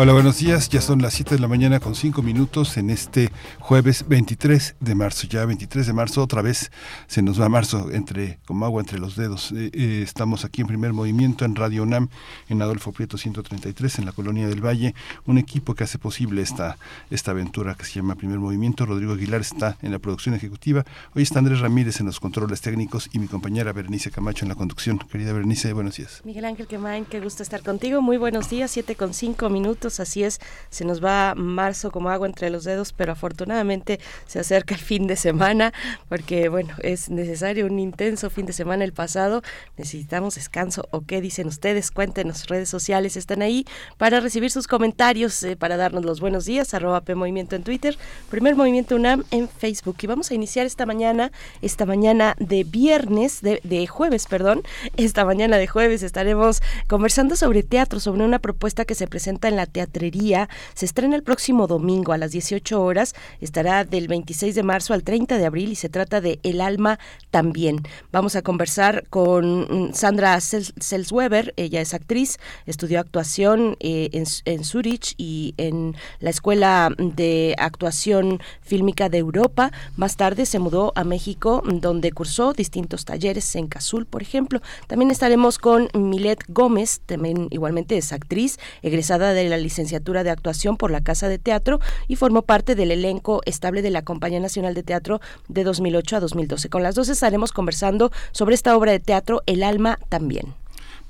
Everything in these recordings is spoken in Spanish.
Hola, buenos días. Ya son las 7 de la mañana con 5 minutos en este jueves 23 de marzo. Ya 23 de marzo, otra vez se nos va marzo entre como agua entre los dedos. Eh, eh, estamos aquí en primer movimiento en Radio UNAM, en Adolfo Prieto 133, en la Colonia del Valle. Un equipo que hace posible esta, esta aventura que se llama Primer Movimiento. Rodrigo Aguilar está en la producción ejecutiva. Hoy está Andrés Ramírez en los controles técnicos y mi compañera Berenice Camacho en la conducción. Querida Berenice, buenos días. Miguel Ángel Quemain, qué gusto estar contigo. Muy buenos días, 7 con 5 minutos así es, se nos va marzo como agua entre los dedos, pero afortunadamente se acerca el fin de semana, porque bueno, es necesario un intenso fin de semana el pasado, necesitamos descanso o qué dicen ustedes, cuéntenos, redes sociales están ahí para recibir sus comentarios, eh, para darnos los buenos días, arroba P Movimiento en Twitter, Primer Movimiento UNAM en Facebook. Y vamos a iniciar esta mañana, esta mañana de viernes, de, jueves, perdón, esta mañana de jueves estaremos conversando sobre teatro, sobre una propuesta que se presenta en la Teatrería. Se estrena el próximo domingo a las 18 horas. Estará del 26 de marzo al 30 de abril y se trata de El alma también. Vamos a conversar con mm, Sandra Selsweber. Ella es actriz, estudió actuación eh, en, en Zurich y en la Escuela de Actuación Fílmica de Europa. Más tarde se mudó a México, donde cursó distintos talleres en Cazul, por ejemplo. También estaremos con Milet Gómez, también igualmente es actriz, egresada de la licenciatura de actuación por la Casa de Teatro y formó parte del elenco estable de la Compañía Nacional de Teatro de 2008 a 2012. Con las dos estaremos conversando sobre esta obra de teatro El alma también.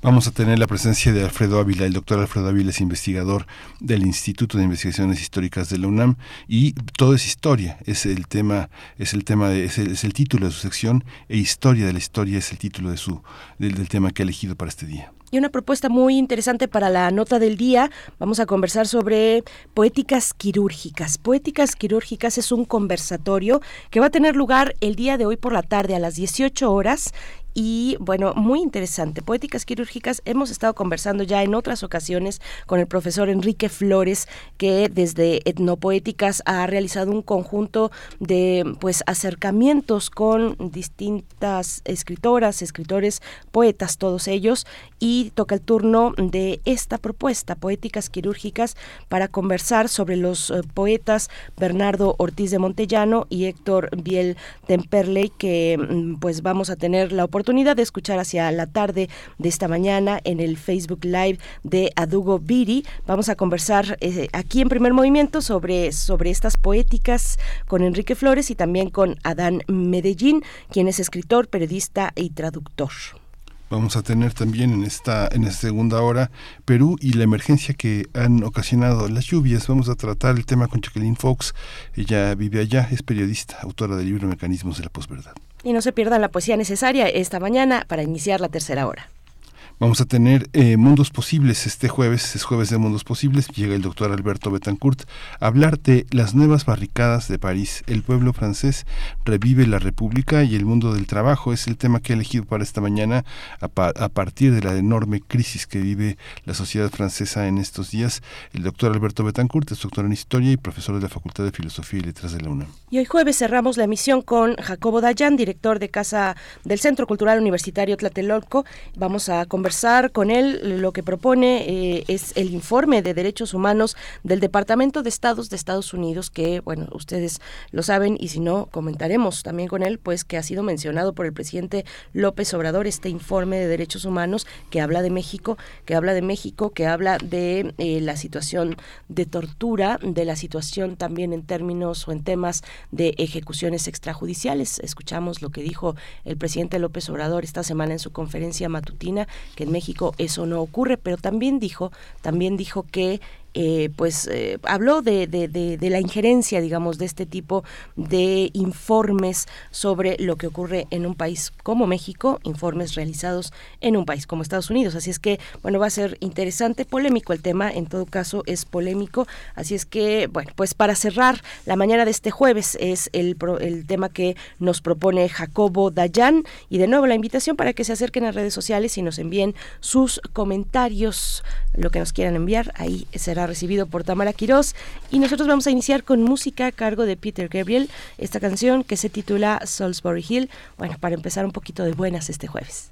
Vamos a tener la presencia de Alfredo Ávila. El doctor Alfredo Ávila es investigador del Instituto de Investigaciones Históricas de la UNAM y todo es historia. Es el tema, es el tema, de, es, el, título de su sección e historia de la historia es el título de su del, del tema que ha elegido para este día. Y una propuesta muy interesante para la nota del día. Vamos a conversar sobre poéticas quirúrgicas. Poéticas quirúrgicas es un conversatorio que va a tener lugar el día de hoy por la tarde a las 18 horas y bueno, muy interesante. Poéticas quirúrgicas, hemos estado conversando ya en otras ocasiones con el profesor Enrique Flores, que desde Etnopoéticas ha realizado un conjunto de pues acercamientos con distintas escritoras, escritores, poetas, todos ellos, y toca el turno de esta propuesta, Poéticas quirúrgicas, para conversar sobre los uh, poetas Bernardo Ortiz de Montellano y Héctor Biel Temperley, que pues vamos a tener la oportunidad oportunidad de escuchar hacia la tarde de esta mañana en el Facebook Live de Adugo Biri. Vamos a conversar eh, aquí en primer movimiento sobre, sobre estas poéticas con Enrique Flores y también con Adán Medellín, quien es escritor, periodista y traductor. Vamos a tener también en esta, en esta segunda hora Perú y la emergencia que han ocasionado las lluvias. Vamos a tratar el tema con Jacqueline Fox. Ella vive allá, es periodista, autora del libro Mecanismos de la Posverdad. Y no se pierdan la poesía necesaria esta mañana para iniciar la tercera hora. Vamos a tener eh, Mundos Posibles este jueves, es jueves de Mundos Posibles. Llega el doctor Alberto Betancourt a hablar de las nuevas barricadas de París. El pueblo francés revive la República y el mundo del trabajo es el tema que he elegido para esta mañana a, pa a partir de la enorme crisis que vive la sociedad francesa en estos días. El doctor Alberto Betancourt es doctor en Historia y profesor de la Facultad de Filosofía y Letras de la UNAM. Y hoy jueves cerramos la emisión con Jacobo Dayan, director de Casa del Centro Cultural Universitario Tlatelolco. Vamos a conversar con él. Lo que propone eh, es el informe de derechos humanos del Departamento de Estados de Estados Unidos, que, bueno, ustedes lo saben y si no, comentaremos también con él, pues que ha sido mencionado por el presidente López Obrador este informe de derechos humanos que habla de México, que habla de México, que habla de eh, la situación de tortura, de la situación también en términos o en temas de ejecuciones extrajudiciales. Escuchamos lo que dijo el presidente López Obrador esta semana en su conferencia matutina, que en México eso no ocurre, pero también dijo, también dijo que eh, pues eh, habló de, de, la injerencia, digamos, de este tipo de informes sobre lo que ocurre en un país como México, informes realizados en un país como Estados Unidos. Así es que, bueno, va a ser interesante, polémico el tema, en todo caso es polémico. Así es que, bueno, pues para cerrar la mañana de este jueves es el, el tema que nos propone Jacobo Dayan y de nuevo la invitación para que se acerquen a redes sociales y nos envíen sus comentarios, lo que nos quieran enviar, ahí recibido por Tamara Quirós y nosotros vamos a iniciar con música a cargo de Peter Gabriel, esta canción que se titula Salisbury Hill, bueno, para empezar un poquito de buenas este jueves.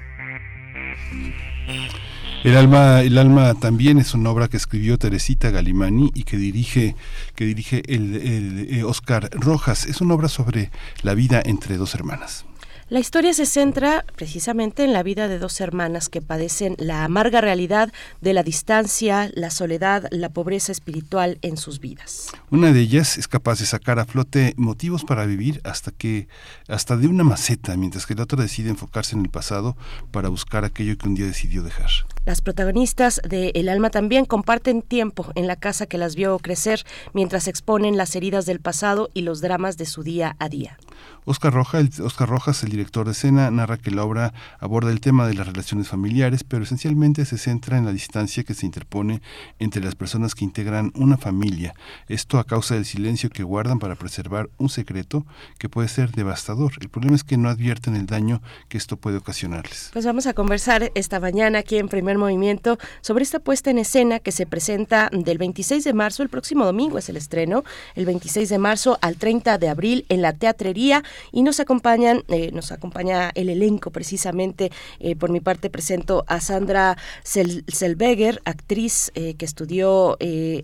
El alma, el alma también es una obra que escribió Teresita Galimani y que dirige, que dirige el, el Oscar Rojas. Es una obra sobre la vida entre dos hermanas. La historia se centra precisamente en la vida de dos hermanas que padecen la amarga realidad de la distancia, la soledad, la pobreza espiritual en sus vidas. Una de ellas es capaz de sacar a flote motivos para vivir hasta que hasta de una maceta, mientras que la otra decide enfocarse en el pasado para buscar aquello que un día decidió dejar. Las protagonistas de El alma también comparten tiempo en la casa que las vio crecer mientras exponen las heridas del pasado y los dramas de su día a día. Oscar, Oscar Rojas, el director de escena, narra que la obra aborda el tema de las relaciones familiares, pero esencialmente se centra en la distancia que se interpone entre las personas que integran una familia. Esto a causa del silencio que guardan para preservar un secreto que puede ser devastador. El problema es que no advierten el daño que esto puede ocasionarles. Pues vamos a conversar esta mañana aquí en Primer Movimiento sobre esta puesta en escena que se presenta del 26 de marzo, el próximo domingo es el estreno, el 26 de marzo al 30 de abril en la teatrería y nos acompañan, eh, nos acompaña el elenco precisamente. Eh, por mi parte presento a Sandra Selbeger, actriz eh, que estudió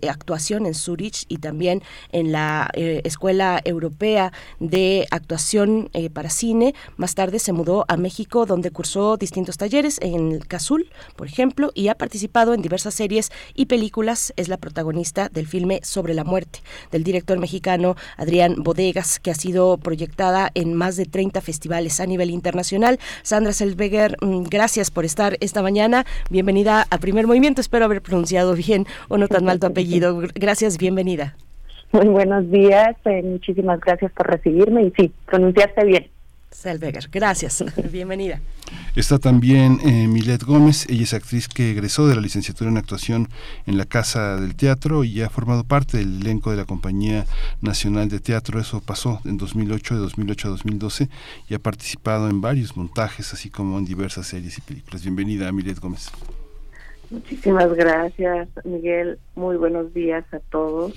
actuación en Zurich y también en la Escuela Europea de Actuación para Cine. Más tarde se mudó a México donde cursó distintos talleres en Cazul, por ejemplo, y ha participado en diversas series y películas. Es la protagonista del filme Sobre la muerte del director mexicano Adrián Bodegas, que ha sido proyectada en más de 30 festivales a nivel internacional. Sandra Selbeger, mm, gracias por estar esta mañana. Bienvenida a Primer Movimiento. Espero haber pronunciado bien o no tan mal tu apellido. Gracias, bienvenida. Muy buenos días, eh, muchísimas gracias por recibirme y sí, pronunciaste bien. Selbeger, gracias, bienvenida. Está también eh, Milet Gómez, ella es actriz que egresó de la licenciatura en actuación en la Casa del Teatro y ha formado parte del elenco de la Compañía Nacional de Teatro, eso pasó en 2008, de 2008 a 2012 y ha participado en varios montajes, así como en diversas series y películas. Bienvenida, Milet Gómez. Muchísimas gracias, Miguel. Muy buenos días a todos,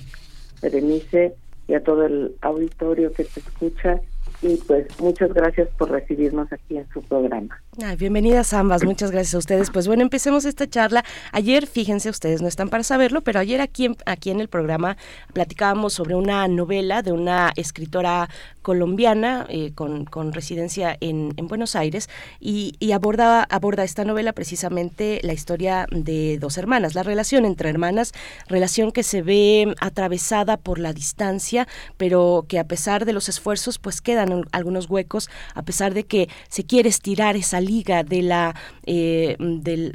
Berenice, y a todo el auditorio que te escucha y pues muchas gracias por recibirnos aquí en su programa. Bienvenidas ambas, muchas gracias a ustedes. Pues bueno, empecemos esta charla. Ayer, fíjense, ustedes no están para saberlo, pero ayer aquí aquí en el programa platicábamos sobre una novela de una escritora colombiana eh, con, residencia en, en Buenos Aires y, y, aborda, aborda esta novela precisamente la historia de dos hermanas, la relación entre hermanas, relación que se ve atravesada por la distancia, pero que a pesar de los esfuerzos pues quedan algunos huecos, a pesar de que se quiere estirar esa liga de la, eh,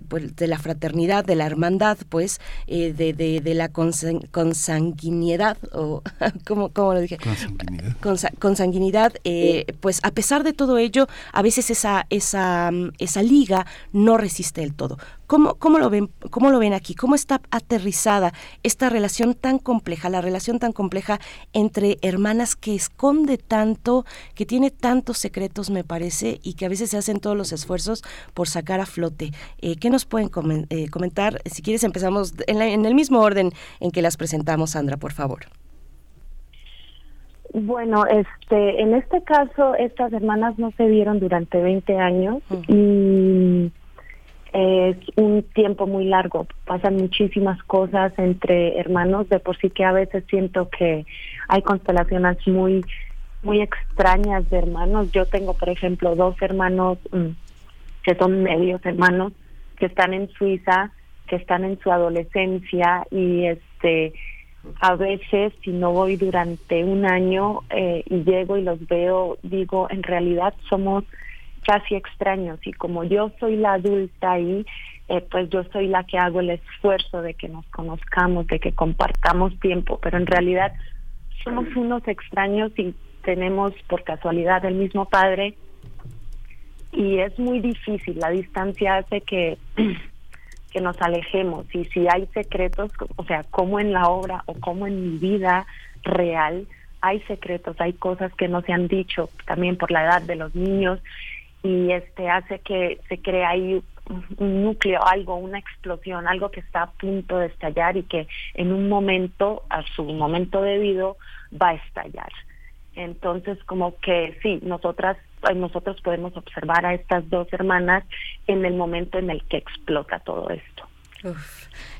pues, de la fraternidad, de la hermandad, pues, eh, de, de, de, la consanguinidad, o ¿cómo, cómo lo dije? Consanguinidad sanguinidad, eh, pues a pesar de todo ello, a veces esa, esa, esa liga no resiste del todo. ¿Cómo, cómo, lo ven, ¿Cómo lo ven aquí? ¿Cómo está aterrizada esta relación tan compleja, la relación tan compleja entre hermanas que esconde tanto, que tiene tantos secretos, me parece, y que a veces se hacen todos los esfuerzos por sacar a flote? Eh, ¿Qué nos pueden eh, comentar? Si quieres, empezamos en, en el mismo orden en que las presentamos, Sandra, por favor. Bueno, este, en este caso, estas hermanas no se vieron durante 20 años y es un tiempo muy largo. Pasan muchísimas cosas entre hermanos, de por sí que a veces siento que hay constelaciones muy, muy extrañas de hermanos. Yo tengo, por ejemplo, dos hermanos mm, que son medios hermanos que están en Suiza, que están en su adolescencia y este a veces si no voy durante un año eh, y llego y los veo, digo, en realidad somos casi extraños y como yo soy la adulta ahí, eh, pues yo soy la que hago el esfuerzo de que nos conozcamos, de que compartamos tiempo, pero en realidad somos unos extraños y tenemos por casualidad el mismo padre. Y es muy difícil, la distancia hace que que nos alejemos. Y si hay secretos, o sea, como en la obra o como en mi vida real, hay secretos, hay cosas que no se han dicho también por la edad de los niños y este hace que se cree ahí un núcleo, algo, una explosión, algo que está a punto de estallar y que en un momento, a su momento debido, va a estallar. Entonces, como que sí, nosotras, nosotros podemos observar a estas dos hermanas en el momento en el que explota todo esto.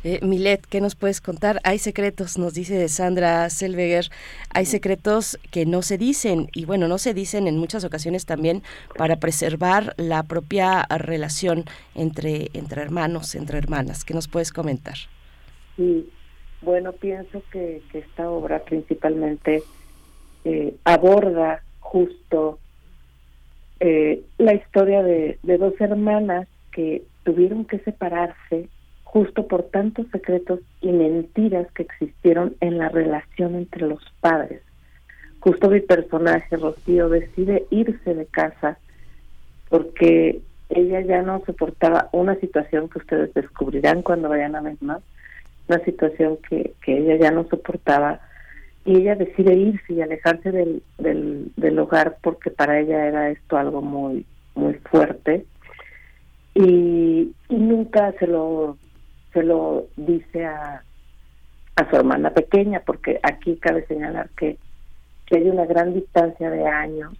Eh, Milet, ¿qué nos puedes contar? Hay secretos, nos dice Sandra Selveger, hay secretos que no se dicen y bueno, no se dicen en muchas ocasiones también para preservar la propia relación entre, entre hermanos, entre hermanas. ¿Qué nos puedes comentar? Sí, bueno, pienso que, esta obra principalmente eh, aborda justo eh, la historia de dos hermanas que tuvieron que separarse justo por tantos secretos y mentiras que existieron en la relación entre los padres. Justo mi personaje, Rocío, decide irse de casa porque ella ya no soportaba una situación que ustedes descubrirán cuando vayan a ver más, una situación que, que ella ya no soportaba y ella decide irse y alejarse del, del, del hogar porque para ella era esto algo muy muy fuerte y, y nunca se lo se lo dice a, a su hermana pequeña, porque aquí cabe señalar que, que hay una gran distancia de años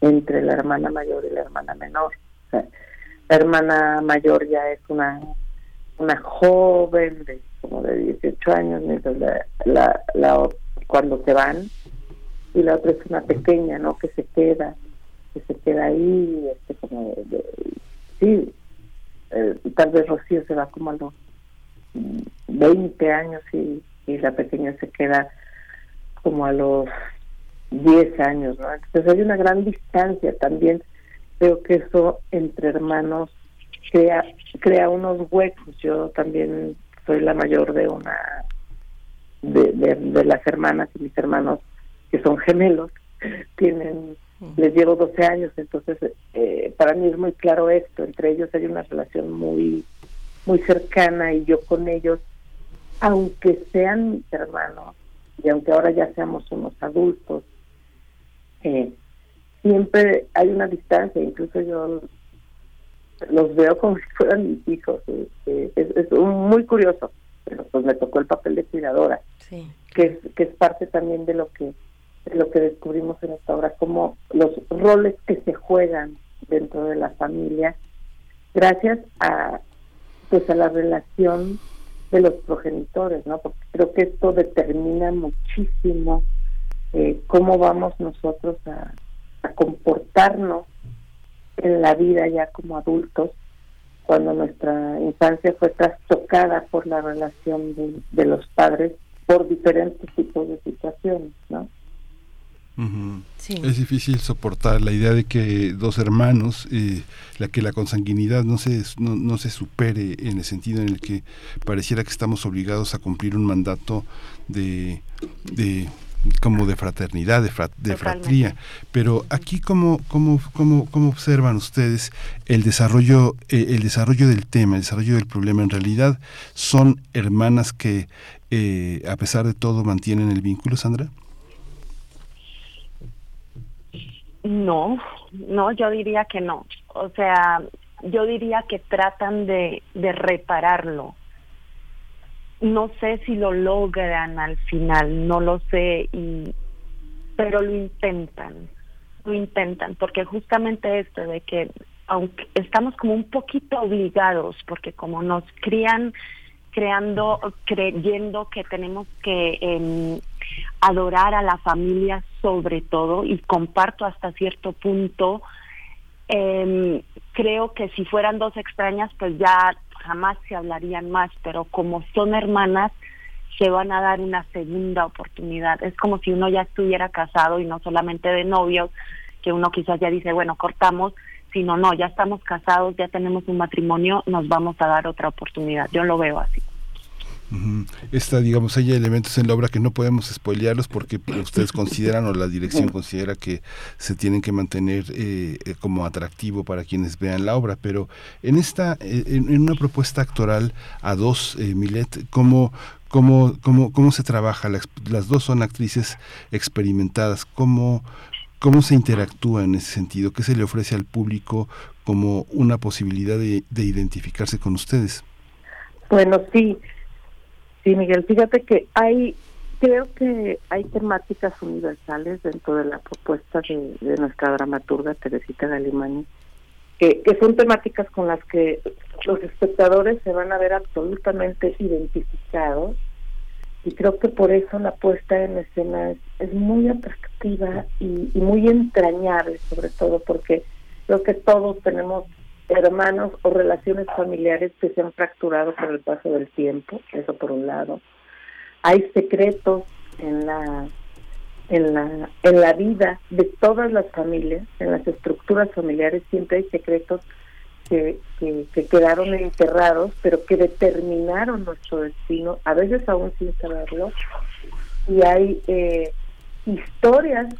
entre la hermana mayor y la hermana menor. la hermana mayor ya es una una joven de como de 18 años mientras la, la, cuando se van y la otra es una pequeña no que se queda que se queda ahí este como sí eh, tal vez Rocío se va como a los 20 años y, y la pequeña se queda como a los 10 años, ¿no? Entonces hay una gran distancia también. Creo que eso entre hermanos crea crea unos huecos. Yo también soy la mayor de una de, de, las hermanas y mis hermanos que son gemelos tienen les llevo 12 años, entonces eh, para mí es muy claro esto, entre ellos hay una relación muy muy cercana y yo con ellos, aunque sean mis hermanos y aunque ahora ya seamos unos adultos, eh, siempre hay una distancia, incluso yo los veo como si fueran mis hijos, este, es, muy curioso, pero pues me tocó el papel de cuidadora, que, es, que es parte también de lo que de lo que descubrimos en esta obra, como los roles que se juegan dentro de la familia, gracias a, pues a la relación de los progenitores, ¿no? Porque creo que esto determina muchísimo eh, cómo vamos nosotros a, comportarnos en la vida ya como adultos cuando nuestra infancia fue trastocada por la relación de, de los padres por diferentes tipos de situaciones, ¿no? Es difícil soportar la idea de que dos hermanos, eh, la que la consanguinidad no se, no, se supere en el sentido en el que pareciera que estamos obligados a cumplir un mandato de, de como de fraternidad, de, de fratría. Pero aquí, ¿cómo, cómo, cómo, cómo observan ustedes el desarrollo, eh, el desarrollo del tema, el desarrollo del problema? En realidad, ¿son hermanas que, eh, a pesar de todo, mantienen el vínculo, Sandra? No, no, yo diría que no. O sea, yo diría que tratan de, de repararlo. No sé si lo logran al final, no lo sé, y, pero lo intentan, lo intentan, porque justamente esto de que aunque estamos como un poquito obligados, porque como nos crían creando, creyendo que tenemos que eh, adorar a la familia sobre todo y comparto hasta cierto punto. Eh, creo que si fueran dos extrañas, pues ya jamás se hablarían más, pero como son hermanas, se van a dar una segunda oportunidad. Es como si uno ya estuviera casado y no solamente de novios, que uno quizás ya dice, bueno, cortamos, sino no, ya estamos casados, ya tenemos un matrimonio, nos vamos a dar otra oportunidad. Yo lo veo así. Esta, digamos, hay elementos en la obra que no podemos spoilearlos porque ustedes consideran o la dirección considera que se tienen que mantener eh, eh, como atractivo para quienes vean la obra. Pero en esta, eh, en, una propuesta actoral a dos, Milet, ¿cómo, cómo, cómo, cómo se trabaja? Las, las dos son actrices experimentadas. ¿Cómo, ¿Cómo se interactúa en ese sentido? ¿Qué se le ofrece al público como una posibilidad de, de identificarse con ustedes? Bueno, sí, Sí, Miguel, fíjate que hay creo que hay temáticas universales dentro de la propuesta de, nuestra dramaturga Teresita Galimani, que, que son temáticas con las que los espectadores se van a ver absolutamente identificados y creo que por eso la puesta en escena es, muy atractiva y, muy entrañable, sobre todo porque creo que todos tenemos hermanos o relaciones familiares que se han fracturado por el paso del tiempo, eso por un lado. Hay secretos en la en la en la vida de todas las familias, en las estructuras familiares siempre hay secretos que, que, quedaron enterrados, pero que determinaron nuestro destino, a veces aún sin saberlo. Y hay eh, historias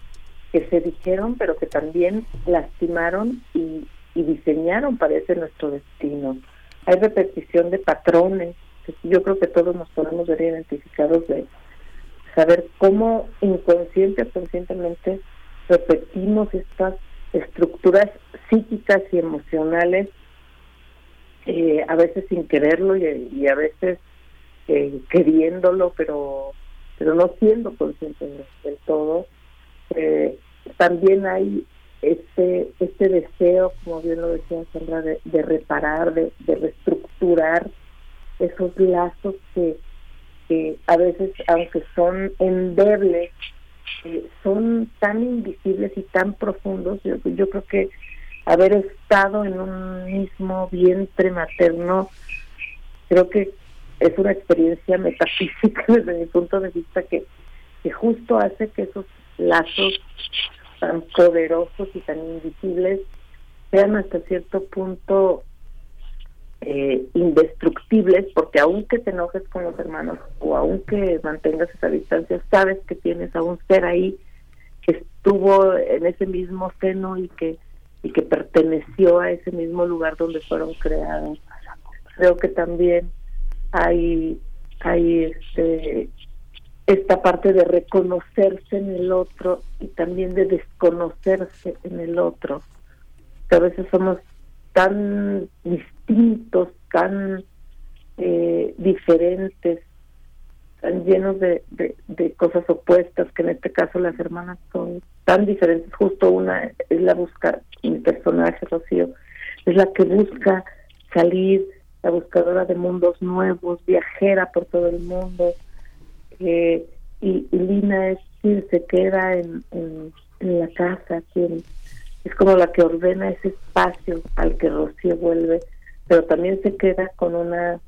que se dijeron, pero que también lastimaron y, y diseñaron para ese nuestro destino. Hay repetición de patrones, yo creo que todos nos podemos ver identificados de saber cómo inconsciente o conscientemente repetimos estas estructuras psíquicas y emocionales eh, a veces sin quererlo y, a veces eh, queriéndolo, pero pero no siendo consciente del todo. Eh, también hay este este deseo, como bien lo decía Sandra, de, reparar, de, reestructurar esos lazos que, a veces, aunque son endebles, son tan invisibles y tan profundos. Yo, yo creo que haber estado en un mismo vientre materno, creo que es una experiencia metafísica desde mi punto de vista que, que justo hace que esos lazos tan poderosos y tan invisibles sean hasta cierto punto eh, indestructibles, porque aunque te enojes con los hermanos o aunque mantengas esa distancia, sabes que tienes a un ser ahí que estuvo en ese mismo seno y que y que perteneció a ese mismo lugar donde fueron creados. Creo que también hay, hay este, esta parte de reconocerse en el otro y también de desconocerse en el otro. Que a veces somos tan distintos, tan eh, diferentes, tan llenos de, de, cosas opuestas, que en este caso las hermanas son tan diferentes. Justo una es la busca, mi personaje, Rocío, es la que busca salir, la buscadora de mundos nuevos, viajera por todo el mundo. Eh, y, Lina es quien se queda en, en, en la casa, quien es como la que ordena ese espacio al que Rocío vuelve, pero también se queda con una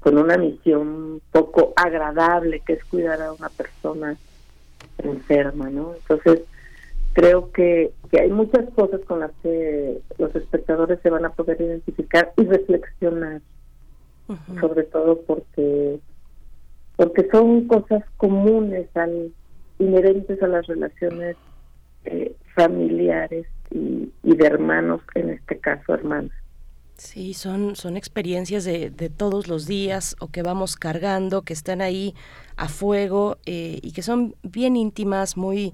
con una misión poco agradable que es cuidar a una persona enferma, ¿no? Entonces, creo que, que hay muchas cosas con las que los espectadores se van a poder identificar y reflexionar, sobre todo porque porque son cosas comunes al inherentes a las relaciones eh, familiares y, de hermanos, en este caso hermanas. Sí, son, son experiencias de, de, todos los días o que vamos cargando, que están ahí a fuego eh, y que son bien íntimas, muy,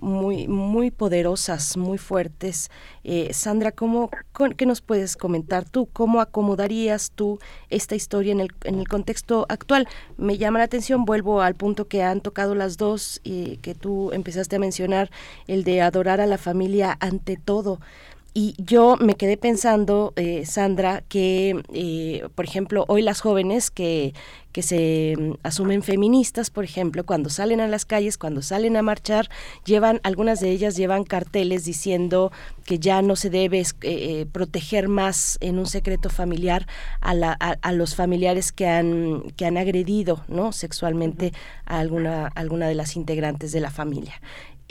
muy, muy poderosas, muy fuertes. Eh, Sandra, ¿cómo, ¿qué nos puedes comentar tú? ¿Cómo acomodarías tú esta historia en el, en el contexto actual? Me llama la atención, vuelvo al punto que han tocado las dos y que tú empezaste a mencionar, el de adorar a la familia ante todo. Y yo me quedé pensando, eh, Sandra, que, eh, por ejemplo, hoy las jóvenes que, que se mm, asumen feministas, por ejemplo, cuando salen a las calles, cuando salen a marchar, llevan, algunas de ellas llevan carteles diciendo que ya no se debe eh, proteger más en un secreto familiar a, la, a, los familiares que han, que han agredido ¿no? sexualmente a alguna, alguna de las integrantes de la familia.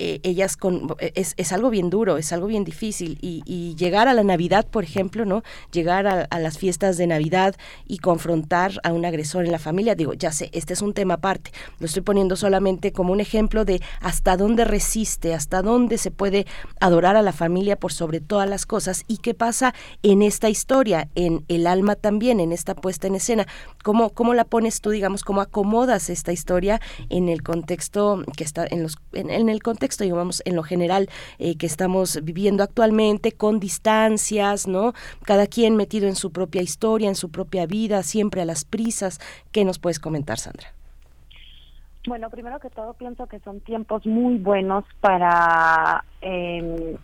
Eh, ellas con es, es, algo bien duro, es algo bien difícil. Y, llegar a la Navidad, por ejemplo, no, llegar a, las fiestas de Navidad y confrontar a un agresor en la familia, digo, ya sé, este es un tema aparte, lo estoy poniendo solamente como un ejemplo de hasta dónde resiste, hasta dónde se puede adorar a la familia por sobre todas las cosas. Y qué pasa en esta historia, en el alma también, en esta puesta en escena, cómo cómo la pones tú, digamos, cómo acomodas esta historia en el contexto que está en los en el contexto contexto, digamos, en lo general eh, que estamos viviendo actualmente, con distancias, ¿no? Cada quien metido en su propia historia, en su propia vida, siempre a las prisas. ¿Qué nos puedes comentar, Sandra? Bueno, primero que todo pienso que son tiempos muy buenos para eh,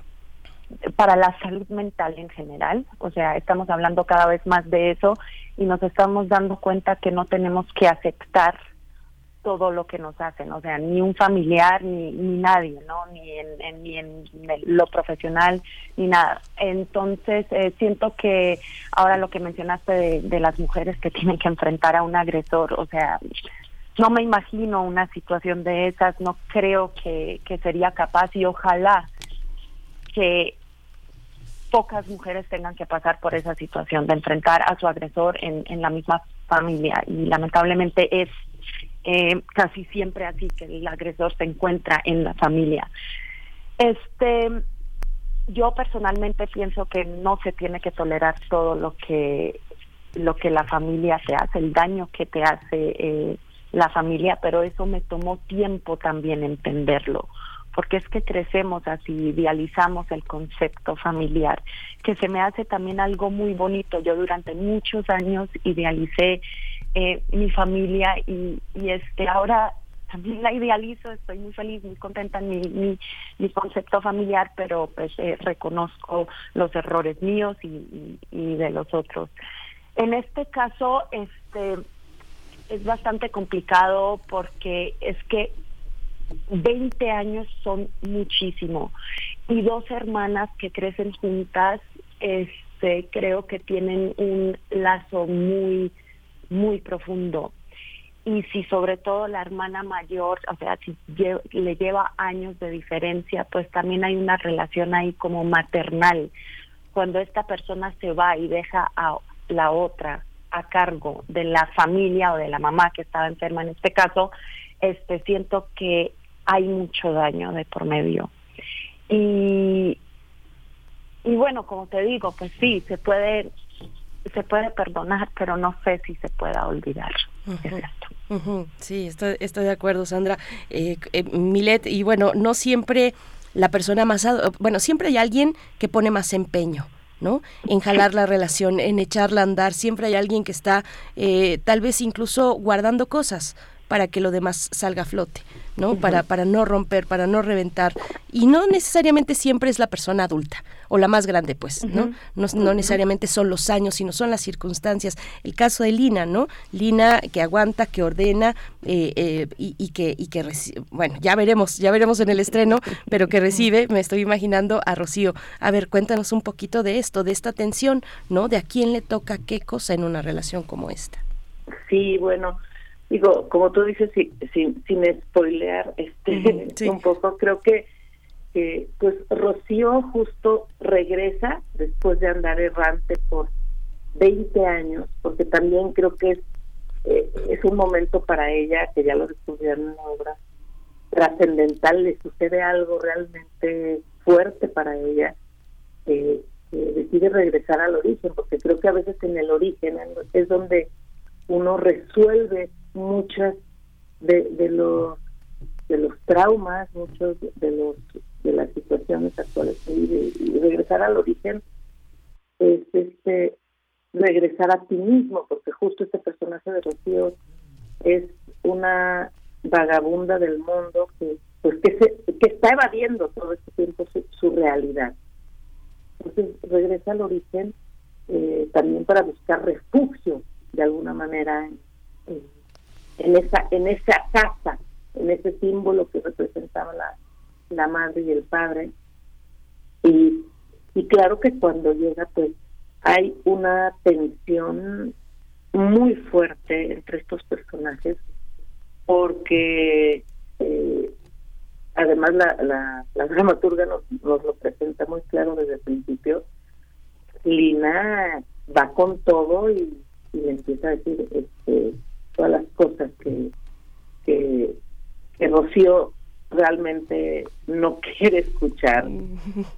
para la salud mental en general. O sea, estamos hablando cada vez más de eso y nos estamos dando cuenta que no tenemos que aceptar todo lo que nos hacen, o sea, ni un familiar, ni, ni nadie, ¿no? Ni en, ni en lo profesional, ni nada. Entonces, eh, siento que ahora lo que mencionaste de, de las mujeres que tienen que enfrentar a un agresor, o sea, no me imagino una situación de esas, no creo que, que sería capaz y ojalá que pocas mujeres tengan que pasar por esa situación de enfrentar a su agresor en, en la misma familia y lamentablemente es eh, casi siempre así que el agresor se encuentra en la familia. Este, yo personalmente pienso que no se tiene que tolerar todo lo que lo que la familia te hace, el daño que te hace eh, la familia, pero eso me tomó tiempo también entenderlo porque es que crecemos así, idealizamos el concepto familiar, que se me hace también algo muy bonito. Yo durante muchos años idealicé eh, mi familia y, este ahora también la idealizo, estoy muy feliz, muy contenta en mi, mi, concepto familiar, pero pues eh, reconozco los errores míos y, y, y de los otros. En este caso, este es bastante complicado porque es que 20 años son muchísimo. Y dos hermanas que crecen juntas, este, creo que tienen un lazo muy, muy profundo. Y si sobre todo la hermana mayor, o sea, si le lleva años de diferencia, pues también hay una relación ahí como maternal. Cuando esta persona se va y deja a la otra a cargo de la familia o de la mamá que estaba enferma en este caso, este siento que hay mucho daño de por medio. Y, y bueno, como te digo, pues sí, se puede se puede perdonar, pero no sé si se pueda olvidar. Sí, estoy, estoy de acuerdo, Sandra. Eh, eh, Milet, y bueno, no siempre la persona más... Bueno, siempre hay alguien que pone más empeño. ¿no? En jalar la relación, en echarla a andar. Siempre hay alguien que está eh, tal vez incluso guardando cosas para que lo demás salga a flote. ¿no? Para, para no romper, para no reventar. Y no necesariamente siempre es la persona adulta o la más grande, pues, ¿no? No, necesariamente son los años, sino son las circunstancias. El caso de Lina, ¿no? Lina que aguanta, que ordena eh, eh, y, que, y que bueno, ya veremos, ya veremos en el estreno, pero que recibe, me estoy imaginando a Rocío. A ver, cuéntanos un poquito de esto, de esta tensión, ¿no? De a quién le toca qué cosa en una relación como esta. Sí, bueno, digo, como tú dices, sin, sin, spoilear este, un poco, creo que pues Rocío justo regresa después de andar errante por 20 años, porque también creo que es, eh, es un momento para ella, que ya lo descubrieron en una obra trascendental, le sucede algo realmente fuerte para ella, eh, decide regresar al origen, porque creo que a veces en el origen es donde uno resuelve muchas de, de los de los traumas, muchos de los de las situaciones actuales y regresar al origen es este regresar a ti mismo, porque justo este personaje de Rocío es una vagabunda del mundo que pues que se, que está evadiendo todo este tiempo su, realidad. Entonces regresa al origen eh, también para buscar refugio de alguna manera en esa en esa casa, en ese símbolo que representaba la, la madre y el padre. Y, y claro que cuando llega, pues hay una tensión muy fuerte entre estos personajes, porque eh, además la, la, la dramaturga nos, nos lo presenta muy claro desde el principio. Lina va con todo y, y le empieza a decir este, todas las cosas que, que, que Rocío realmente no quiere escuchar.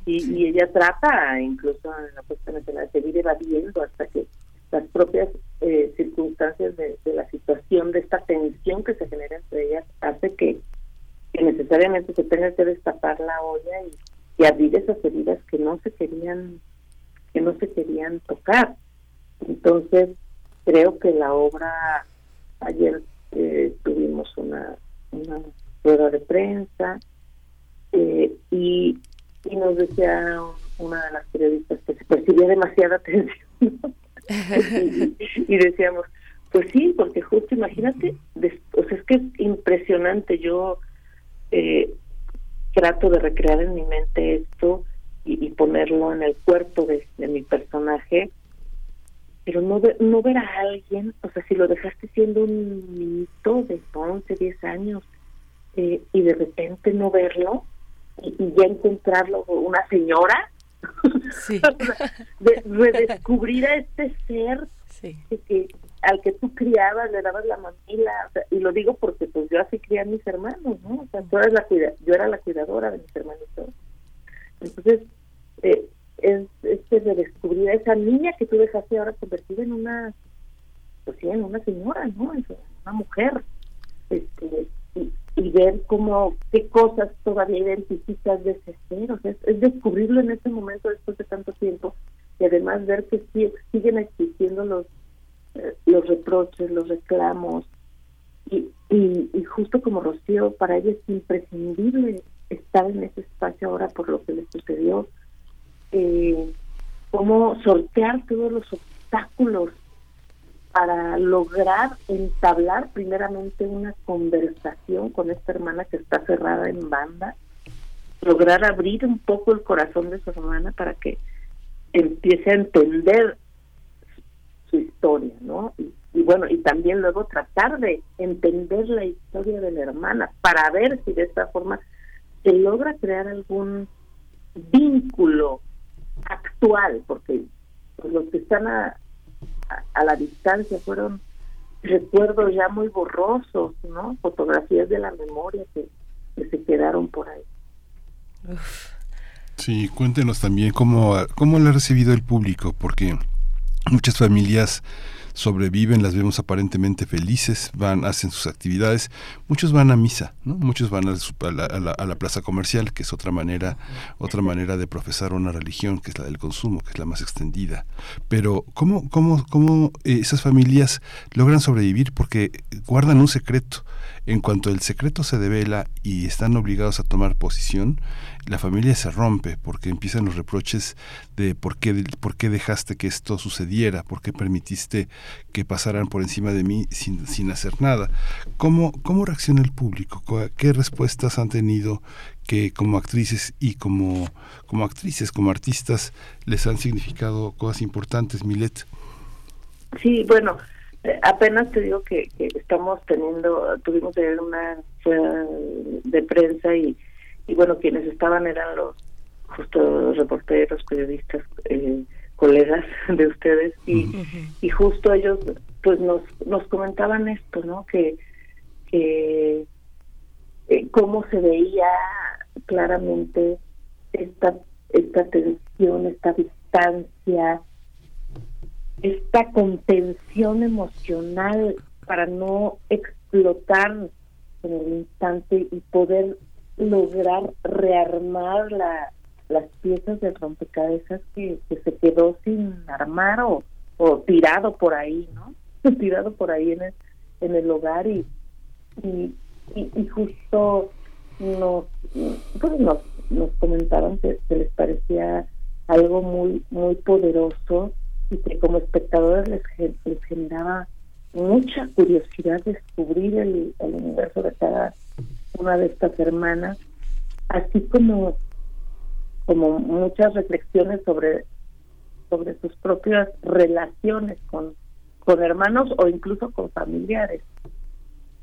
Y, y ella trata incluso en la puesta nacional de seguir evadiendo hasta que las propias eh, circunstancias de, la situación de esta tensión que se genera entre ellas hace que, que necesariamente se tenga que destapar la olla y, y abrir esas heridas que no se querían que no se querían tocar. Entonces creo que la obra ayer eh, tuvimos una una rueda de prensa eh, y, y nos decía una de las periodistas que se percibía demasiada atención y, decíamos pues sí porque justo imagínate o sea es que es impresionante yo eh, trato de recrear en mi mente esto y, ponerlo en el cuerpo de, mi personaje pero no no ver a alguien o sea si lo dejaste siendo un niñito de 11 10 años eh, y de repente no verlo y, ya encontrarlo una señora sí. de redescubrir a este ser que, al que tú criabas le dabas la mamila y lo digo porque pues yo así crié a mis hermanos no o sea tú eres la cuida yo era la cuidadora de mis hermanitos. Entonces eh, es este redescubrir a esa niña que tú dejaste ahora convertida en una pues sí en una señora no una mujer. Este y ver cómo, qué cosas todavía identificas de ese ser, o sea, es, descubrirlo en este momento después de tanto tiempo. Y además ver que siguen existiendo los, eh, los reproches, los reclamos. Y, y, justo como Rocío, para ella es imprescindible estar en ese espacio ahora por lo que le sucedió, eh, cómo sortear todos los obstáculos para lograr entablar primeramente una conversación con esta hermana que está cerrada en banda, lograr abrir un poco el corazón de su hermana para que empiece a entender su historia, ¿no? Y, bueno, y también luego tratar de entender la historia de la hermana para ver si de esta forma se logra crear algún vínculo actual, porque pues, los que están a, a, la distancia, fueron recuerdos ya muy borrosos, ¿no? Fotografías de la memoria que, se quedaron por ahí. Sí, cuéntenos también cómo, cómo lo ha recibido el público, porque muchas familias sobreviven, las vemos aparentemente felices, van, hacen sus actividades, muchos van a misa, ¿no? muchos van a, la, a, la, plaza comercial, que es otra manera, otra manera de profesar una religión, que es la del consumo, que es la más extendida. Pero ¿cómo, cómo, cómo eh, esas familias logran sobrevivir? Porque guardan un secreto. En cuanto el secreto se devela y están obligados a tomar posición, la familia se rompe porque empiezan los reproches de por qué, por qué dejaste que esto sucediera, por qué permitiste que pasaran por encima de mí sin, sin hacer nada. ¿Cómo, ¿Cómo reacciona el público? ¿Qué respuestas han tenido que como actrices y como, como actrices, como artistas, les han significado cosas importantes, Milet? Sí, bueno, eh, apenas te digo que, que estamos teniendo, tuvimos una de prensa y y bueno, quienes estaban eran los justo reporteros, periodistas, eh, colegas de ustedes y, y justo ellos pues nos, nos comentaban esto, ¿no? Que, que eh, cómo se veía claramente esta, esta tensión, esta distancia, esta contención emocional para no explotar en el instante y poder lograr rearmar la, las piezas del rompecabezas que, que se quedó sin armar o, o tirado por ahí, ¿no? tirado por ahí en el, en el hogar y, y, y, justo nos, pues nos, nos comentaron que, les parecía algo muy muy poderoso y que como espectadores les, les generaba mucha curiosidad descubrir el, el universo de cada una de estas hermanas, así como, como muchas reflexiones sobre, sobre sus propias relaciones con, con hermanos o incluso con familiares.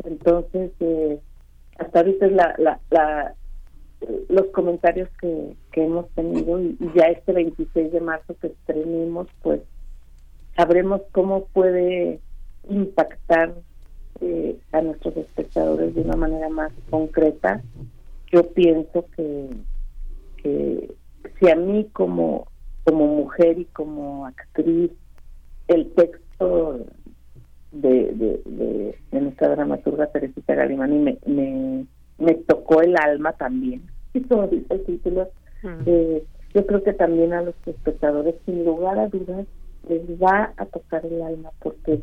Entonces, eh, hasta ahorita es la, la, la, los comentarios que, que hemos tenido y, ya este 26 de marzo que estrenemos, pues sabremos cómo puede impactar eh, a nuestros espectadores de una manera más concreta, yo pienso que, si a mí como, como mujer y como actriz el texto de, de, nuestra dramaturga Teresita Galimani me, me, me tocó el alma también, como dice el título, eh, yo creo que también a los espectadores, sin lugar a dudas, les va a tocar el alma porque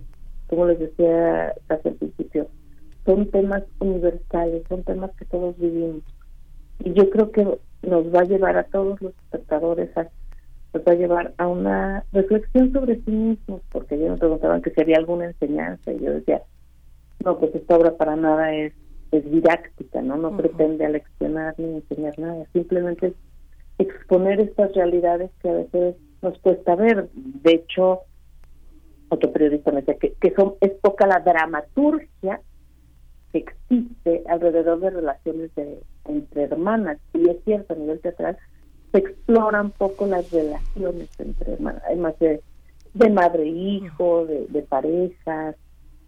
como les decía hace el principio, son temas universales, son temas que todos vivimos. Y yo creo que nos va a llevar a todos los espectadores a nos va a llevar a una reflexión sobre sí mismos, porque yo me preguntaban que si había alguna enseñanza, y yo decía, no, pues esta obra para nada es, es didáctica, ¿no? No pretende aleccionar ni enseñar nada, simplemente es exponer estas realidades que a veces nos cuesta ver. De hecho, otro periodista me decía que, que son, es poca la dramaturgia que existe alrededor de relaciones de, entre hermanas, y es cierto, a nivel teatral, se exploran poco las relaciones entre hermanas, además de, de madre e hijo, de, de parejas,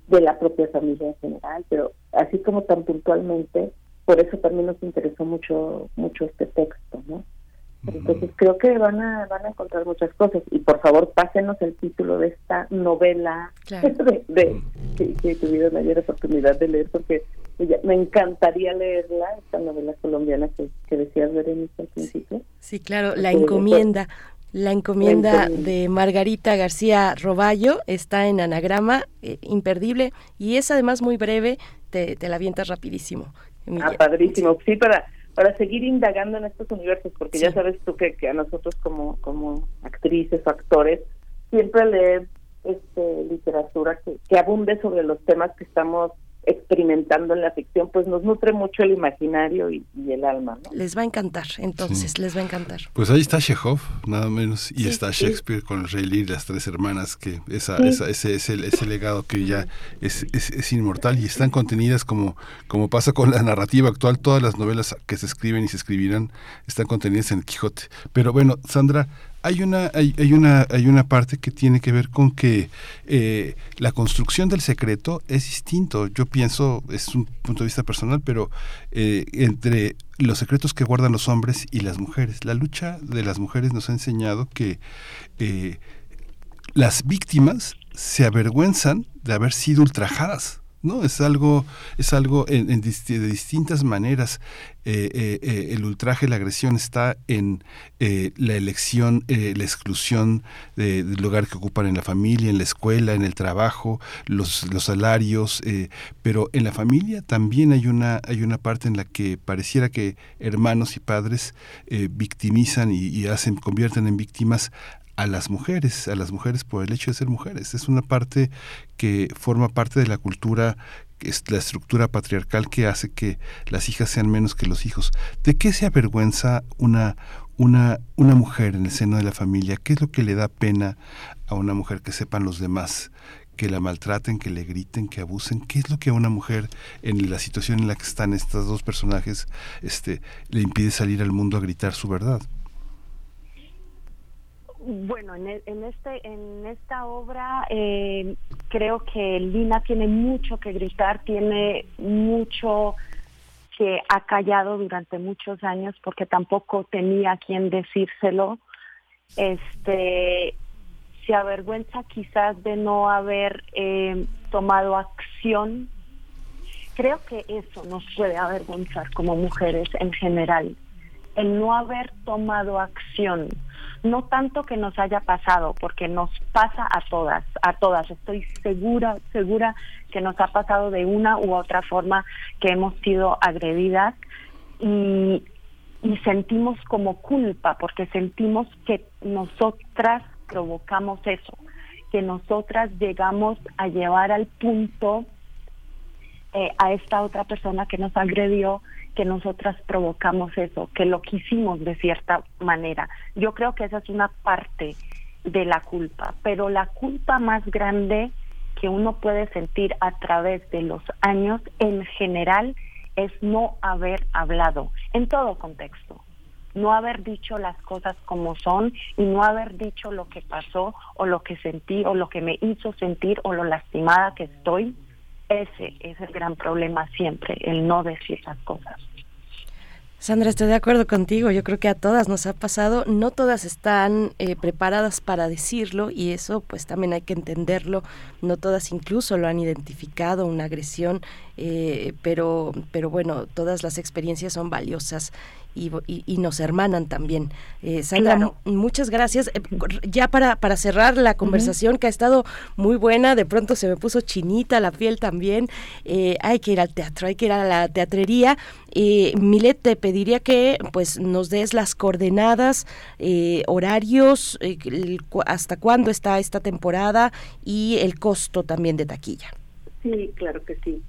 de la propia familia en general, pero así como tan puntualmente, por eso también nos interesó mucho mucho este texto, ¿no? Entonces creo que van a van a encontrar muchas cosas y por favor pásenos el título de esta novela de, de que, que, tuvieron ayer oportunidad de leer porque me encantaría leerla esta novela colombiana que, que decías Berenice al principio. Sí, claro, la encomienda. La encomienda de Margarita García Roballo está en anagrama, eh, imperdible, y es además muy breve, te, te la avientas rapidísimo. Ah, padrísimo. Sí, para para seguir indagando en estos universos, porque ya sabes tú que, que, a nosotros como, como actrices o actores siempre leer este, literatura que, que abunde sobre los temas que estamos experimentando en la ficción, pues nos nutre mucho el imaginario y, el alma. Les va a encantar, entonces, les va a encantar. Pues ahí está Chekhov, nada menos, y está Shakespeare con el Rey Lear y las tres hermanas, que esa, esa, ese, ese, ese, legado que ya es, es, es, inmortal y están contenidas como, como pasa con la narrativa actual, todas las novelas que se escriben y se escribirán están contenidas en el Quijote. Pero bueno, Sandra, hay una, hay, hay, una, hay una parte que tiene que ver con que eh, la construcción del secreto es distinto. Yo pienso, es un punto de vista personal, pero eh, entre los secretos que guardan los hombres y las mujeres. La lucha de las mujeres nos ha enseñado que eh, las víctimas se avergüenzan de haber sido ultrajadas ¿no? Es algo, es algo en, de distintas maneras. Eh, eh, eh, el ultraje, la agresión está en la elección, la exclusión del lugar que ocupan en la familia, en la escuela, en el trabajo, los, salarios, pero en la familia también hay una, hay una parte en la que pareciera que hermanos y padres victimizan y, y hacen, convierten en víctimas a las mujeres, a las mujeres por el hecho de ser mujeres. Es una parte que forma parte de la cultura, es la estructura patriarcal que hace que las hijas sean menos que los hijos. ¿De qué se avergüenza una, una, una mujer en el seno de la familia? ¿Qué es lo que le da pena a una mujer que sepan los demás? que la maltraten, que le griten, que abusen. ¿Qué es lo que a una mujer en la situación en la que están estos dos personajes este, le impide salir al mundo a gritar su verdad? Bueno, en, e, en, este, en esta obra eh, creo que Lina tiene mucho que gritar, tiene mucho que ha callado durante muchos años porque tampoco tenía quien decírselo. Este, se avergüenza quizás de no haber eh, tomado acción. Creo que eso nos puede avergonzar como mujeres en general, el no haber tomado acción no tanto que nos haya pasado, porque nos pasa a todas, a todas. Estoy segura, segura que nos ha pasado de una u otra forma que hemos sido agredidas y, y sentimos como culpa, porque sentimos que nosotras provocamos eso, que nosotras llegamos a llevar al punto eh, a esta otra persona que nos agredió que nosotras provocamos eso, que lo quisimos de cierta manera. Yo creo que esa es una parte de la culpa, pero la culpa más grande que uno puede sentir a través de los años en general es no haber hablado en todo contexto, no haber dicho las cosas como son y no haber dicho lo que pasó o lo que sentí o lo que me hizo sentir o lo lastimada que estoy ese es el gran problema siempre, el no decir las cosas. Sandra, estoy de acuerdo contigo. Yo creo que a todas nos ha pasado. No todas están eh, preparadas para decirlo y eso pues también hay que entenderlo. No todas incluso lo han identificado, una agresión, eh, pero, pero bueno, todas las experiencias son valiosas y, nos hermanan también. Eh, Sandra, muchas gracias. Eh, ya para, para cerrar la conversación que ha estado muy buena, de pronto se me puso chinita la piel también. Eh, hay que ir al teatro, hay que ir a la teatrería. Milet, te pediría que pues nos des las coordenadas, horarios, hasta cuándo está esta temporada y el costo también de taquilla. Sí, claro que sí.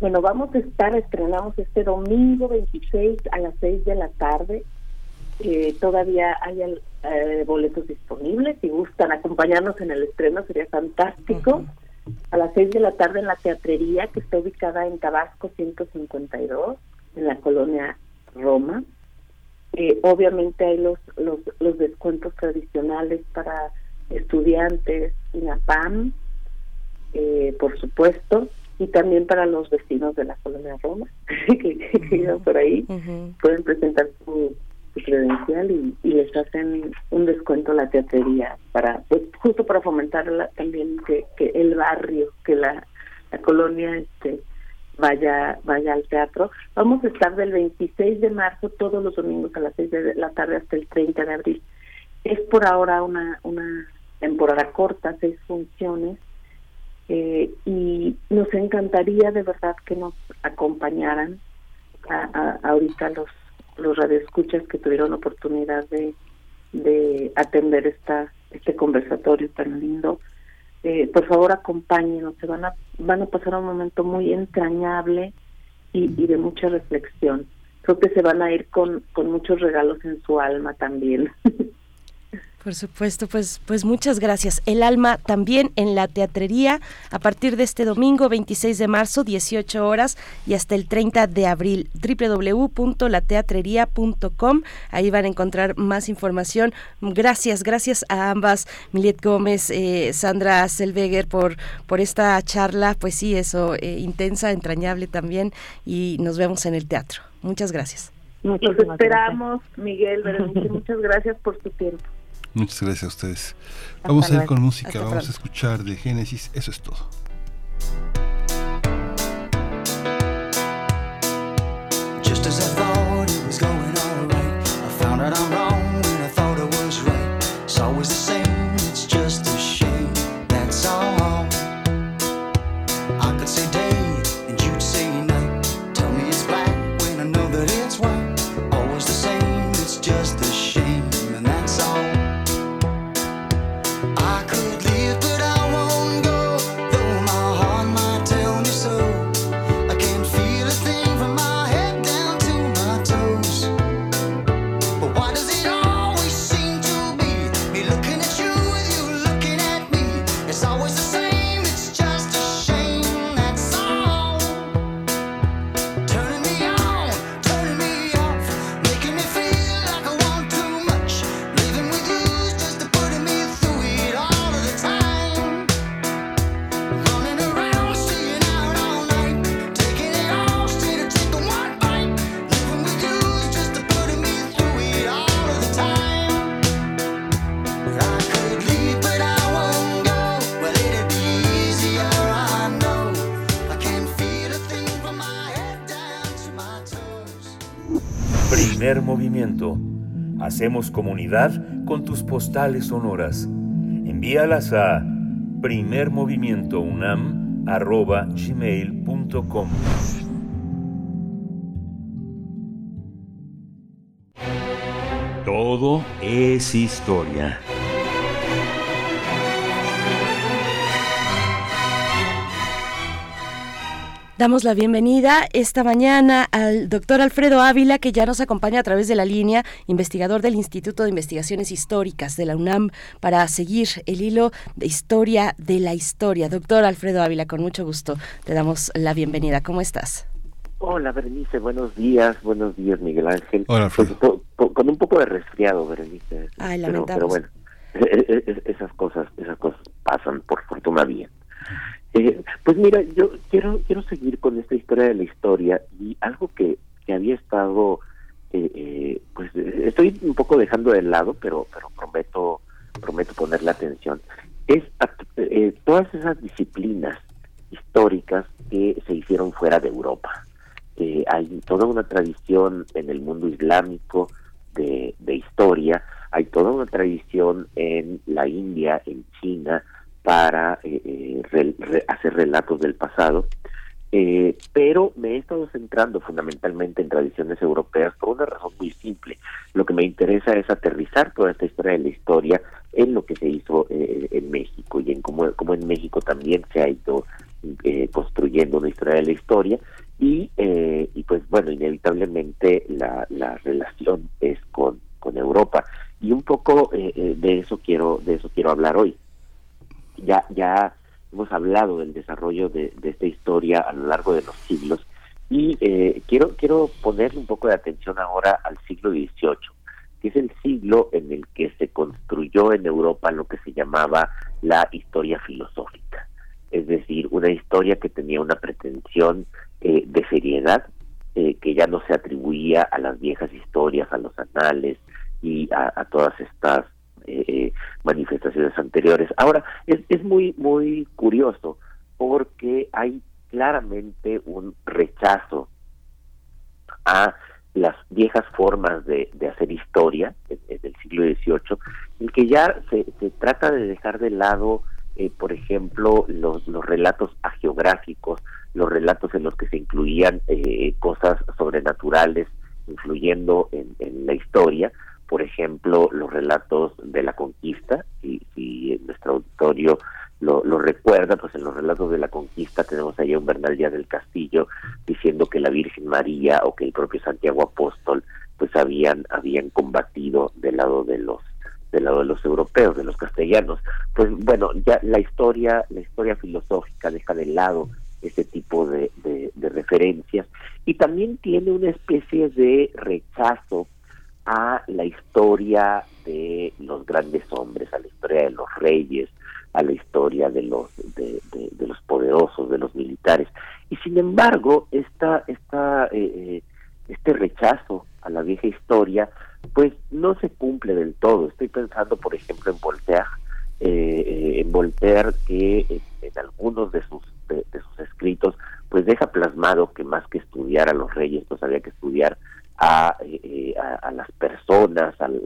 Bueno, vamos a estar, estrenamos este domingo 26 a las 6 de la tarde. Eh, todavía hay eh, boletos disponibles. Si gustan acompañarnos en el estreno, sería fantástico. A las 6 de la tarde en la teatrería, que está ubicada en Tabasco 152, en la colonia Roma. Eh, obviamente hay los, los, los descuentos tradicionales para estudiantes, INAPAM, eh, por supuesto y también para los vecinos de la colonia Roma que, que por ahí pueden presentar su, credencial y, les hacen un descuento a la teatrería para pues, justo para fomentar también que, que el barrio que la, la colonia este vaya vaya al teatro. Vamos a estar del 26 de marzo todos los domingos a las 6 de la tarde hasta el 30 de abril. Es por ahora una una temporada corta seis funciones eh, y nos encantaría de verdad que nos acompañaran a, ahorita los los radioescuchas que tuvieron oportunidad de, de atender esta este conversatorio tan lindo. Eh, por favor acompáñenos se van a van a pasar un momento muy entrañable y, y de mucha reflexión. Creo que se van a ir con con muchos regalos en su alma también Por supuesto, pues, pues muchas gracias. El alma también en la teatrería a partir de este domingo 26 de marzo, 18 horas y hasta el 30 de abril. www.lateatrería.com. Ahí van a encontrar más información. Gracias, gracias a ambas, Milet Gómez, eh, Sandra Selveger, por, por esta charla. Pues sí, eso, eh, intensa, entrañable también. Y nos vemos en el teatro. Muchas gracias. Nos esperamos, Miguel, muchas gracias por tu tiempo. Muchas gracias a ustedes. Vamos a ir con música, vamos a escuchar de Génesis, eso es todo. Just as I thought it was going Hacemos comunidad con tus postales sonoras. Envíalas a primermovimientounam.gmail.com Todo es historia. Damos la bienvenida esta mañana al doctor Alfredo Ávila, que ya nos acompaña a través de la línea, investigador del Instituto de Investigaciones Históricas de la UNAM, para seguir el hilo de historia de la historia. Doctor Alfredo Ávila, con mucho gusto te damos la bienvenida. ¿Cómo estás? Hola, Berenice, buenos días, buenos días, Miguel Ángel. Hola, pues, con, un poco de resfriado, Berenice. Ay, pero, pero bueno, e, e, e, esas cosas, esas cosas pasan, por fortuna bien. Eh, pues mira, yo quiero quiero seguir con esta historia de la historia y algo que, que había estado estoy un poco dejando de lado, pero, pero prometo, prometo ponerle atención, es eh, todas esas disciplinas históricas que se hicieron fuera de Europa. Eh, hay toda una tradición en el mundo islámico de, historia, hay toda una tradición en la India, en China, para eh, hacer relatos del pasado eh, pero me he estado centrando fundamentalmente en tradiciones europeas por una razón muy simple. Lo que me interesa es aterrizar toda esta historia de la historia en lo que se hizo eh, en México y en cómo, en México también se ha ido eh, construyendo una historia de la historia y, y pues bueno, inevitablemente la, la relación es con, con Europa y un poco de eso quiero de eso quiero hablar hoy. Ya ya hemos hablado del desarrollo de, esta historia a lo largo de los siglos. Y eh, quiero quiero ponerle un poco de atención ahora al siglo XVIII, que es el siglo en el que se construyó en Europa lo que se llamaba la historia filosófica, es decir, una historia que tenía una pretensión eh, de seriedad eh, que ya no se atribuía a las viejas historias, a los anales y a todas estas eh, manifestaciones anteriores. Ahora, es, es muy, muy curioso porque hay claramente un rechazo a las viejas formas de, hacer historia en, el siglo XVIII, en que ya se, se trata de dejar de lado, eh, por ejemplo, los, relatos agiográficos, los relatos en los que se incluían eh, cosas sobrenaturales influyendo en, en la historia, por ejemplo, los relatos de la conquista, si nuestro auditorio lo, recuerda, pues en los relatos de la conquista tenemos ahí a un Bernal Díaz del Castillo diciendo que la Virgen María o que el propio Santiago Apóstol pues habían habían combatido del lado de los del lado de los europeos, de los castellanos. Pues bueno, ya la historia, la historia filosófica deja de lado ese tipo de referencias y también tiene una especie de rechazo a la historia de los grandes hombres, a la historia de los reyes, a la historia de los de, los poderosos, de los militares. Y sin embargo, esta, esta, eh, eh, este rechazo a la vieja historia, pues no se cumple del todo. Estoy pensando, por ejemplo, en Voltaire, eh, en Voltaire que en, algunos de sus de, sus escritos, pues deja plasmado que más que estudiar a los reyes, pues había que estudiar eh, a, a, las personas, al,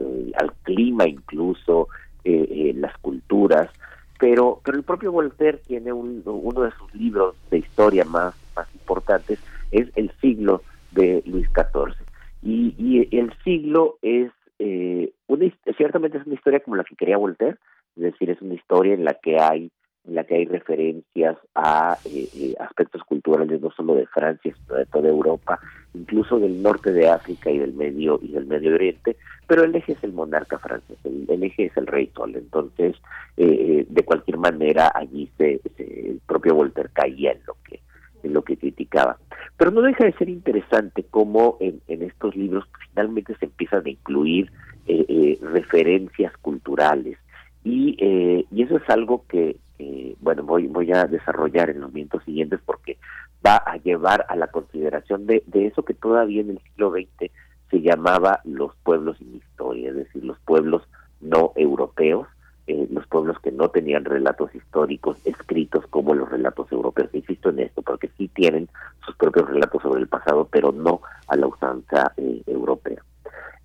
clima incluso, eh, eh, las culturas, pero, pero el propio Voltaire tiene uno de sus libros de historia más, más importantes, es El siglo de Luis XIV. Y, y el siglo es, una, ciertamente es una historia como la que quería Voltaire, es decir, es una historia en la que hay en la que hay referencias a eh, eh, aspectos culturales no solo de Francia, sino de toda Europa, incluso del norte de África y del Medio y del Medio Oriente, pero el eje es el monarca francés, el, eje es el rey Sol, entonces eh, de cualquier manera allí se, el propio Voltaire caía en lo que en lo que criticaba. Pero no deja de ser interesante cómo en, estos libros finalmente se empiezan a incluir referencias culturales, y, y eso es algo que, bueno, voy, voy a desarrollar en los minutos siguientes porque va a llevar a la consideración de, de eso que todavía en el siglo XX se llamaba los pueblos sin historia, es decir, los pueblos no europeos, eh, los pueblos que no tenían relatos históricos escritos como los relatos europeos. Insisto en esto, porque sí tienen sus propios relatos sobre el pasado, pero no a la usanza eh, europea.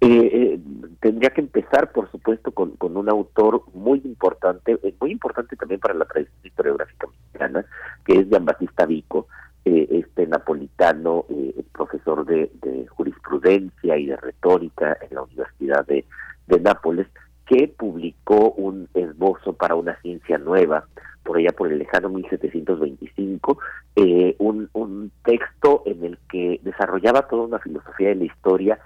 Eh, eh, tendría que empezar, por supuesto, con, con un autor muy importante, eh, muy importante también para la tradición historiográfica mexicana, que es Jean Batista Vico, eh, este napolitano, profesor de, de, jurisprudencia y de retórica en la Universidad de, de Nápoles, que publicó un esbozo para una ciencia nueva, por allá por el lejano 1725, eh, un, un texto en el que desarrollaba toda una filosofía de la historia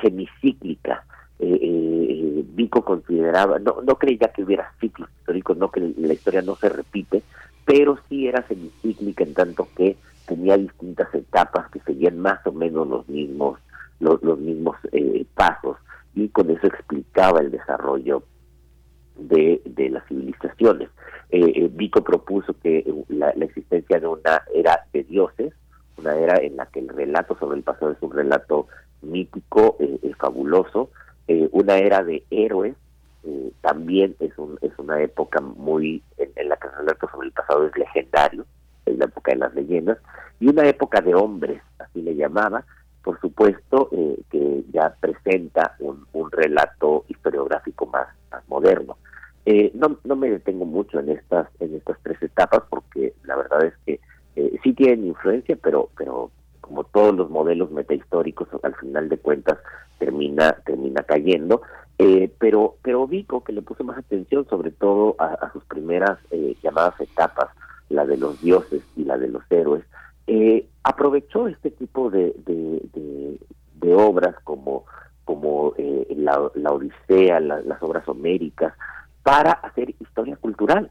semicíclica. Eh, eh, Vico consideraba, no, no creía que hubiera ciclos históricos, no que la historia no se repite, pero sí era semicíclica en tanto que tenía distintas etapas que seguían más o menos los mismos los, los mismos eh, pasos y con eso explicaba el desarrollo de, de las civilizaciones. Eh, Vico propuso que la, la, existencia de una era de dioses, una era en la que el relato sobre el pasado es un relato mítico, eh, fabuloso, una era de héroes, también es, un, es una época muy, en, la que el sobre el pasado es legendario, es la época de las leyendas, y una época de hombres, así le llamaba, por supuesto, que ya presenta un, relato historiográfico más, moderno. Eh, no, no me detengo mucho en estas en estas tres etapas porque la verdad es que eh, sí tienen influencia, pero pero todos los modelos metahistóricos al final de cuentas termina termina cayendo. Eh, pero pero Vico que le puse más atención sobre todo a, sus primeras eh, llamadas etapas, la de los dioses y la de los héroes, aprovechó este tipo de, de, obras como como la, la Odisea, las obras homéricas, para hacer historia cultural.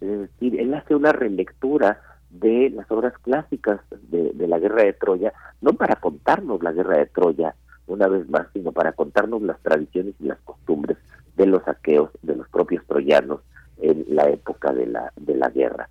Es decir, él hace una relectura de las obras clásicas de, la guerra de Troya, no para contarnos la guerra de Troya una vez más, sino para contarnos las tradiciones y las costumbres de los saqueos de los propios troyanos en la época de la, de la guerra.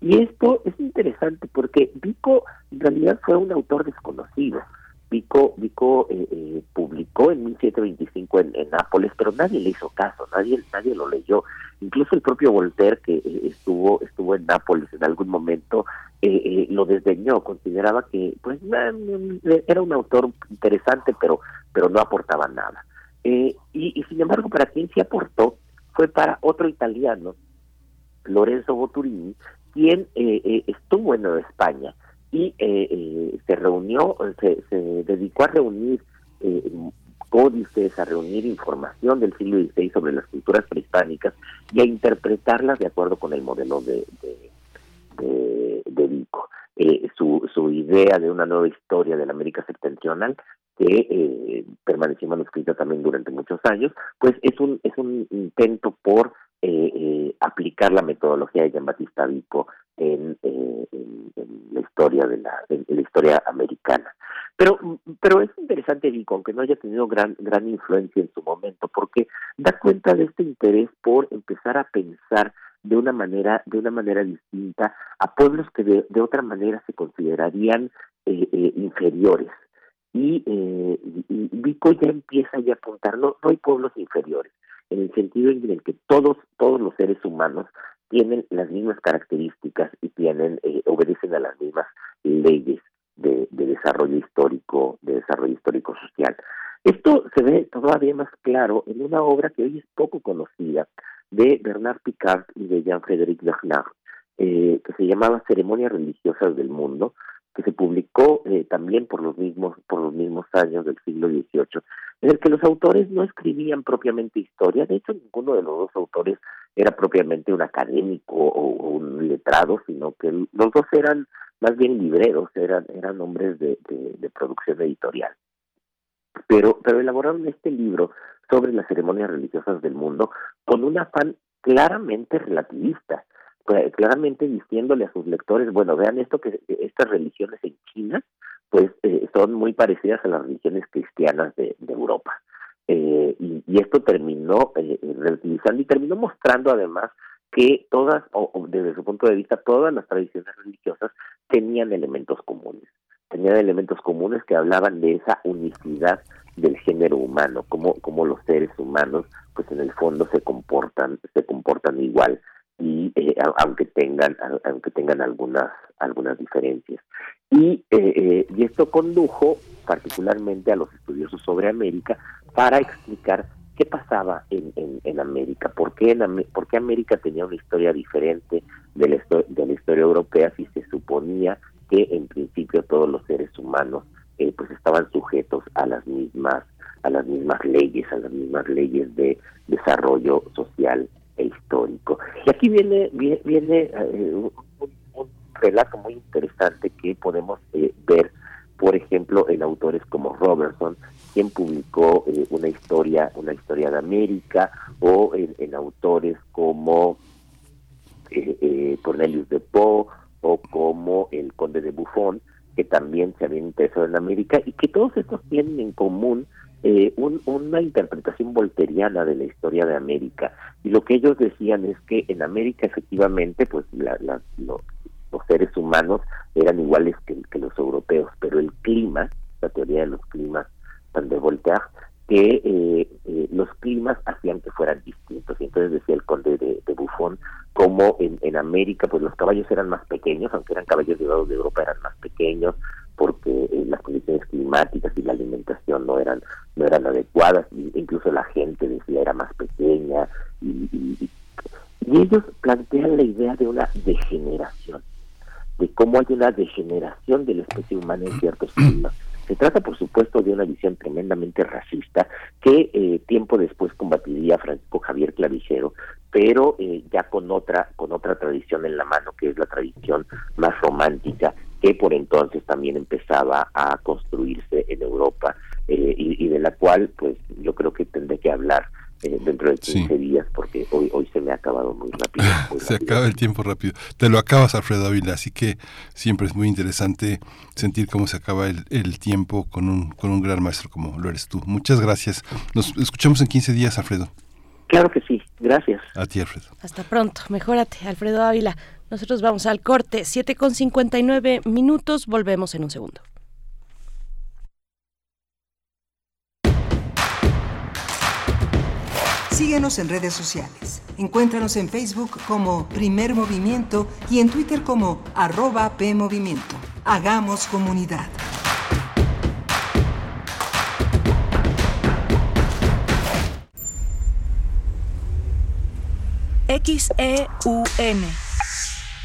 Y esto es interesante porque Vico en realidad fue un autor desconocido. Vico, Vico eh, eh, publicó en 1725 en, en, Nápoles, pero nadie le hizo caso, nadie, nadie lo leyó. Incluso el propio Voltaire, que eh, estuvo, estuvo en Nápoles en algún momento, lo desdeñó, consideraba que pues era un autor interesante, pero, pero no aportaba nada. Y, y, sin embargo, para quien sí aportó fue para otro italiano, Lorenzo Boturini, quien estuvo en Nueva España y eh, eh, se reunió, se, se, dedicó a reunir eh, códices, a reunir información del siglo XVI sobre las culturas prehispánicas y a interpretarlas de acuerdo con el modelo de, de, de, Vico. su, su idea de una nueva historia de la América septentrional que permaneció manuscrita también durante muchos años, pues es un es un intento por aplicar la metodología de Jean Batista Vico en, la historia de la, la historia americana. Pero, pero es interesante, Vico, aunque no haya tenido gran, gran influencia en su momento, porque da cuenta de este interés por empezar a pensar de una manera, de una manera distinta a pueblos que de, de otra manera se considerarían eh, eh, inferiores. Y, eh, y, Vico ya empieza ya a apuntar, no, no hay pueblos inferiores, en el sentido en el que todos, todos los seres humanos tienen las mismas características y tienen eh, obedecen a las mismas leyes de, desarrollo histórico, de desarrollo histórico social. Esto se ve todavía más claro en una obra que hoy es poco conocida de Bernard Picard y de Jean-Frédéric Bernard, eh, que se llamaba Ceremonias religiosas del mundo, que se publicó eh, también por los mismos por los mismos años del siglo XVIII, en el que los autores no escribían propiamente historia, de hecho ninguno de los dos autores era propiamente un académico o, un letrado, sino que los dos eran más bien libreros, eran eran hombres de, de, producción editorial. Pero pero elaboraron este libro sobre las ceremonias religiosas del mundo con un afán claramente relativista claramente diciéndole a sus lectores, bueno, vean esto que estas religiones en China, pues eh, son muy parecidas a las religiones cristianas de, Europa. Eh, y, esto terminó eh, relativizando y terminó mostrando además que todas, o, desde su punto de vista, todas las tradiciones religiosas tenían elementos comunes, tenían elementos comunes que hablaban de esa unicidad del género humano, como, como los seres humanos, pues en el fondo se comportan, se comportan igual y eh, aunque tengan aunque tengan algunas algunas diferencias. Y eh, eh, y esto condujo particularmente a los estudiosos sobre América para explicar qué pasaba en, América por qué en, por qué América tenía una historia diferente de la, de la historia europea si se suponía que en principio todos los seres humanos pues estaban sujetos a las mismas a las mismas leyes a las mismas leyes de desarrollo social e histórico. Y aquí viene, viene, eh, un, relato muy interesante que podemos eh, ver, por ejemplo, en autores como Robertson, quien publicó eh, una historia, una historia de América, o en, autores como Cornelius de Poe o como el Conde de Buffon, que también se habían interesado en América y que todos estos tienen en común eh, una interpretación volteriana de la historia de América. Y lo que ellos decían es que en América efectivamente pues los seres humanos eran iguales que, los europeos, pero el clima, la teoría de los climas tan de Voltaire, que eh, eh, los climas hacían que fueran distintos. Y entonces decía el conde de, de Buffon, como en, en América, pues los caballos eran más pequeños, aunque eran caballos llevados de Europa, eran más pequeños, porque eh, las condiciones climáticas y la alimentación no eran no eran adecuadas, incluso la gente decía era más pequeña, y, ellos plantean la idea de una degeneración, de cómo hay una degeneración de la especie humana en ciertos climas se trata, por supuesto, de una visión tremendamente racista que eh, tiempo después combatiría Francisco Javier Clavijero, pero eh, ya con otra con otra tradición en la mano, que es la tradición más romántica, que por entonces también empezaba a construirse en Europa eh, y, y de la cual, pues, yo creo que tendré que hablar eh, dentro de 15 días porque hoy hoy se me ha acabado muy rápido. se acaba el tiempo rápido. Te lo acabas, Alfredo Ávila, así que siempre es muy interesante sentir cómo se acaba el, el, tiempo con un, con un gran maestro como lo eres tú. Muchas gracias. Nos escuchamos en 15 días, Alfredo. Claro que sí, gracias. A ti, Alfredo. Hasta pronto, mejórate, Alfredo Ávila. Nosotros vamos al corte, 7 con 59 minutos, volvemos en un segundo. Síguenos en redes sociales. Encuéntranos en Facebook como Primer Movimiento y en Twitter como arroba PMovimiento. Hagamos comunidad. XEUN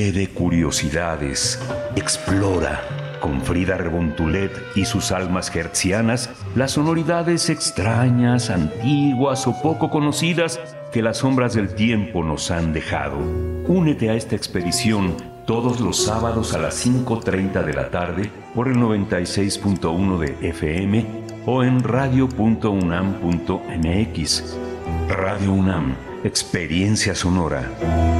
De Curiosidades. Explora con Frida Rebontulet y sus almas hertzianas, las sonoridades extrañas, antiguas o poco conocidas que las sombras del tiempo nos han dejado. Únete a esta expedición todos los sábados a las 5.30 de la tarde por el 96.1 de FM o en radio.unam.mx. Radio UNAM, experiencia sonora.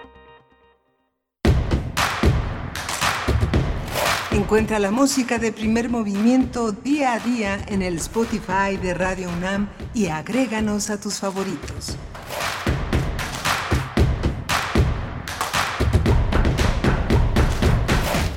Encuentra la música de primer movimiento día a día en el Spotify de Radio UNAM y agréganos a tus favoritos.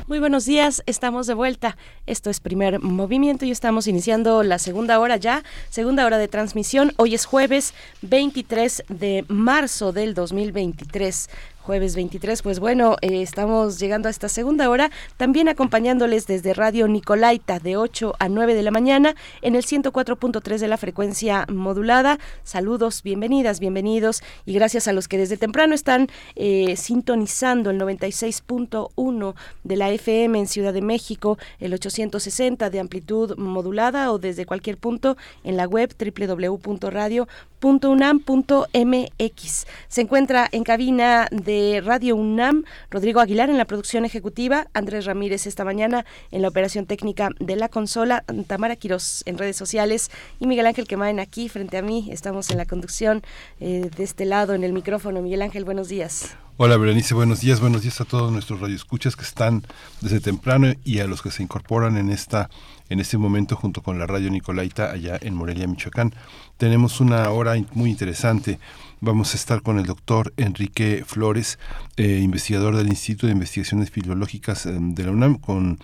Muy buenos días, estamos de vuelta. Esto es primer movimiento y estamos iniciando la segunda hora ya, segunda hora de transmisión. Hoy es jueves 23 de marzo del 2023 jueves 23. Pues bueno, eh, estamos llegando a esta segunda hora, también acompañándoles desde Radio Nicolaita de 8 a 9 de la mañana en el 104.3 de la frecuencia modulada. Saludos, bienvenidas, bienvenidos y gracias a los que desde temprano están eh, sintonizando el 96.1 de la FM en Ciudad de México, el 860 de amplitud modulada o desde cualquier punto en la web www.radio.unam.mx. Se encuentra en cabina de Radio UNAM, Rodrigo Aguilar en la producción ejecutiva, Andrés Ramírez esta mañana en la operación técnica de la consola, Tamara Quiroz en redes sociales y Miguel Ángel Quemain aquí frente a mí. Estamos en la conducción eh, de este lado en el micrófono. Miguel Ángel, buenos días. Hola Berenice, buenos días, buenos días a todos nuestros radioescuchas que están desde temprano y a los que se incorporan en esta en este momento junto con la radio Nicolaita allá en Morelia, Michoacán. Tenemos una hora muy interesante Vamos a estar con el doctor Enrique Flores, eh, investigador del Instituto de Investigaciones Filológicas eh, de la UNAM, con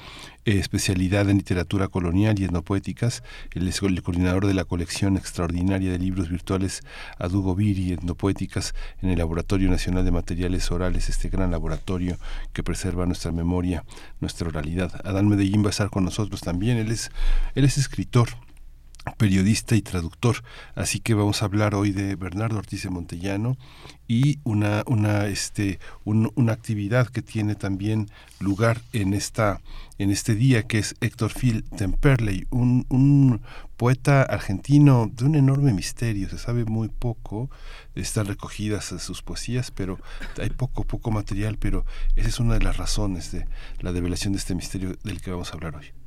eh, especialidad en literatura colonial y etnopoéticas. Él es el coordinador de la colección extraordinaria de libros virtuales Adugo Viri, etnopoéticas, en el Laboratorio Nacional de Materiales Orales, este gran laboratorio que preserva nuestra memoria, nuestra oralidad. Adán Medellín va a estar con nosotros también. Él es, él es escritor periodista y traductor. Así que vamos a hablar hoy de Bernardo Ortiz de Montellano y una, una, este, una actividad que tiene también lugar en, esta, en este día, que es Héctor Phil Temperley, un, un poeta argentino de un enorme misterio. Se sabe muy poco, están recogidas sus poesías, pero hay poco, poco material, pero esa es una de las razones de la develación de este misterio del que vamos a hablar hoy.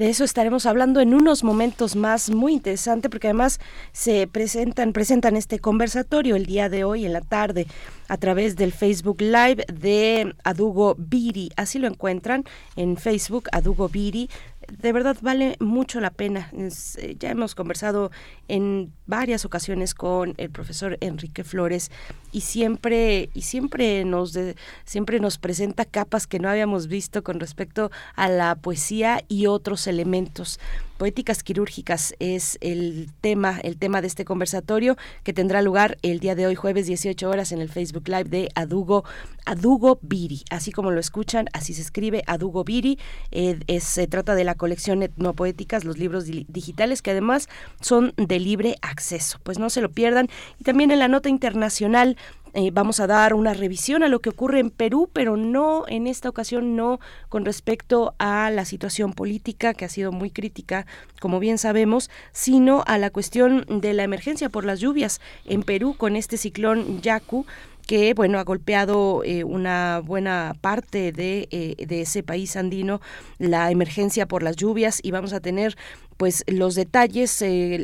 De eso estaremos hablando en unos momentos más, muy interesante, porque además se presentan, presentan este conversatorio el día de hoy en la tarde a través del Facebook Live de Adugo Biri. Así lo encuentran en Facebook, Adugo Biri de verdad vale mucho la pena. Eh, ya hemos conversado en varias ocasiones con el profesor Enrique Flores y siempre y siempre nos siempre nos presenta capas que no habíamos visto con respecto a la poesía y otros elementos. Poéticas quirúrgicas es el tema, el tema de este conversatorio que tendrá lugar el día de hoy, jueves 18 horas, en el Facebook Live de Adugo, Adugo Biri. Así como lo escuchan, así se escribe Adugo Biri. Eh, se trata de la colección etnopoéticas, los libros digitales que además son de libre acceso. Pues no se lo pierdan. Y también en la nota internacional eh, vamos a dar una revisión a lo que ocurre en Perú, pero no en esta ocasión, no con respecto a la situación política, que ha sido muy crítica, como bien sabemos, sino a la cuestión de la emergencia por las lluvias en Perú con este ciclón Yaku que bueno ha golpeado eh, una buena parte de, eh, de, ese país andino la emergencia por las lluvias y vamos a tener pues los detalles, eh,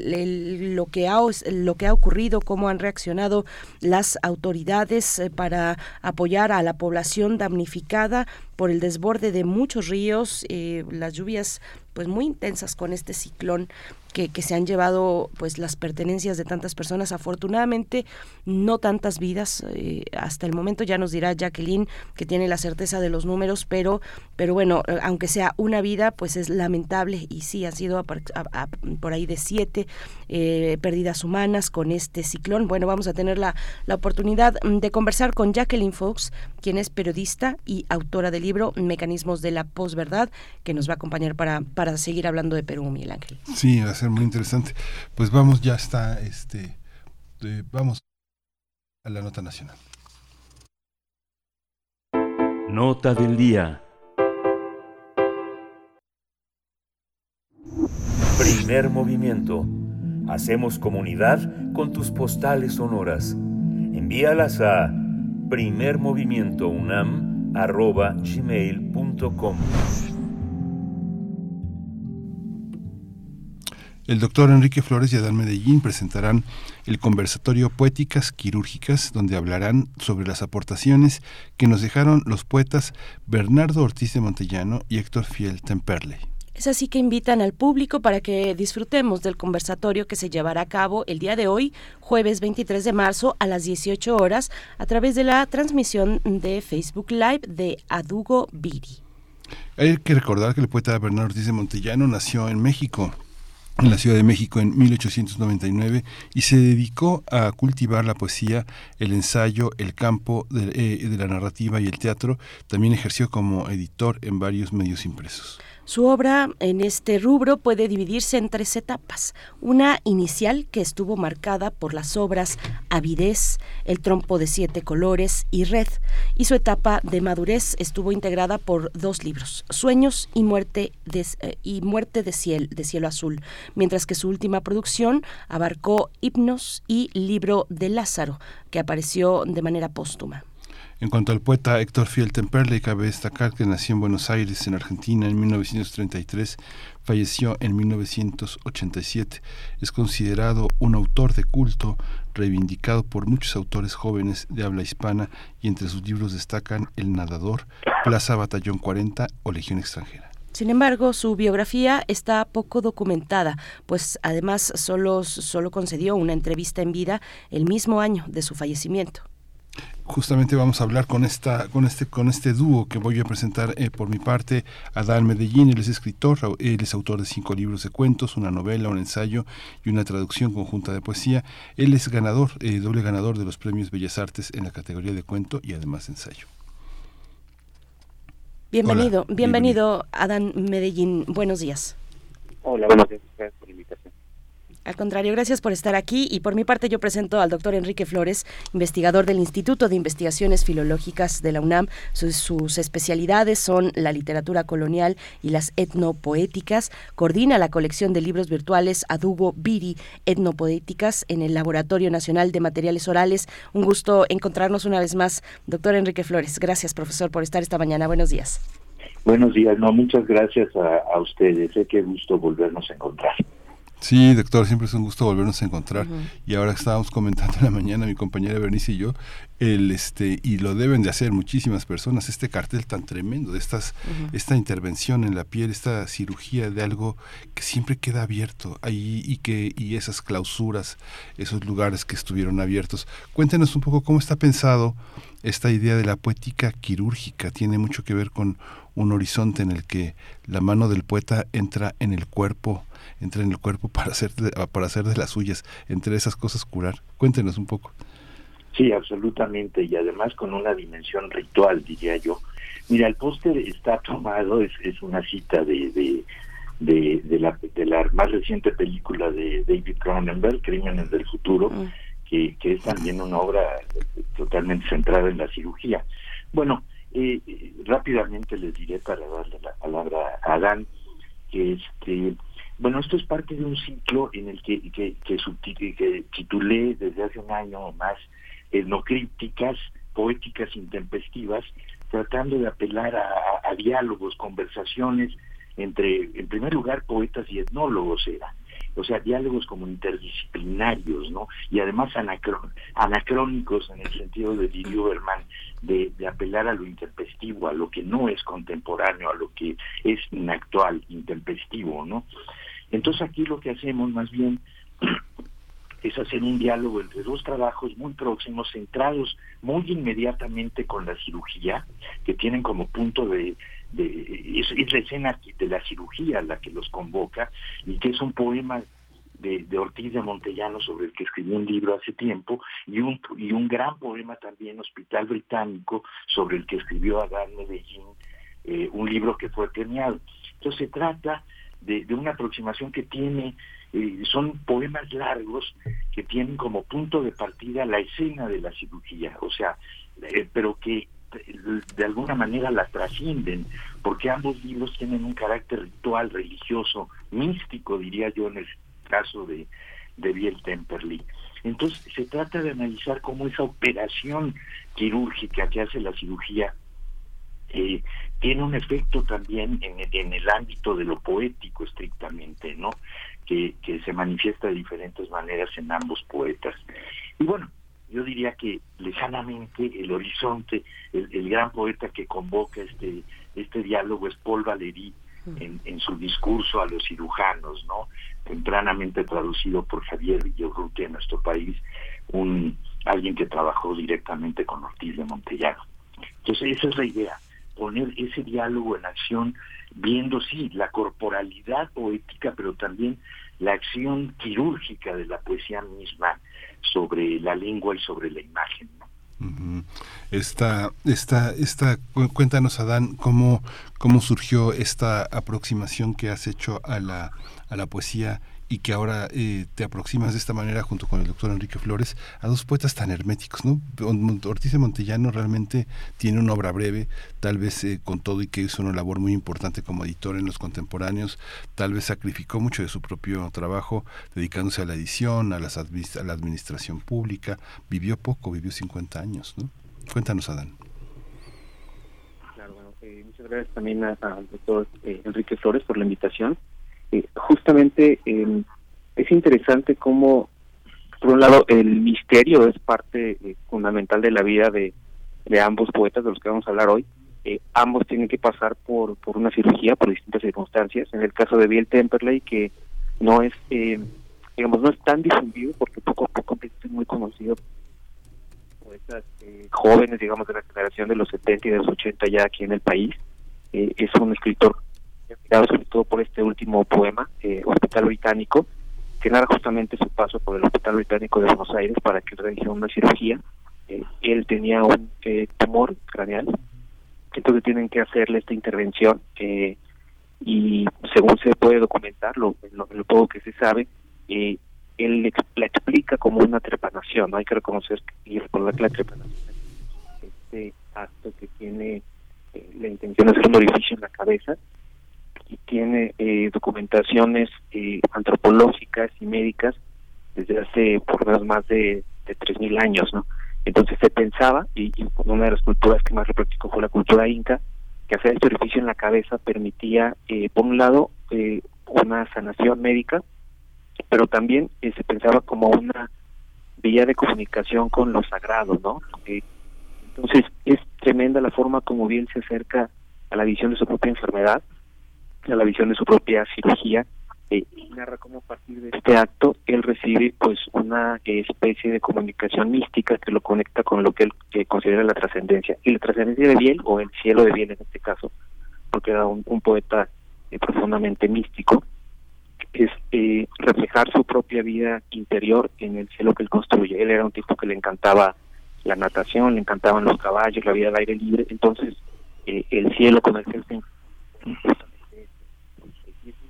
lo, que ha, lo que ha ocurrido, cómo han reaccionado las autoridades para apoyar a la población damnificada por el desborde de muchos ríos, las lluvias pues muy intensas con este ciclón que, se han llevado pues las pertenencias de tantas personas afortunadamente no tantas vidas hasta el momento ya nos dirá Jacqueline que tiene la certeza de los números pero pero bueno aunque sea una vida pues es lamentable y sí ha sido por ahí de siete eh, pérdidas humanas con este ciclón. Bueno, vamos a tener la, la oportunidad de conversar con Jacqueline Fox, quien es periodista y autora del libro Mecanismos de la posverdad, que nos va a acompañar para, para seguir hablando de Perú, Miguel Ángel. Sí, a ser muy interesante. Pues vamos, ya está este eh, vamos a la nota nacional. Nota del día. Primer movimiento. Hacemos comunidad con tus postales sonoras. Envíalas a primermovimientounam.gmail.com El doctor Enrique Flores y Adán Medellín presentarán el conversatorio Poéticas Quirúrgicas, donde hablarán sobre las aportaciones que nos dejaron los poetas Bernardo Ortiz de Montellano y Héctor Fiel Temperley. Es así que invitan al público para que disfrutemos del conversatorio que se llevará a cabo el día de hoy, jueves 23 de marzo a las 18 horas, a través de la transmisión de Facebook Live de Adugo Biri. Hay que recordar que el poeta Bernardo Ortiz de Montellano nació en México en la Ciudad de México en 1899 y se dedicó a cultivar la poesía, el ensayo, el campo de, eh, de, la narrativa y el teatro. También ejerció como editor en varios medios impresos. Su obra en este rubro puede dividirse en tres etapas. Una inicial que estuvo marcada por las obras Avidez, El trompo de siete colores y Red, y su etapa de madurez estuvo integrada por dos libros, Sueños y Muerte de, eh, y Muerte de, ciel, de Cielo Azul, mientras que su última producción abarcó Hipnos y Libro de Lázaro, que apareció de manera póstuma. En cuanto al poeta Héctor Fiel Temperley, cabe destacar que nació en Buenos Aires, en Argentina, en 1933, falleció en 1987. Es considerado un autor de culto, reivindicado por muchos autores jóvenes de habla hispana y entre sus libros destacan El Nadador, Plaza Batallón 40 o Legión Extranjera. Sin embargo, su biografía está poco documentada, pues además solo, solo concedió una entrevista en vida el mismo año de su fallecimiento justamente vamos a hablar con esta con este con este dúo que voy a presentar eh, por mi parte Adán Medellín él es escritor él es autor de cinco libros de cuentos una novela un ensayo y una traducción conjunta de poesía. Él es ganador eh, doble ganador de los premios Bellas Artes en la categoría de cuento y además ensayo. Bienvenido Hola, bienvenido, bienvenido Adán Medellín. Buenos días. Hola buenos días gracias por la invitación al contrario, gracias por estar aquí y por mi parte yo presento al doctor Enrique Flores, investigador del Instituto de Investigaciones Filológicas de la UNAM. Sus, especialidades son la literatura colonial y las etnopoéticas. Coordina la colección de libros virtuales Adugo Biri Etnopoéticas en el Laboratorio Nacional de Materiales Orales. Un gusto encontrarnos una vez más, doctor Enrique Flores. Gracias, profesor, por estar esta mañana. Buenos días. Buenos días, no, muchas gracias a, ustedes. Que gusto volvernos a encontrar. Sí, doctor, siempre es un gusto volvernos a encontrar. Uh -huh. Y ahora estábamos comentando en la mañana mi compañera Bernice y yo, el este y lo deben de hacer muchísimas personas este cartel tan tremendo de estas uh -huh. esta intervención en la piel, esta cirugía de algo que siempre queda abierto ahí y que y esas clausuras, esos lugares que estuvieron abiertos. Cuéntenos un poco cómo está pensado esta idea de la poética quirúrgica, tiene mucho que ver con un horizonte en el que la mano del poeta entra en el cuerpo entra en el cuerpo para hacer de, para hacer de las suyas, entre esas cosas curar. Cuéntenos un poco. Sí, absolutamente, y además con una dimensión ritual, diría yo. Mira, el póster está tomado, es, es una cita de, de, de, de, la, de la más reciente película de David Cronenberg, Crímenes del Futuro, mm. que, que es también una obra totalmente centrada en la cirugía. Bueno, eh, rápidamente les diré para darle la palabra a Adán que este bueno, esto es parte de un ciclo en el que, que, que, que titulé desde hace un año o más etnocrípticas, poéticas intempestivas, tratando de apelar a, diálogos, conversaciones entre, en primer lugar, poetas y etnólogos era. O sea, diálogos como interdisciplinarios, ¿no? Y además anacrón, anacrónicos en el sentido de Didi Berman, de, de apelar a lo intempestivo, a lo que no es contemporáneo, a lo que es inactual, intempestivo, ¿no? Entonces aquí lo que hacemos más bien es hacer un diálogo entre dos trabajos muy próximos, centrados muy inmediatamente con la cirugía, que tienen como punto de, es, la escena de la cirugía la que los convoca, y que es un poema de, de, Ortiz de Montellano sobre el que escribió un libro hace tiempo, y un, y un gran poema también, Hospital Británico, sobre el que escribió Adán Medellín, eh, un libro que fue premiado. Entonces se trata de, una aproximación que tiene eh, son poemas largos que tienen como punto de partida la escena de la cirugía, o sea, eh, pero que de alguna manera la trascienden, porque ambos libros tienen un carácter ritual, religioso, místico, diría yo, en el caso de, de Biel Temperley. Entonces, se trata de analizar cómo esa operación quirúrgica que hace la cirugía eh, tiene un efecto también en, en, el ámbito de lo poético estrictamente, ¿no? Que, que se manifiesta de diferentes maneras en ambos poetas. Y bueno, yo diría que lejanamente el horizonte, el, gran poeta que convoca este, este diálogo es Paul Valéry en, en, su discurso a los cirujanos, ¿no? Tempranamente traducido por Javier Villorrutia en nuestro país, un alguien que trabajó directamente con Ortiz de Montellano. Entonces esa es la idea, poner ese diálogo en acción, viendo sí la corporalidad poética, pero también la acción quirúrgica de la poesía misma sobre la lengua y sobre la imagen. Esta, esta, esta, cuéntanos, Adán, cómo, cómo surgió esta aproximación que has hecho a la, a la poesía y que ahora eh, te aproximas de esta manera junto con el doctor Enrique Flores a dos poetas tan herméticos, ¿no? Ortiz de Montellano realmente tiene una obra breve, tal vez eh, con todo y que hizo una labor muy importante como editor en los contemporáneos, tal vez sacrificó mucho de su propio trabajo dedicándose a la edición, a, las a la administración pública, vivió poco, vivió 50 años, ¿no? Cuéntanos, Adán. Claro, bueno, eh, muchas gracias también al doctor Enrique Flores por la invitación. Eh, justamente em, es interesante cómo, por un lado, el misterio es parte eh, fundamental de la vida de, de, ambos poetas de los que vamos a hablar hoy. Eh, ambos tienen que pasar por, por una cirugía por distintas circunstancias. En el caso de Biel Temperley, que no es, digamos, no es tan difundido porque poco a poco es muy conocido poetas jóvenes, digamos, de la generación de los 70 y de los 80 ya aquí en el país. es un escritor sobre todo por este último poema, eh, Hospital Británico, que narra justamente su paso por el Hospital Británico de Buenos Aires para que realizara una cirugía. Eh, él tenía un eh, tumor craneal, entonces tienen que hacerle esta intervención y según se puede documentar, lo, lo, poco que se sabe, él la explica como una trepanación, hay que reconocer y recordar que la trepanación es este acto que tiene la intención de hacer un orificio en la cabeza y tiene eh, documentaciones eh, antropológicas y médicas desde hace por menos más de, de 3.000 años, ¿no? Entonces se pensaba, y, una de las culturas que más repracticó fue la cultura inca, que hacer este orificio en la cabeza permitía, eh, por un lado, eh, una sanación médica, pero también se pensaba como una vía de comunicación con lo sagrado, ¿no? entonces es tremenda la forma como bien se acerca a la visión de su propia enfermedad, a la visión de su propia cirugía eh, y narra cómo a partir de este acto él recibe pues una especie de comunicación mística que lo conecta con lo que él considera la trascendencia. Y la trascendencia de Biel o el cielo de Biel en este caso porque era un, poeta eh, profundamente místico es eh, reflejar su propia vida interior en el cielo que él construye. Él era un tipo que le encantaba la natación le encantaban los caballos la vida al aire libre. Entonces el cielo con el que él se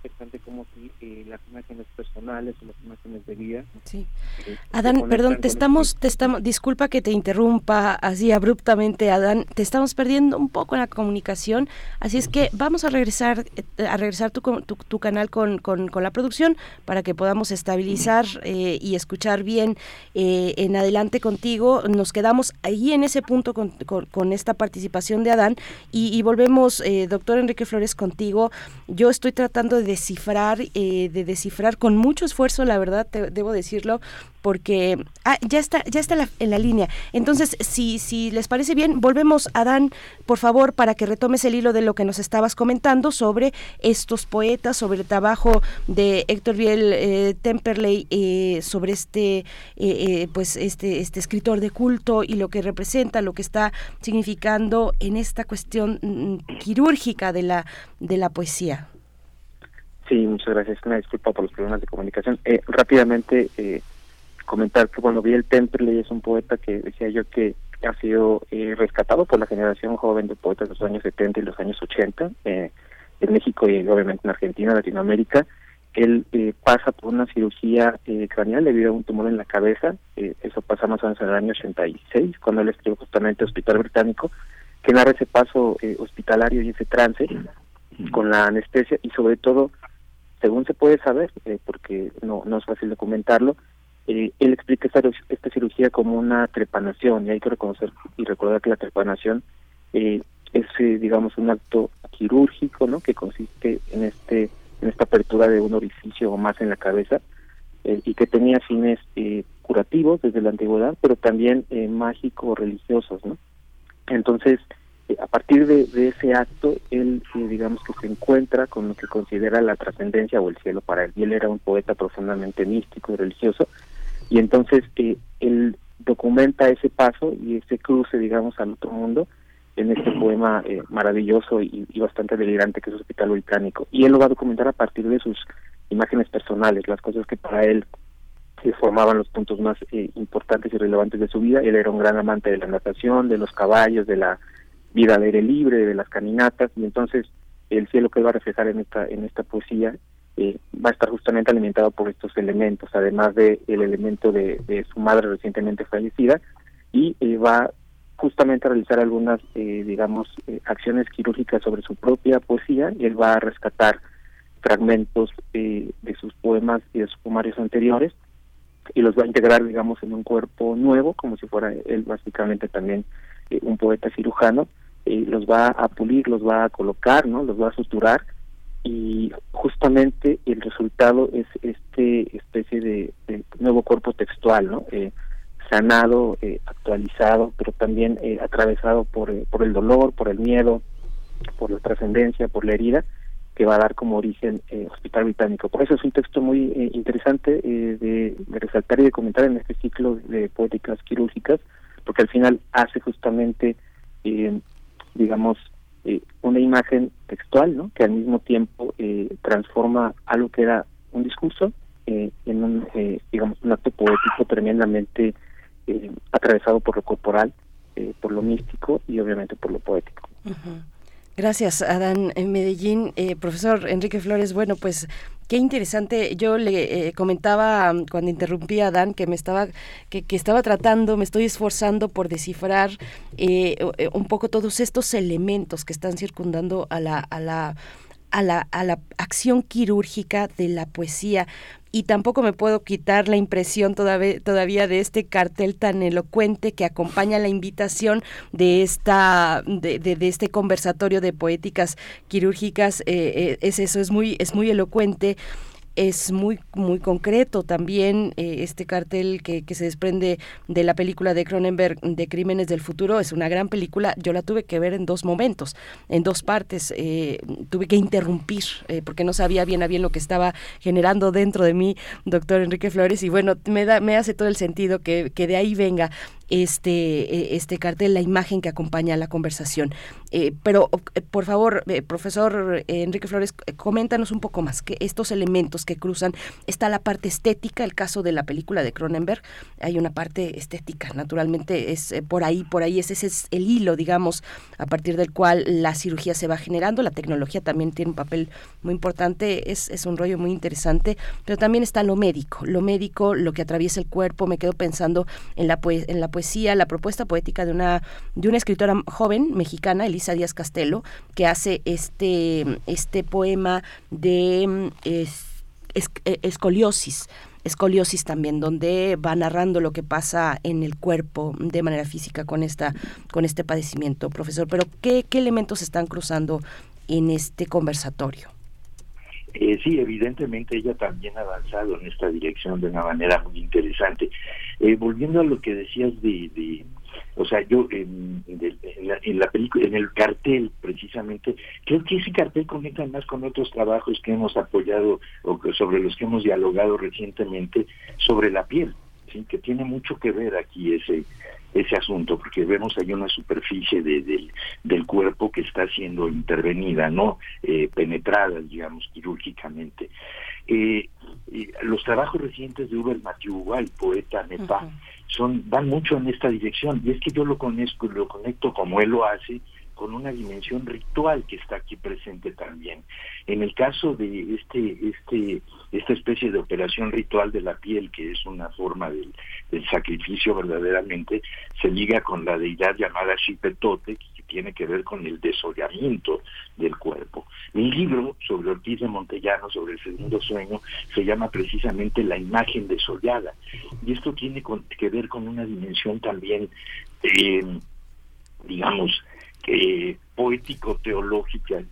interesante como si eh, las imágenes personales o las imágenes de vida. Sí. Eh, Adán, perdón, te estamos, te estamos, disculpa que te interrumpa así abruptamente, Adán, te estamos perdiendo un poco en la comunicación, así es que vamos a regresar, eh, a regresar tu, tu, tu canal con, con, con, la producción para que podamos estabilizar eh, y escuchar bien eh, en adelante contigo. Nos quedamos ahí en ese punto con, con, esta participación de Adán y, y volvemos, doctor Enrique Flores, contigo. Yo estoy tratando de descifrar, eh, de descifrar con mucho esfuerzo, la verdad, debo decirlo, porque ah, ya está, ya está en la línea. Entonces, si, si les parece bien, volvemos a Dan, por favor, para que retomes el hilo de lo que nos estabas comentando sobre estos poetas, sobre el trabajo de Héctor Biel eh, Temperley, eh, sobre este, pues este, este escritor de culto y lo que representa, lo que está significando en esta cuestión mm, quirúrgica de la, de la poesía. Sí, muchas gracias. Una disculpa por los problemas de comunicación. Eh, rápidamente eh, comentar que, bueno, el Temperley es un poeta que decía yo que ha sido eh, rescatado por la generación joven de poetas de los años 70 y los años 80 en México y obviamente en Argentina, Latinoamérica, él eh, pasa por una cirugía eh, craneal debido a un tumor en la cabeza. Eh, eso pasa más o menos en el año 86, cuando él estuvo justamente Hospital Británico, que narra ese paso hospitalario y ese trance con la anestesia y sobre todo, según se puede saber, porque no, no es fácil documentarlo, él explica esta, esta cirugía como una trepanación y hay que reconocer y recordar que la trepanación es, digamos, un acto quirúrgico, ¿no? Que consiste en este en esta apertura de un orificio o más en la cabeza eh, y que tenía fines eh, curativos desde la antigüedad, pero también eh, mágicos religiosos, ¿no? Entonces, eh, a partir de, ese acto, él, digamos que se encuentra con lo que considera la trascendencia o el cielo para él. Y él era un poeta profundamente místico y religioso, y entonces él documenta ese paso y ese cruce, digamos, al otro mundo, en este poema eh, maravilloso y, bastante delirante que es Hospital Británico. Y él lo va a documentar a partir de sus imágenes personales, las cosas que para él se formaban los puntos más eh, importantes y relevantes de su vida. Él era un gran amante de la natación, de los caballos, de la vida al aire libre, de las caminatas, y entonces el cielo que él va a reflejar en esta, en esta poesía eh, va a estar justamente alimentado por estos elementos, además de el elemento de, de su madre recientemente fallecida, y va justamente a realizar algunas, eh, digamos, eh, acciones quirúrgicas sobre su propia poesía. Y él va a rescatar fragmentos eh, de sus poemas y de sus poemarios anteriores y los va a integrar, digamos, en un cuerpo nuevo, como si fuera él básicamente también un poeta cirujano, los va a pulir, los va a colocar, ¿no? Los va a suturar y justamente el resultado es este especie de, de nuevo cuerpo textual, ¿no? sanado, eh, actualizado, pero también eh, atravesado por, eh, por el dolor, por el miedo, por la trascendencia, por la herida, que va a dar como origen Hospital Británico. Por eso es un texto muy interesante de, resaltar y de comentar en este ciclo de poéticas quirúrgicas, porque al final hace justamente, digamos, una imagen textual, ¿no? que al mismo tiempo transforma algo que era un discurso en un, digamos, un acto poético tremendamente eh, atravesado por lo corporal, eh, por lo místico y obviamente por lo poético. Gracias, Adán en Medellín. Eh, profesor Enrique Flores, bueno, pues qué interesante. Yo le comentaba um, cuando interrumpí a Adán que me estaba, que, que estaba tratando, me estoy esforzando por descifrar un poco todos estos elementos que están circundando a la, a la a la, a la acción quirúrgica de la poesía y tampoco me puedo quitar la impresión todavía, todavía de este cartel tan elocuente que acompaña la invitación de esta de, de, este conversatorio de poéticas quirúrgicas. Eh, eh, es eso es muy es muy elocuente es muy muy concreto. También eh, este cartel que, que, se desprende de la película de Cronenberg de Crímenes del Futuro es una gran película. Yo la tuve que ver en dos momentos en dos partes. Eh, tuve que interrumpir eh, porque no sabía bien a bien lo que estaba generando dentro de mí doctor Enrique Flores. Y bueno me da me hace todo el sentido que, que de ahí venga este, eh, este cartel, la imagen que acompaña la conversación. Eh, pero, eh, por favor, profesor Enrique Flores, coméntanos un poco más, que estos elementos que cruzan, está la parte estética, el caso de la película de Cronenberg, hay una parte estética, naturalmente es por ahí, por ahí, ese, ese es el hilo, digamos, a partir del cual la cirugía se va generando, la tecnología también tiene un papel muy importante, es, es un rollo muy interesante, pero también está lo médico, lo médico, lo que atraviesa el cuerpo, me quedo pensando en la, en la poesía, la propuesta poética de una, de una escritora joven mexicana, Elisa Díaz Castelo, que hace este, este poema de mm, eh, escoliosis escoliosis también, donde va narrando lo que pasa en el cuerpo de manera física con esta, con este padecimiento, profesor. Pero ¿qué, qué elementos están cruzando en este conversatorio? Eh, sí, evidentemente ella también ha avanzado en esta dirección de una manera muy interesante. Eh, volviendo a lo que decías de, o sea, yo en, la, película, en el cartel precisamente, creo que ese cartel conecta más con otros trabajos que hemos apoyado o sobre los que hemos dialogado recientemente sobre la piel, sí, que tiene mucho que ver aquí ese ese asunto, porque vemos ahí una superficie de, del cuerpo que está siendo intervenida, no eh, penetrada, digamos, quirúrgicamente. Eh, los trabajos recientes de Uber Mathieu, el poeta Nepa, son van mucho en esta dirección, y es que yo lo conozco, lo conecto como él lo hace con una dimensión ritual que está aquí presente también. En el caso de este, este, esta especie de operación ritual de la piel, que es una forma del, sacrificio verdaderamente, se liga con la deidad llamada Xipetote, que tiene que ver con el desollamiento del cuerpo. Mi libro sobre Ortiz de Montellano, sobre el segundo sueño, se llama precisamente La imagen desollada. Y esto tiene que ver con una dimensión también, eh, digamos, eh, poético-teológica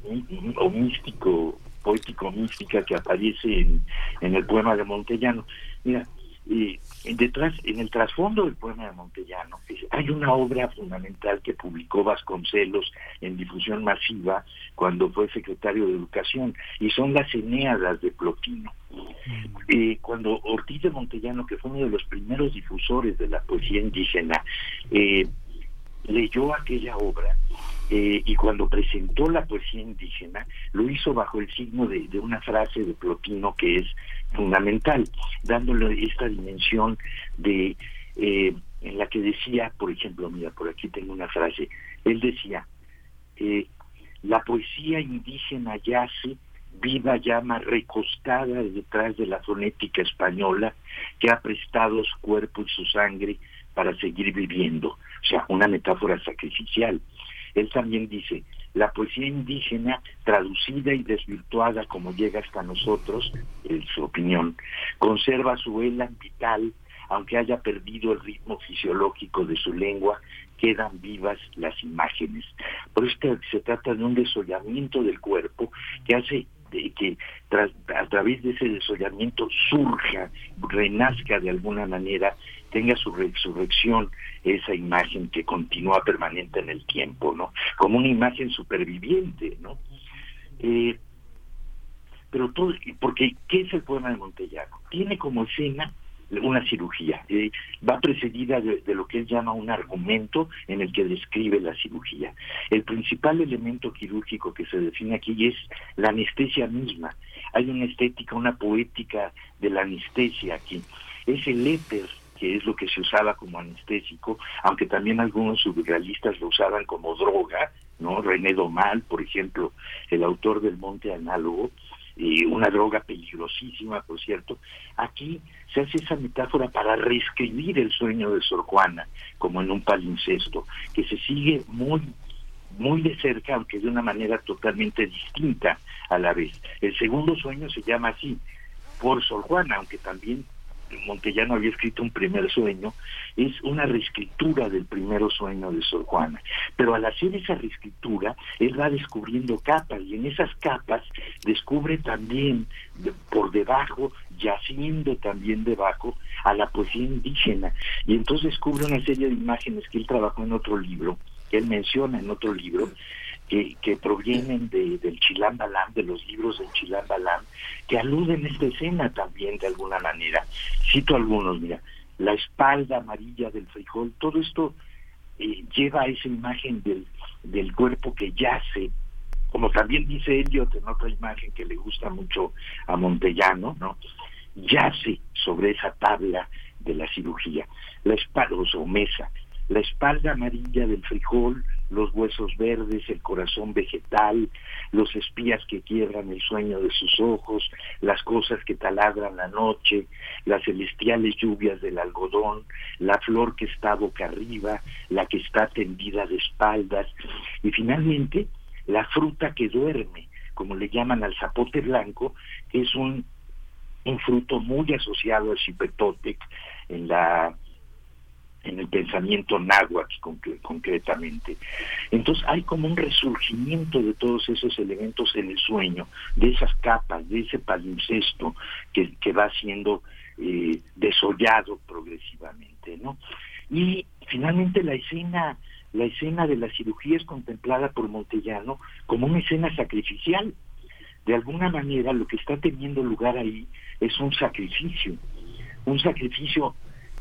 o místico, poético-mística que aparece en, en, el poema de Montellano. Mira, eh, detrás, en el trasfondo del poema de Montellano hay una obra fundamental que publicó Vasconcelos en difusión masiva cuando fue secretario de Educación y son las Eneadas de Plotino. Eh, cuando Ortiz de Montellano, que fue uno de los primeros difusores de la poesía indígena, eh, leyó aquella obra eh, y cuando presentó la poesía indígena lo hizo bajo el signo de, una frase de Plotino que es fundamental, dándole esta dimensión de eh, en la que decía, por ejemplo, mira, por aquí tengo una frase, él decía, eh, la poesía indígena yace viva llama recostada detrás de la fonética española que ha prestado su cuerpo y su sangre para seguir viviendo, o sea, una metáfora sacrificial. Él también dice, la poesía indígena, traducida y desvirtuada como llega hasta nosotros, en su opinión, conserva su elan vital, aunque haya perdido el ritmo fisiológico de su lengua, quedan vivas las imágenes. Por esto se trata de un desollamiento del cuerpo que hace que a través de ese desollamiento surja, renazca de alguna manera tenga su resurrección esa imagen que continúa permanente en el tiempo, ¿no? Como una imagen superviviente, ¿no? Eh, pero todo, porque ¿qué es el poema de Montellano? Tiene como escena una cirugía, eh, va precedida de, lo que él llama un argumento en el que describe la cirugía. El principal elemento quirúrgico que se define aquí es la anestesia misma. Hay una estética, una poética de la anestesia aquí. Es el éter que es lo que se usaba como anestésico, aunque también algunos surrealistas lo usaban como droga, ¿no? René Domal, por ejemplo, el autor del Monte Análogo, una droga peligrosísima, por cierto. Aquí se hace esa metáfora para reescribir el sueño de Sor Juana, como en un palincesto, que se sigue muy muy de cerca, aunque de una manera totalmente distinta a la vez. El segundo sueño se llama así, por Sor Juana, aunque también Montellano había escrito un primer sueño, es una reescritura del primer sueño de Sor Juana. Pero al hacer esa reescritura, él va descubriendo capas y en esas capas descubre también por debajo, yaciendo también debajo, a la poesía indígena. Y entonces descubre una serie de imágenes que él trabajó en otro libro, que él menciona en otro libro, que, provienen de, del Chilán Balán, de los libros del Chilán Balán, que aluden a esta escena también de alguna manera. Cito algunos, mira, la espalda amarilla del frijol, todo esto eh, lleva a esa imagen del, del cuerpo que yace, como también dice Elliot en otra imagen que le gusta mucho a Montellano, ¿no? yace sobre esa tabla de la cirugía, la espalda o mesa, la espalda amarilla del frijol, los huesos verdes, el corazón vegetal, los espías que quiebran el sueño de sus ojos, las cosas que taladran la noche, las celestiales lluvias del algodón, la flor que está boca arriba, la que está tendida de espaldas, y finalmente la fruta que duerme, como le llaman al zapote blanco, que es un, un fruto muy asociado al chipetotec en la en el pensamiento náhuatl concretamente. Entonces hay como un resurgimiento de todos esos elementos en el sueño, de esas capas, de ese palincesto que, que va siendo eh, desollado progresivamente, ¿no? Y finalmente la escena, la escena de la cirugía es contemplada por Montellano como una escena sacrificial. De alguna manera lo que está teniendo lugar ahí es un sacrificio, un sacrificio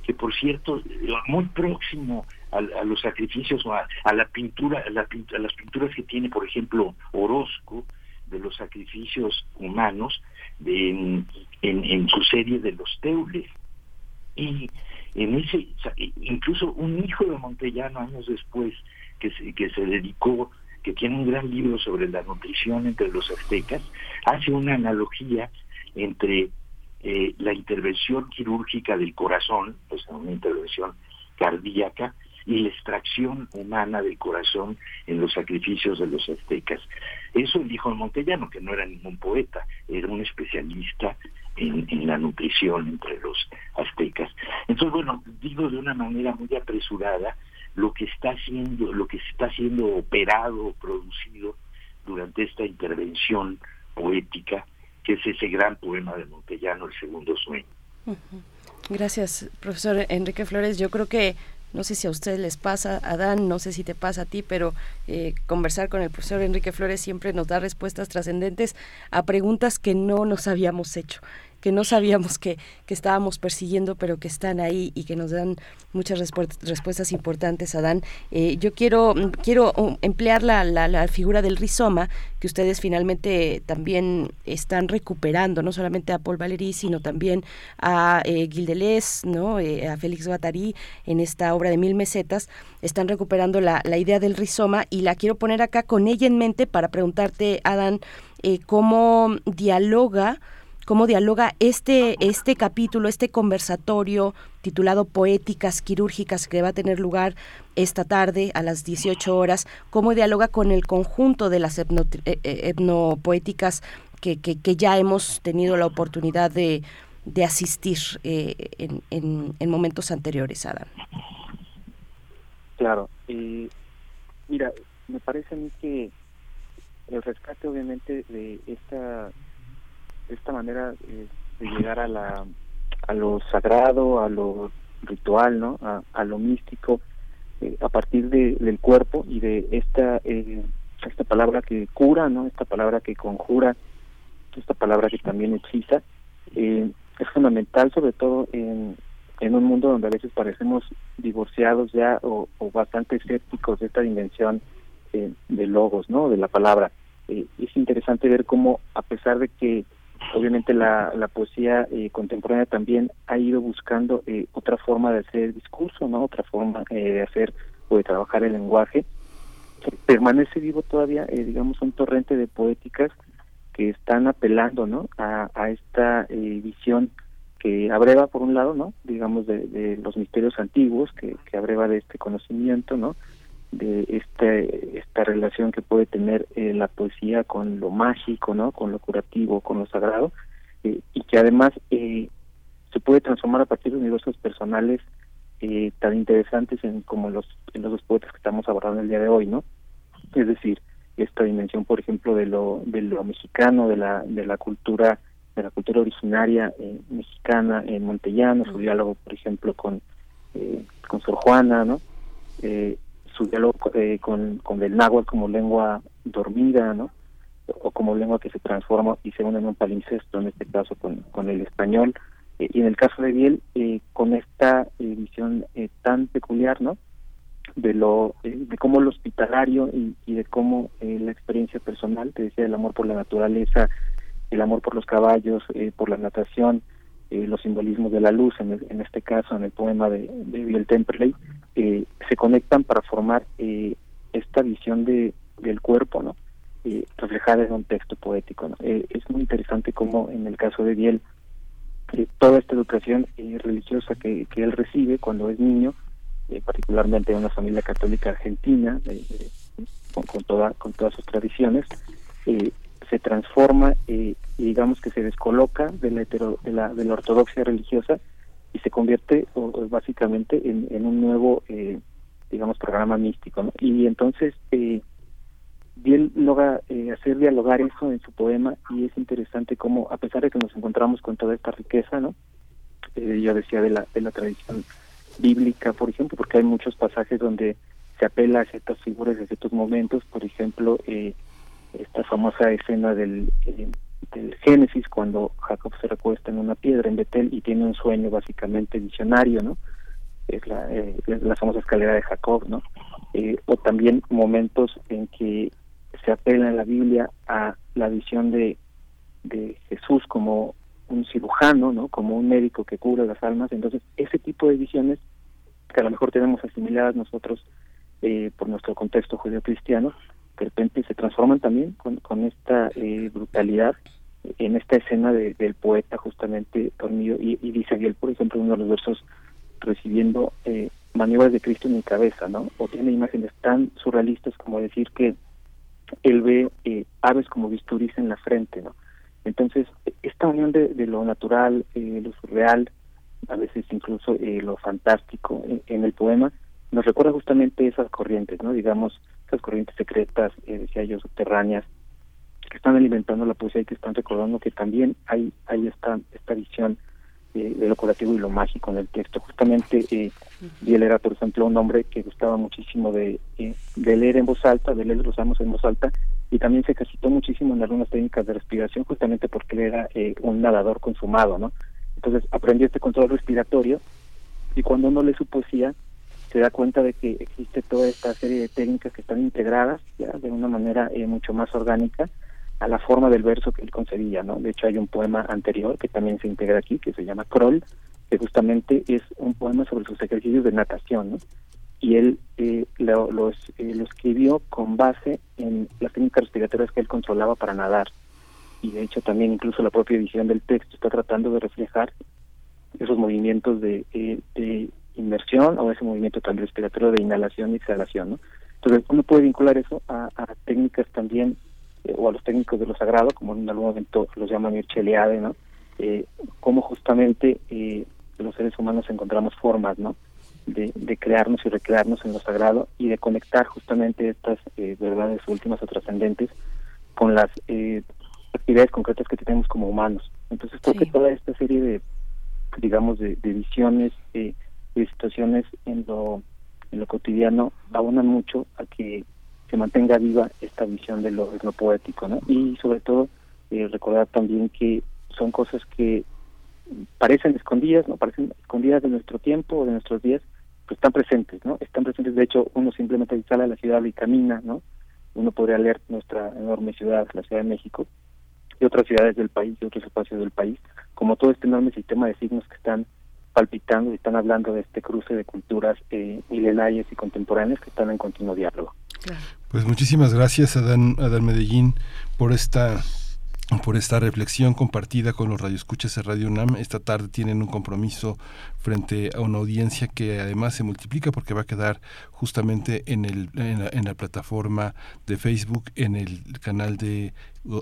que por cierto, muy próximo a, los sacrificios, a, a la pintura, a, las pinturas que tiene, por ejemplo, Orozco, de los sacrificios humanos, en, en, su serie de los Teules. Y en ese, incluso un hijo de Montellano años después, que se, que se dedicó que tiene un gran libro sobre la nutrición entre los aztecas, hace una analogía entre eh, la intervención quirúrgica del corazón, pues una intervención cardíaca, y la extracción humana del corazón en los sacrificios de los aztecas. Eso dijo Montellano, que no era ningún poeta, era un especialista en, la nutrición entre los aztecas. Entonces, bueno, digo de una manera muy apresurada lo que está haciendo, lo que está siendo operado, producido durante esta intervención poética, que es ese gran poema de Montellano, El Segundo Sueño. Gracias, profesor Enrique Flores. Yo creo que no sé si a ustedes les pasa, Adán, no sé si te pasa a ti, pero eh, conversar con el profesor Enrique Flores siempre nos da respuestas trascendentes a preguntas que no nos habíamos hecho que no sabíamos que, que, estábamos persiguiendo, pero que están ahí y que nos dan muchas respuestas importantes, Adán. Eh, yo quiero, quiero um, emplear la, la, figura del rizoma, que ustedes finalmente también están recuperando, no solamente a Paul Valéry, sino también a eh, Gildelés, ¿no? Eh, a Félix Guattari, en esta obra de Mil Mesetas. Están recuperando la, la idea del rizoma y la quiero poner acá con ella en mente para preguntarte, Adán, eh, cómo dialoga cómo dialoga este, este capítulo, este conversatorio titulado Poéticas Quirúrgicas que va a tener lugar esta tarde a las 18 horas, cómo dialoga con el conjunto de las etnopoéticas eh, eh, que, que, ya hemos tenido la oportunidad de, de asistir eh, en, en, momentos anteriores, Adam. Claro, mira, me parece a mí que el rescate obviamente de esta esta manera eh, de llegar a la a lo sagrado, a lo ritual, ¿no? A, lo místico, eh, a partir de, del cuerpo y de esta eh, esta palabra que cura, ¿no? Esta palabra que conjura, esta palabra que también hechiza, es fundamental, sobre todo en, en un mundo donde a veces parecemos divorciados ya o, o bastante escépticos de esta dimensión de logos, ¿no? De la palabra. es interesante ver cómo, a pesar de que obviamente la, la poesía eh, contemporánea también ha ido buscando eh, otra forma de hacer discurso, no otra forma eh, de hacer o de trabajar el lenguaje. Permanece vivo todavía, digamos, un torrente de poéticas que están apelando no a, a esta visión que abreva por un lado no digamos de, de los misterios antiguos que, que abreva de este conocimiento no de este, esta relación que puede tener eh, la poesía con lo mágico, ¿no? Con lo curativo, con lo sagrado, eh, y que además eh, se puede transformar a partir de universos personales tan interesantes en, como los, en los dos poetas que estamos abordando el día de hoy, ¿no? Es decir, esta dimensión, por ejemplo, de lo, de lo mexicano, de la, de la cultura, de la cultura originaria mexicana en Montellano, su diálogo, por ejemplo, con, con Sor Juana, ¿no? Eh, su diálogo eh, con, con el náhuatl como lengua dormida, ¿no? O como lengua que se transforma y se une en un palincesto, en este caso con, con el español. Eh, y en el caso de Biel, eh, con esta visión tan peculiar, ¿no? De lo de cómo lo hospitalario y, y de cómo la experiencia personal, te decía, el amor por la naturaleza, el amor por los caballos, por la natación, eh, los simbolismos de la luz, en, este caso en el poema de, de Biel Temperley, eh, se conectan para formar eh, esta visión de, del cuerpo, ¿no? reflejada en un texto poético. ¿no? es muy interesante cómo en el caso de Biel, toda esta educación religiosa que, que, él recibe cuando es niño, particularmente en una familia católica argentina, con, con, toda, con todas sus tradiciones, se transforma y digamos que se descoloca de la, de la, de la ortodoxia religiosa y se convierte básicamente en, un nuevo, eh, digamos, programa místico. Y entonces, eh, bien logra eh, hacer dialogar eso en su poema y es interesante cómo, a pesar de que nos encontramos con toda esta riqueza, ¿no? Eh, yo decía de la, de la tradición bíblica, por ejemplo, porque hay muchos pasajes donde se apela a ciertas figuras, a ciertos momentos, por ejemplo, eh, esta famosa escena del, eh, del Génesis cuando Jacob se recuesta en una piedra en Betel y tiene un sueño básicamente visionario, ¿no? Es la, eh, la famosa escalera de Jacob, ¿no? Eh, o también momentos en que se apela en la Biblia a la visión de, de Jesús como un cirujano, ¿no? Como un médico que cura las almas. Entonces, ese tipo de visiones que a lo mejor tenemos asimiladas nosotros eh, por nuestro contexto judío-cristiano, de repente se transforman también con, con esta eh, brutalidad en esta escena del poeta justamente dormido y, y dice Ariel, por ejemplo, uno de los versos recibiendo eh, maniobras de Cristo en mi cabeza, ¿no? O tiene imágenes tan surrealistas como decir que él ve eh, aves como bisturís en la frente, ¿no? Entonces, esta unión de, lo natural, eh, lo surreal, a veces incluso eh, lo fantástico en, el poema, nos recuerda justamente esas corrientes, ¿no? Digamos, esas corrientes secretas, decía yo, subterráneas, que están alimentando la poesía y que están recordando que también hay, hay esta, esta visión de lo curativo y lo mágico en el texto. Justamente, eh, él era, por ejemplo, un hombre que gustaba muchísimo de, eh, de leer en voz alta, de leer los amos en voz alta, y también se capacitó muchísimo en algunas técnicas de respiración, justamente porque él era eh, un nadador consumado, ¿no? Entonces aprendió este control respiratorio, y cuando uno lee su poesía, se da cuenta de que existe toda esta serie de técnicas que están integradas ya de una manera eh, mucho más orgánica a la forma del verso que él concebía, ¿no? De hecho hay un poema anterior que también se integra aquí, que se llama Kroll, que justamente es un poema sobre sus ejercicios de natación, ¿no? Y él eh, lo, los, eh, lo escribió con base en las técnicas respiratorias que él controlaba para nadar. Y de hecho también incluso la propia edición del texto está tratando de reflejar esos movimientos de, eh, de inmersión o ese movimiento tan respiratorio de inhalación y exhalación, ¿no? Entonces uno puede vincular eso a, a técnicas también eh, o a los técnicos de lo sagrado, como en algún momento los llaman Mirceliade, ¿no? Eh, cómo justamente eh, los seres humanos encontramos formas, ¿no? De, de, crearnos y recrearnos en lo sagrado y de conectar justamente estas eh, verdades últimas o trascendentes con las actividades concretas que tenemos como humanos. Entonces creo que toda esta serie de, digamos, de, de visiones, de situaciones en lo, en lo cotidiano abonan mucho a que se mantenga viva esta visión de lo, poético, ¿no? Y sobre todo eh, recordar también que son cosas que parecen escondidas, ¿no? Parecen escondidas de nuestro tiempo o de nuestros días, pero están presentes, ¿no? Están presentes, de hecho, uno simplemente sale a la ciudad y camina, ¿no? Uno podría leer nuestra enorme ciudad, la Ciudad de México, y otras ciudades del país, y otros espacios del país, como todo este enorme sistema de signos que están palpitando y están hablando de este cruce de culturas eh, milenarias y contemporáneas que están en continuo diálogo. Pues muchísimas gracias, Adán, Adán Medellín, por esta por esta reflexión compartida con los radioescuchas de Radio UNAM. Esta tarde tienen un compromiso frente a una audiencia que además se multiplica porque va a quedar justamente en, el, en, la, plataforma de Facebook, en el canal de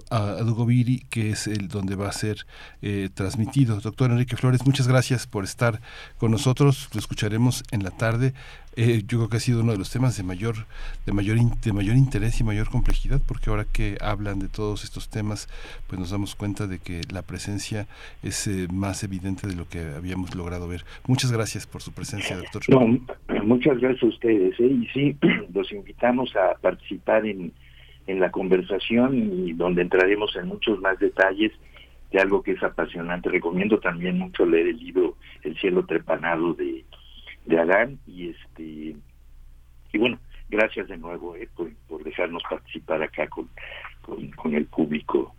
Adugoviri, que es el donde va a ser eh, transmitido. Doctor Enrique Flores, muchas gracias por estar con nosotros. Lo escucharemos en la tarde. Eh, yo creo que ha sido uno de los temas de mayor, de mayor, de mayor interés y mayor complejidad, porque ahora que hablan de todos estos temas, pues nos damos cuenta de que la presencia es eh, más evidente de lo que habíamos logrado ver. Muchas gracias por su presencia, doctor. muchas gracias a ustedes. Y sí, los invitamos a participar en en la conversación y donde entraremos en muchos más detalles de algo que es apasionante. Recomiendo también mucho leer el libro El cielo trepanado de, de Adán y este y bueno, gracias de nuevo eh, por, por, dejarnos participar acá con, con, con el público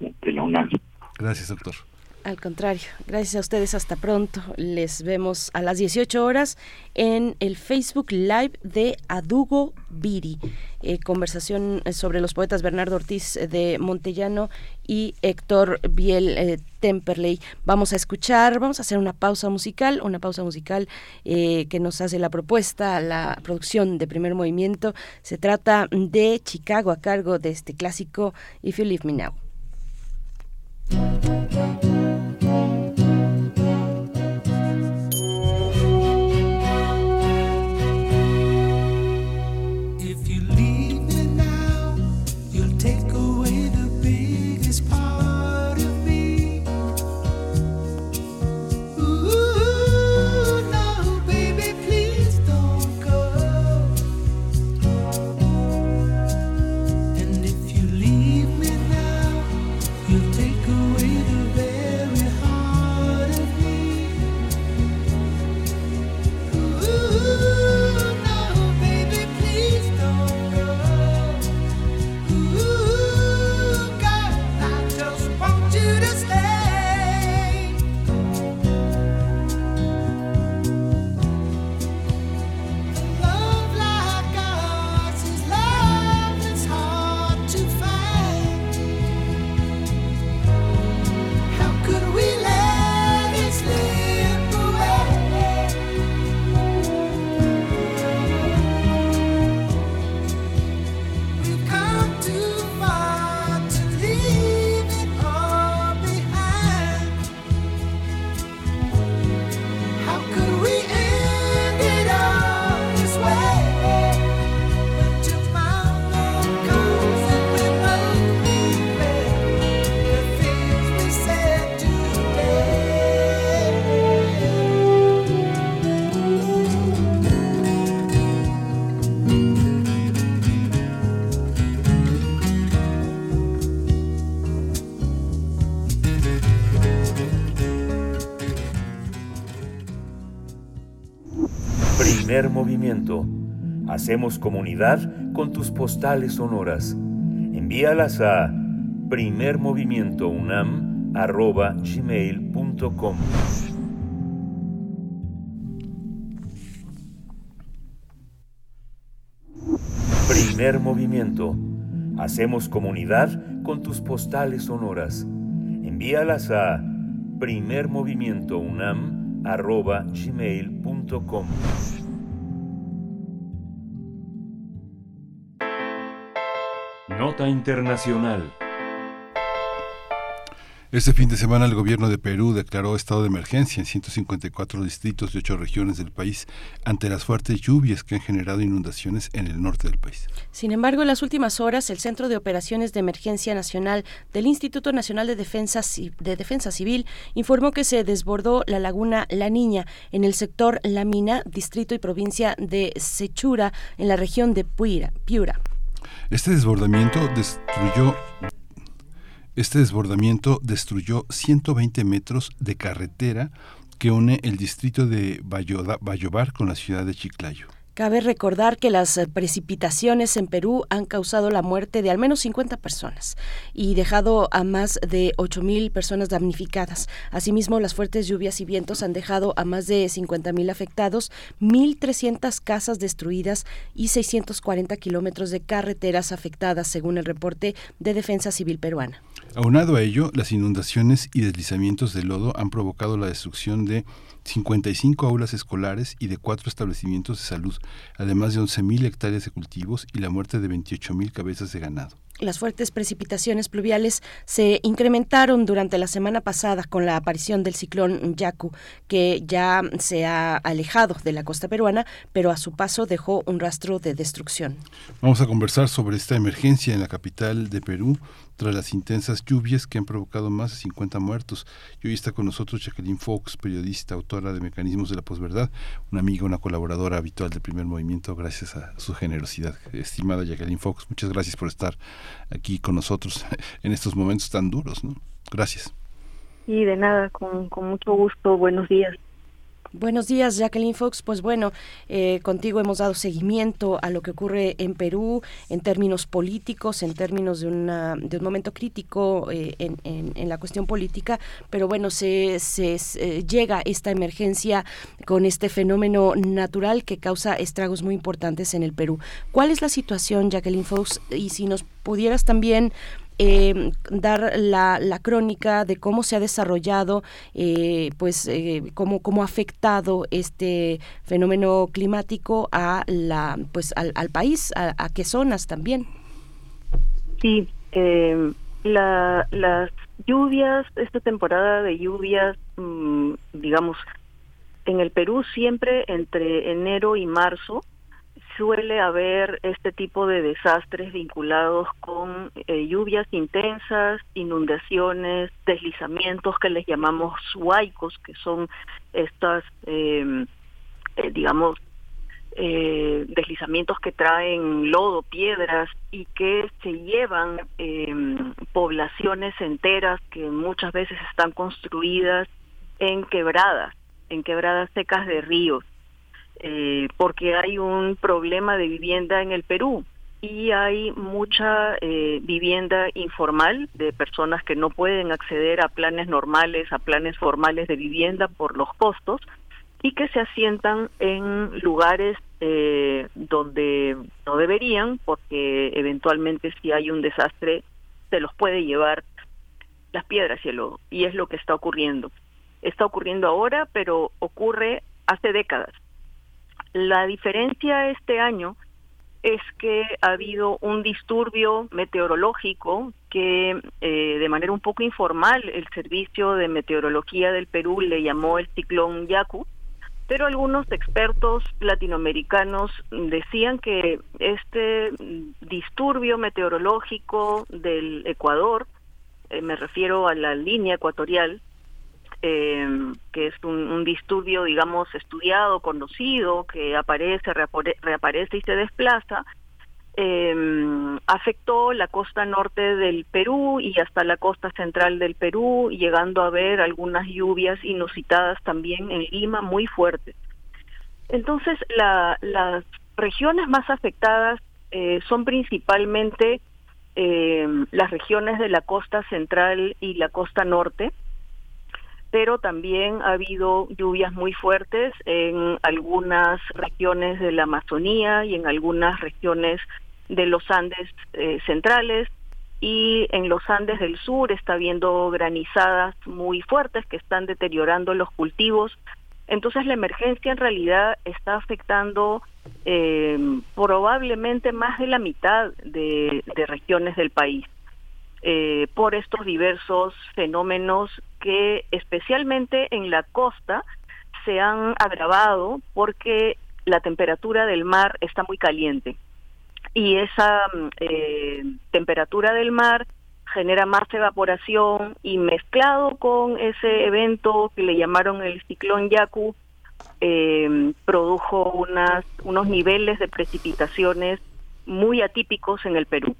de la UNAM. Gracias, doctor. Al contrario, gracias a ustedes, hasta pronto. Les vemos a las 18 horas en el Facebook Live de Adugo Viri. Eh, conversación sobre los poetas Bernardo Ortiz de Montellano y Héctor Biel eh, Temperley. Vamos a escuchar, vamos a hacer una pausa musical, una pausa musical eh, que nos hace la propuesta, la producción de primer movimiento. Se trata de Chicago a cargo de este clásico If You Leave Me Now. Hacemos comunidad con tus postales sonoras. Envíalas a primermovimientounam.gmail.com Primer movimiento. Hacemos comunidad con tus postales sonoras. Envíalas a primermovimientounam.gmail.com Nota Internacional Este fin de semana el gobierno de Perú declaró estado de emergencia en 154 distritos de ocho regiones del país ante las fuertes lluvias que han generado inundaciones en el norte del país. Sin embargo, en las últimas horas, el Centro de Operaciones de Emergencia Nacional del Instituto Nacional de Defensa, de Defensa Civil informó que se desbordó la laguna La Niña en el sector La Mina, distrito y provincia de Sechura, en la región de Piura. Este desbordamiento destruyó este desbordamiento destruyó 120 metros de carretera que une el distrito de Bayobar con la ciudad de Chiclayo. Cabe recordar que las precipitaciones en Perú han causado la muerte de al menos 50 personas y dejado a más de 8.000 personas damnificadas. Asimismo, las fuertes lluvias y vientos han dejado a más de 50.000 afectados, 1.300 casas destruidas y 640 kilómetros de carreteras afectadas, según el reporte de Defensa Civil Peruana. Aunado a ello, las inundaciones y deslizamientos de lodo han provocado la destrucción de 55 aulas escolares y de cuatro establecimientos de salud, además de 11.000 hectáreas de cultivos y la muerte de 28.000 cabezas de ganado. Las fuertes precipitaciones pluviales se incrementaron durante la semana pasada con la aparición del ciclón Yaku, que ya se ha alejado de la costa peruana, pero a su paso dejó un rastro de destrucción. Vamos a conversar sobre esta emergencia en la capital de Perú tras las intensas lluvias que han provocado más de 50 muertos. Y hoy está con nosotros Jacqueline Fox, periodista, autora de Mecanismos de la Posverdad, una amiga, una colaboradora habitual del primer movimiento, gracias a su generosidad. Estimada Jacqueline Fox, muchas gracias por estar aquí con nosotros en estos momentos tan duros. ¿no? Gracias. Y de nada, con mucho gusto. Buenos días. Buenos días, Jacqueline Fox. Pues bueno, eh, contigo hemos dado seguimiento a lo que ocurre en Perú en términos políticos, en términos de, una, de un momento crítico eh, en, en, la cuestión política, pero bueno, se, se, llega esta emergencia con este fenómeno natural que causa estragos muy importantes en el Perú. ¿Cuál es la situación, Jacqueline Fox? Y si nos pudieras también eh, dar la, la, crónica de cómo se ha desarrollado, eh, pues eh, cómo, cómo ha afectado este fenómeno climático a la, pues al, país, a, qué zonas también. Sí, eh, la, las lluvias, esta temporada de lluvias, mm, digamos, en el Perú siempre entre enero y marzo suele haber este tipo de desastres vinculados con eh, lluvias intensas, inundaciones, deslizamientos que les llamamos huaicos, que son estas, em, eh, digamos, eh, deslizamientos que traen lodo, piedras y que se llevan em, poblaciones enteras que muchas veces están construidas en quebradas, en quebradas secas de ríos eh, porque hay un problema de vivienda en el Perú y hay mucha eh, vivienda informal de personas que no pueden acceder a planes normales, a planes formales de vivienda por los costos y que se asientan en lugares eh, donde no deberían porque eventualmente si hay un desastre se los puede llevar las piedras y el y es lo que está ocurriendo. Está ocurriendo ahora, pero ocurre hace décadas la diferencia este año es que ha habido un disturbio meteorológico que eh, de manera un poco informal el Servicio de Meteorología del Perú le llamó el ciclón Yaku, pero algunos expertos latinoamericanos decían que este disturbio meteorológico del Ecuador, eh, me refiero a la línea ecuatorial, eh, que es un, disturbio, digamos, estudiado, conocido, que aparece, reaparece y se desplaza, eh, afectó la costa norte del Perú y hasta la costa central del Perú, llegando a haber algunas lluvias inusitadas también en Lima muy fuertes. Entonces, las regiones más afectadas eh, son principalmente eh, las regiones de la costa central y la costa norte, pero también ha habido lluvias muy fuertes en algunas regiones de la Amazonía y en algunas regiones de los Andes eh, centrales y en los Andes del sur está habiendo granizadas muy fuertes que están deteriorando los cultivos. Entonces la emergencia en realidad está afectando eh, probablemente más de la mitad de, regiones del país eh, por estos diversos fenómenos que especialmente en la costa se han agravado porque la temperatura del mar está muy caliente y esa mm, eh, temperatura del mar genera más evaporación y mezclado con ese evento que le llamaron el ciclón Yaku, eh, produjo unas, unos niveles de precipitaciones muy atípicos en el Perú.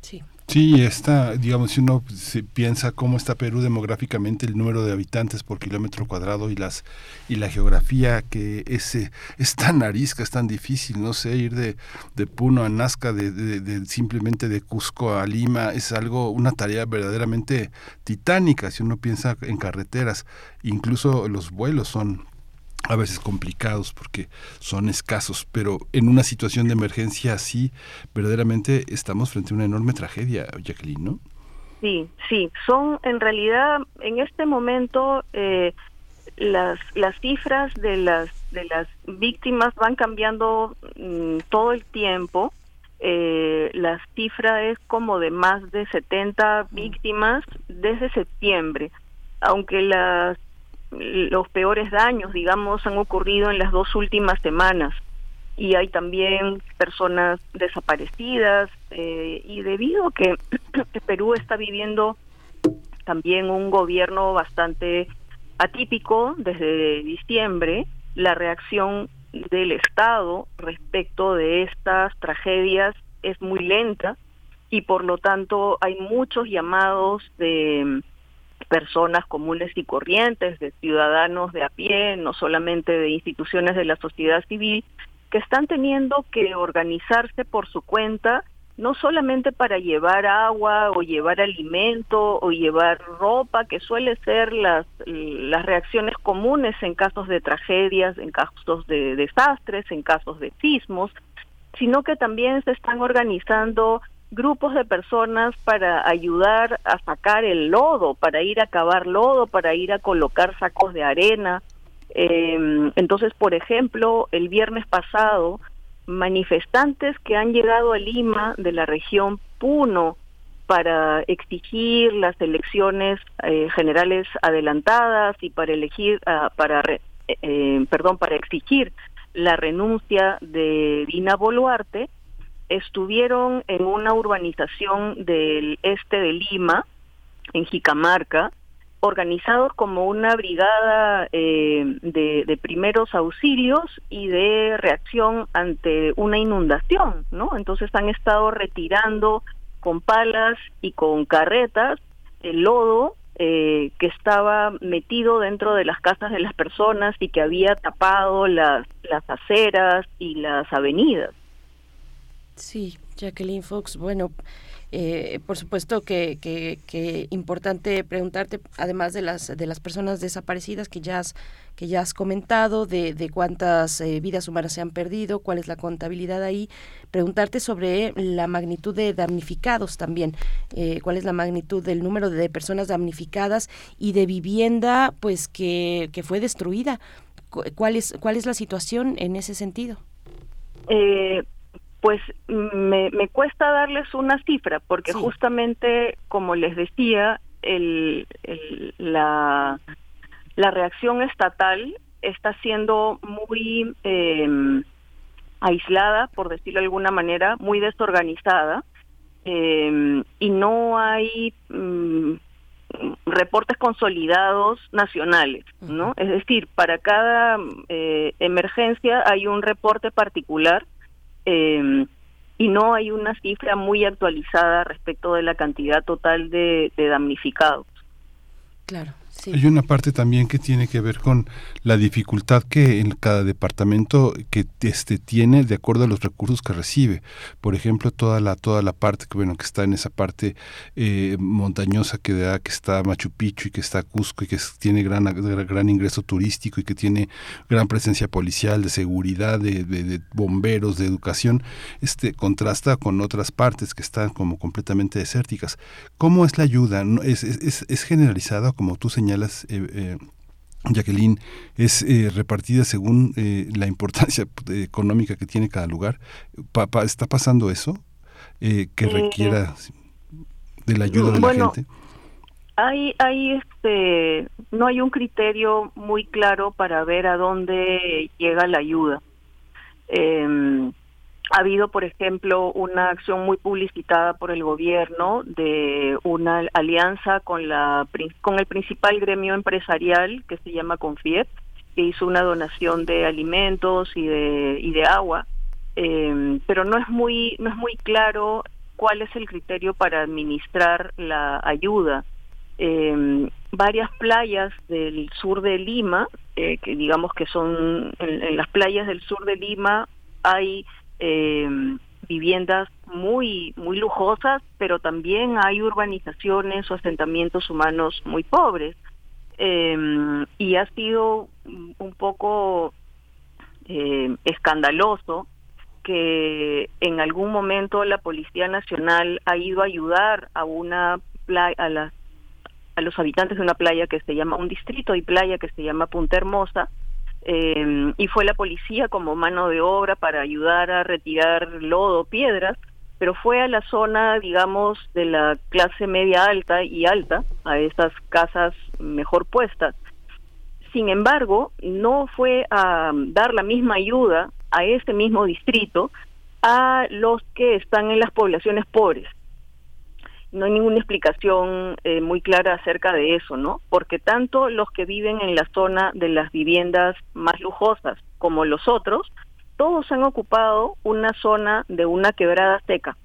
Sí. Sí, está, digamos, si uno se piensa cómo está Perú demográficamente, el número de habitantes por kilómetro cuadrado y las y la geografía que es, es tan arisca, es tan difícil, no sé, ir de, de Puno a Nazca, de, de, simplemente de Cusco a Lima, es algo, una tarea verdaderamente titánica si uno piensa en carreteras, incluso los vuelos son a veces complicados porque son escasos, pero en una situación de emergencia así, verdaderamente estamos frente a una enorme tragedia, Jacqueline, ¿no? Sí, sí, son en realidad en este momento eh, las las cifras de las de las víctimas van cambiando mm, todo el tiempo. Eh, la cifra es como de más de 70 víctimas desde septiembre, aunque las los peores daños, digamos, han ocurrido en las dos últimas semanas. Y hay también personas desaparecidas eh, y debido a que, Perú está viviendo también un gobierno bastante atípico desde diciembre, la reacción del Estado respecto de estas tragedias es muy lenta y por lo tanto hay muchos llamados de personas comunes y corrientes, de ciudadanos de a pie, no solamente de instituciones de la sociedad civil, que están teniendo que organizarse por su cuenta, no solamente para llevar agua o llevar alimento o llevar ropa, que suele ser las, las reacciones comunes en casos de tragedias, en casos de desastres, en casos de sismos, sino que también se están organizando grupos de personas para ayudar a sacar el lodo, para ir a cavar lodo, para ir a colocar sacos de arena. Eh, entonces, por ejemplo, el viernes pasado, manifestantes que han llegado a Lima de la región Puno para exigir las elecciones eh, generales adelantadas y para elegir, uh, para, eh, perdón, para exigir la renuncia de Dina Boluarte, estuvieron en una urbanización del este de Lima, en Jicamarca, organizados como una brigada eh, de, primeros auxilios y de reacción ante una inundación, ¿no? Entonces han estado retirando con palas y con carretas el lodo eh, que estaba metido dentro de las casas de las personas y que había tapado las, las aceras y las avenidas. Sí, Jacqueline Fox, bueno, eh, por supuesto que, que, importante preguntarte, además de las de las personas desaparecidas que ya has, que ya has comentado, de, de cuántas eh, vidas humanas se han perdido, cuál es la contabilidad ahí, preguntarte sobre la magnitud de damnificados también, eh, cuál es la magnitud del número de personas damnificadas y de vivienda, pues que, que fue destruida. ¿Cuál es cuál es la situación en ese sentido? Eh, pues me, me cuesta darles una cifra, porque justamente, como les decía, el, la, la reacción estatal está siendo muy eh, aislada, por decirlo de alguna manera, muy desorganizada, eh, y no hay mm, reportes consolidados nacionales, ¿no? Es decir, para cada eh, emergencia hay un reporte particular eh, y no hay una cifra muy actualizada respecto de la cantidad total de, damnificados. Claro. Hay una parte también que tiene que ver con la dificultad que en cada departamento que este tiene de acuerdo a los recursos que recibe. Por ejemplo, toda la toda la parte que bueno que está en esa parte eh, montañosa que da que está Machu Picchu y que está Cusco y que tiene gran gran ingreso turístico y que tiene gran presencia policial, de seguridad, de, bomberos, de educación, este contrasta con otras partes que están como completamente desérticas. ¿Cómo es la ayuda? ¿Es, es, generalizada como tú señalas? Señalas, eh, eh, Jacqueline, es eh, repartida según la importancia económica que tiene cada lugar. ¿Está pasando eso? que requiera de la ayuda de la gente. Hay, hay este, no hay un criterio muy claro para ver a dónde llega la ayuda. Ha habido, por ejemplo, una acción muy publicitada por el gobierno de una alianza con la con el principal gremio empresarial que se llama Confiet, que hizo una donación de alimentos y de y de agua, eh, pero no es muy no es muy claro cuál es el criterio para administrar la ayuda. Eh, varias playas del sur de Lima, eh, que digamos que son en las playas del sur de Lima hay eh, viviendas muy muy lujosas, pero también hay urbanizaciones o asentamientos humanos muy pobres. Eh, y ha sido un poco eh, escandaloso que en algún momento la Policía Nacional ha ido a ayudar a una playa, a las a los habitantes de una playa que se llama un distrito y playa que se llama Punta Hermosa eh, y fue la policía como mano de obra para ayudar a retirar lodo, piedras, pero fue a la zona, digamos, de la clase media alta y alta, a esas casas mejor puestas. Sin embargo, no fue a dar la misma ayuda a ese mismo distrito a los que están en las poblaciones pobres no hay ninguna explicación eh, muy clara acerca de eso, ¿no? Porque tanto los que viven en la zona de las viviendas más lujosas como los otros, todos han ocupado una zona de una quebrada seca.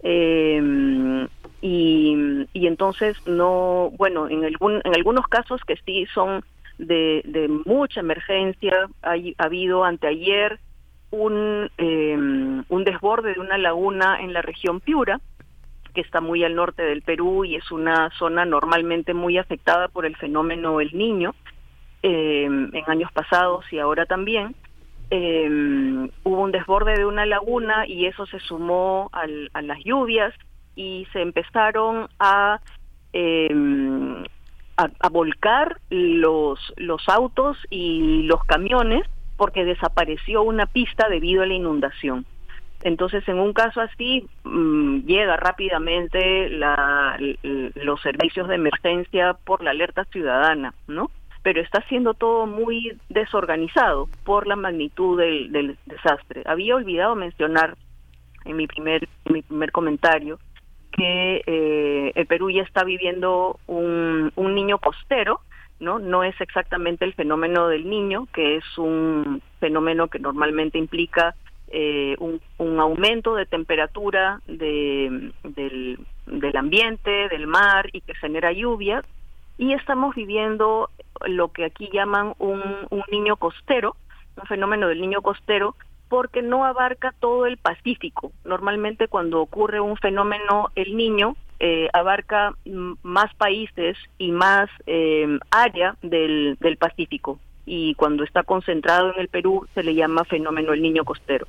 Em, y, y, entonces no, bueno, en, algún, en algunos casos que sí son de, de mucha emergencia, hay, ha habido anteayer un, em, un desborde de una laguna en la región Piura, que está muy al norte del Perú y es una zona normalmente muy afectada por el fenómeno El Niño, eh, en años pasados y ahora también. Eh, hubo un desborde de una laguna y eso se sumó a las lluvias y se empezaron a, eh, a, a, volcar los, los autos y los camiones porque desapareció una pista debido a la inundación. Entonces, en un caso así, mm, llega rápidamente la, los servicios de emergencia por la alerta ciudadana, ¿no? Pero está siendo todo muy desorganizado por la magnitud del, desastre. Había olvidado mencionar en mi primer, mi primer comentario que eh, el Perú ya está viviendo un niño costero, ¿no? No es exactamente el fenómeno del niño, que es un fenómeno que normalmente implica eh, un, aumento de temperatura de, del, ambiente, del mar y que genera lluvias. Y estamos viviendo lo que aquí llaman un, un niño costero, un fenómeno del niño costero, porque no abarca todo el Pacífico. Normalmente cuando ocurre un fenómeno, el niño eh, abarca más países y más eh, área del, del Pacífico. Y cuando está concentrado en el Perú se le llama fenómeno el niño costero.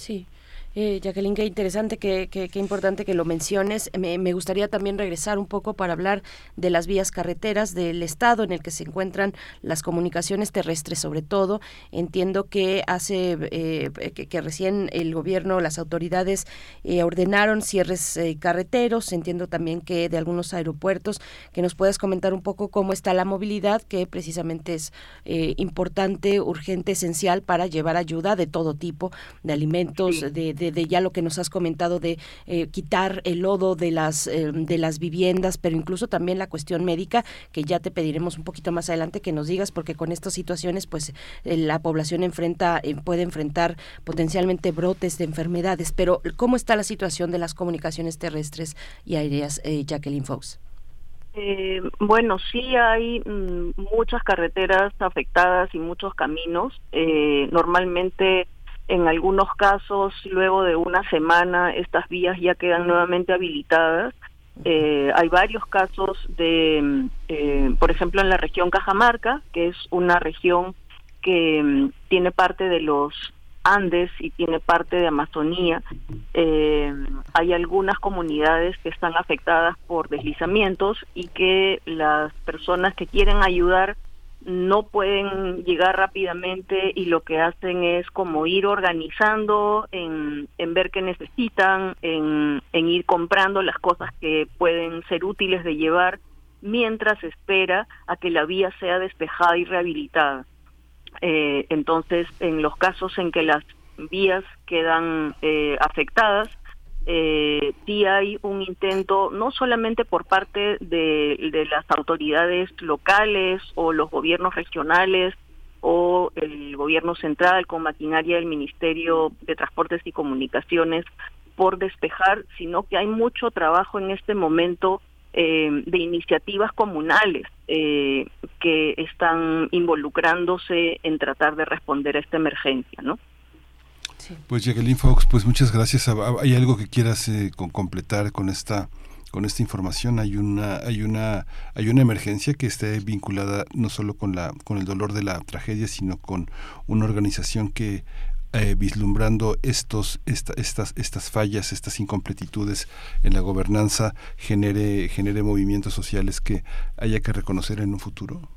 Sí. Eh, Jacqueline, qué interesante, qué, qué, importante que lo menciones. Me, gustaría también regresar un poco para hablar de las vías carreteras, del estado en el que se encuentran las comunicaciones terrestres, sobre todo. Entiendo que hace eh, que, recién el gobierno, las autoridades eh, ordenaron cierres eh, carreteros. Entiendo también que de algunos aeropuertos, que nos puedas comentar un poco cómo está la movilidad, que precisamente es importante, urgente, esencial para llevar ayuda de todo tipo, de alimentos, de de, ya lo que nos has comentado de eh, quitar el lodo de las, eh, de las viviendas, pero incluso también la cuestión médica, que ya te pediremos un poquito más adelante que nos digas, porque con estas situaciones, pues eh, la población enfrenta, puede enfrentar potencialmente brotes de enfermedades. Pero, ¿cómo está la situación de las comunicaciones terrestres y aéreas, Jacqueline Fox? Eh, bueno, sí hay mm, muchas carreteras afectadas y muchos caminos. Eh, normalmente, en algunos casos, luego de una semana, estas vías ya quedan nuevamente habilitadas. Eh, hay varios casos de, mm, por ejemplo, en la región Cajamarca, que es una región que mm, tiene parte de los Andes y tiene parte de Amazonía. Eh, hay algunas comunidades que están afectadas por deslizamientos y que las personas que quieren ayudar no pueden llegar rápidamente y lo que hacen es como ir organizando en, en ver qué necesitan, en, en ir comprando las cosas que pueden ser útiles de llevar mientras espera a que la vía sea despejada y rehabilitada. Eh, entonces, en los casos en que las vías quedan eh, afectadas, eh, sí hay un intento, no solamente por parte de, las autoridades locales o los gobiernos regionales o el gobierno central con maquinaria del Ministerio de Transportes y Comunicaciones por despejar, sino que hay mucho trabajo en este momento eh, de iniciativas comunales eh, que están involucrándose en tratar de responder a esta emergencia, ¿no? Pues Jacqueline Fox, pues muchas gracias. ¿Hay algo que quieras eh, completar con esta con esta información? Hay una hay una hay una emergencia que esté vinculada no solo con la con el dolor de la tragedia, sino con una organización que eh, vislumbrando estos estas estas fallas estas incompletitudes en la gobernanza genere genere movimientos sociales que haya que reconocer en un futuro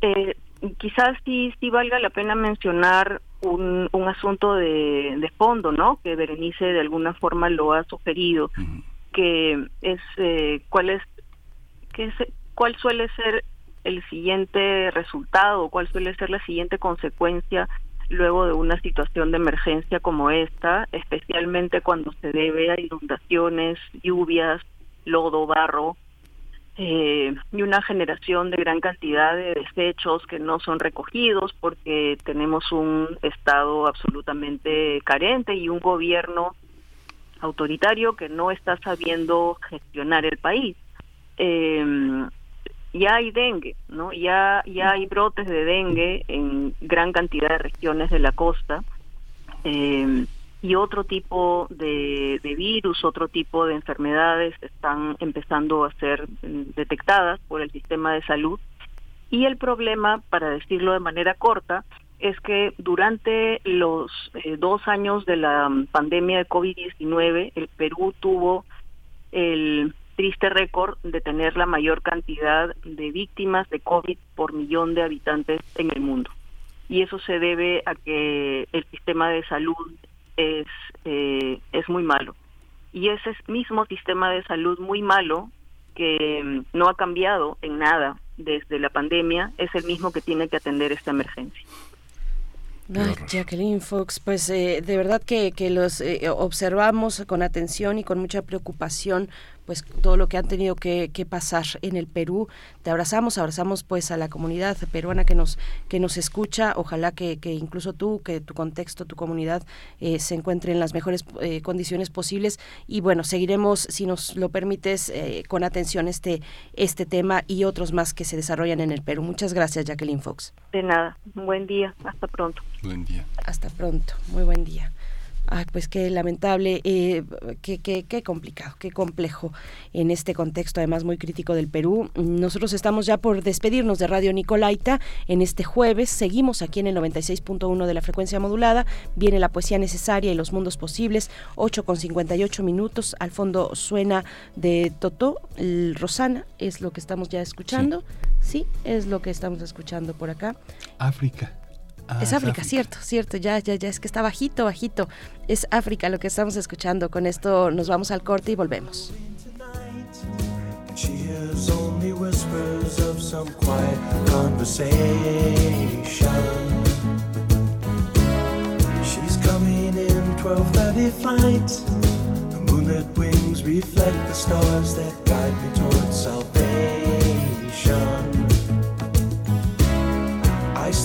eh, quizás sí sí valga la pena mencionar un, un asunto de, de, fondo no que Berenice de alguna forma lo ha sugerido que es eh, cuál es que es, cuál suele ser el siguiente resultado cuál suele ser la siguiente consecuencia luego de una situación de emergencia como esta, especialmente cuando se debe a inundaciones, lluvias, lodo, barro, eh, y una generación de gran cantidad de desechos que no son recogidos porque tenemos un Estado absolutamente carente y un gobierno autoritario que no está sabiendo gestionar el país. Eh, ya hay dengue, ¿no? Ya, ya hay brotes de dengue en gran cantidad de regiones de la costa eh, y otro tipo de, virus, otro tipo de enfermedades están empezando a ser mm, detectadas por el sistema de salud. Y el problema, para decirlo de manera corta, es que durante los eh, dos años de la mm, pandemia de COVID-19, el Perú tuvo el triste récord de tener la mayor cantidad de víctimas de COVID por millón de habitantes en el mundo. Y eso se debe a que el sistema de salud es, eh, es muy malo. Y ese mismo sistema de salud muy malo, que mm, no ha cambiado en nada desde la pandemia, es el mismo que tiene que atender esta emergencia. Jacqueline Fox, pues eh, de verdad que, que los eh, observamos con atención y con mucha preocupación pues todo lo que han tenido que, pasar en el Perú. Te abrazamos, abrazamos pues a la comunidad peruana que nos que nos escucha. Ojalá que, incluso tú, que tu contexto, tu comunidad eh, se encuentre en las mejores eh, condiciones posibles. Y bueno, seguiremos, si nos lo permites, eh, con atención este este tema y otros más que se desarrollan en el Perú. Muchas gracias, Jacqueline Fox. De nada. Buen día. Hasta pronto. Buen día. Hasta pronto. Muy buen día. Ay, pues qué lamentable, eh, qué, qué, qué, complicado, qué complejo en este contexto, además muy crítico del Perú. Nosotros estamos ya por despedirnos de Radio Nicolaita en este jueves. Seguimos aquí en el 96.1 de la frecuencia modulada. Viene la poesía necesaria y los mundos posibles, 8 con 58 minutos. Al fondo suena de Totó, Rosana, es lo que estamos ya escuchando. sí, es lo que estamos escuchando por acá. África. Ah, es África, cierto, cierto, ya, ya, ya, es que está bajito, bajito. Es África lo que estamos escuchando. Con esto nos vamos al corte y volvemos. She hears only whispers of some quiet conversation. She's coming in 12:30 flight. The moonlit wings reflect the stars that guide me towards salvation.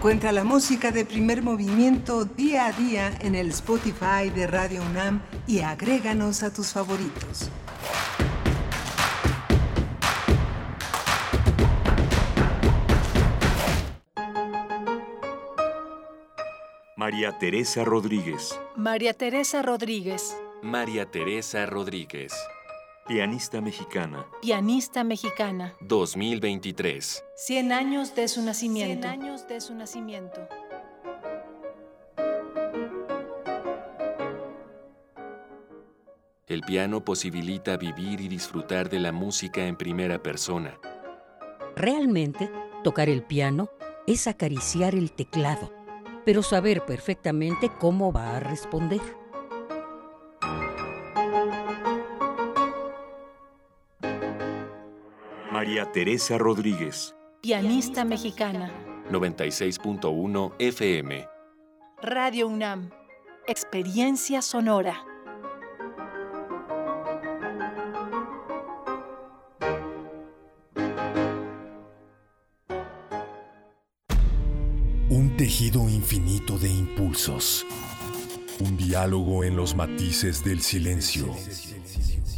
Encuentra la música de primer movimiento día a día en el Spotify de Radio UNAM y agréganos a tus favoritos. María Teresa Rodríguez, María Teresa Rodríguez, María Teresa Rodríguez, pianista mexicana. pianista mexicana. 2023. 100 años de su nacimiento. 100 años de su nacimiento. El piano posibilita vivir y disfrutar de la música en primera persona. Realmente, tocar el piano es acariciar el teclado, pero saber perfectamente cómo va a responder. María Teresa Rodríguez, Pianista mexicana. 96.1 FM. Radio UNAM. Experiencia sonora. Un tejido infinito de impulsos. Un diálogo en los matices del silencio.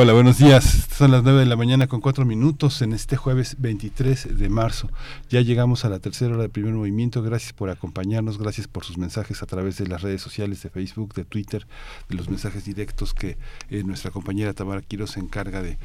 Hola, buenos días. Son las 9 de la mañana con 4 minutos en este jueves 23 de marzo. Ya llegamos a la tercera hora del primer movimiento. Gracias por acompañarnos, gracias por sus mensajes a través de las redes sociales de Facebook, de Twitter, de los mensajes directos que eh, nuestra compañera Tamara Quiroz se encarga de,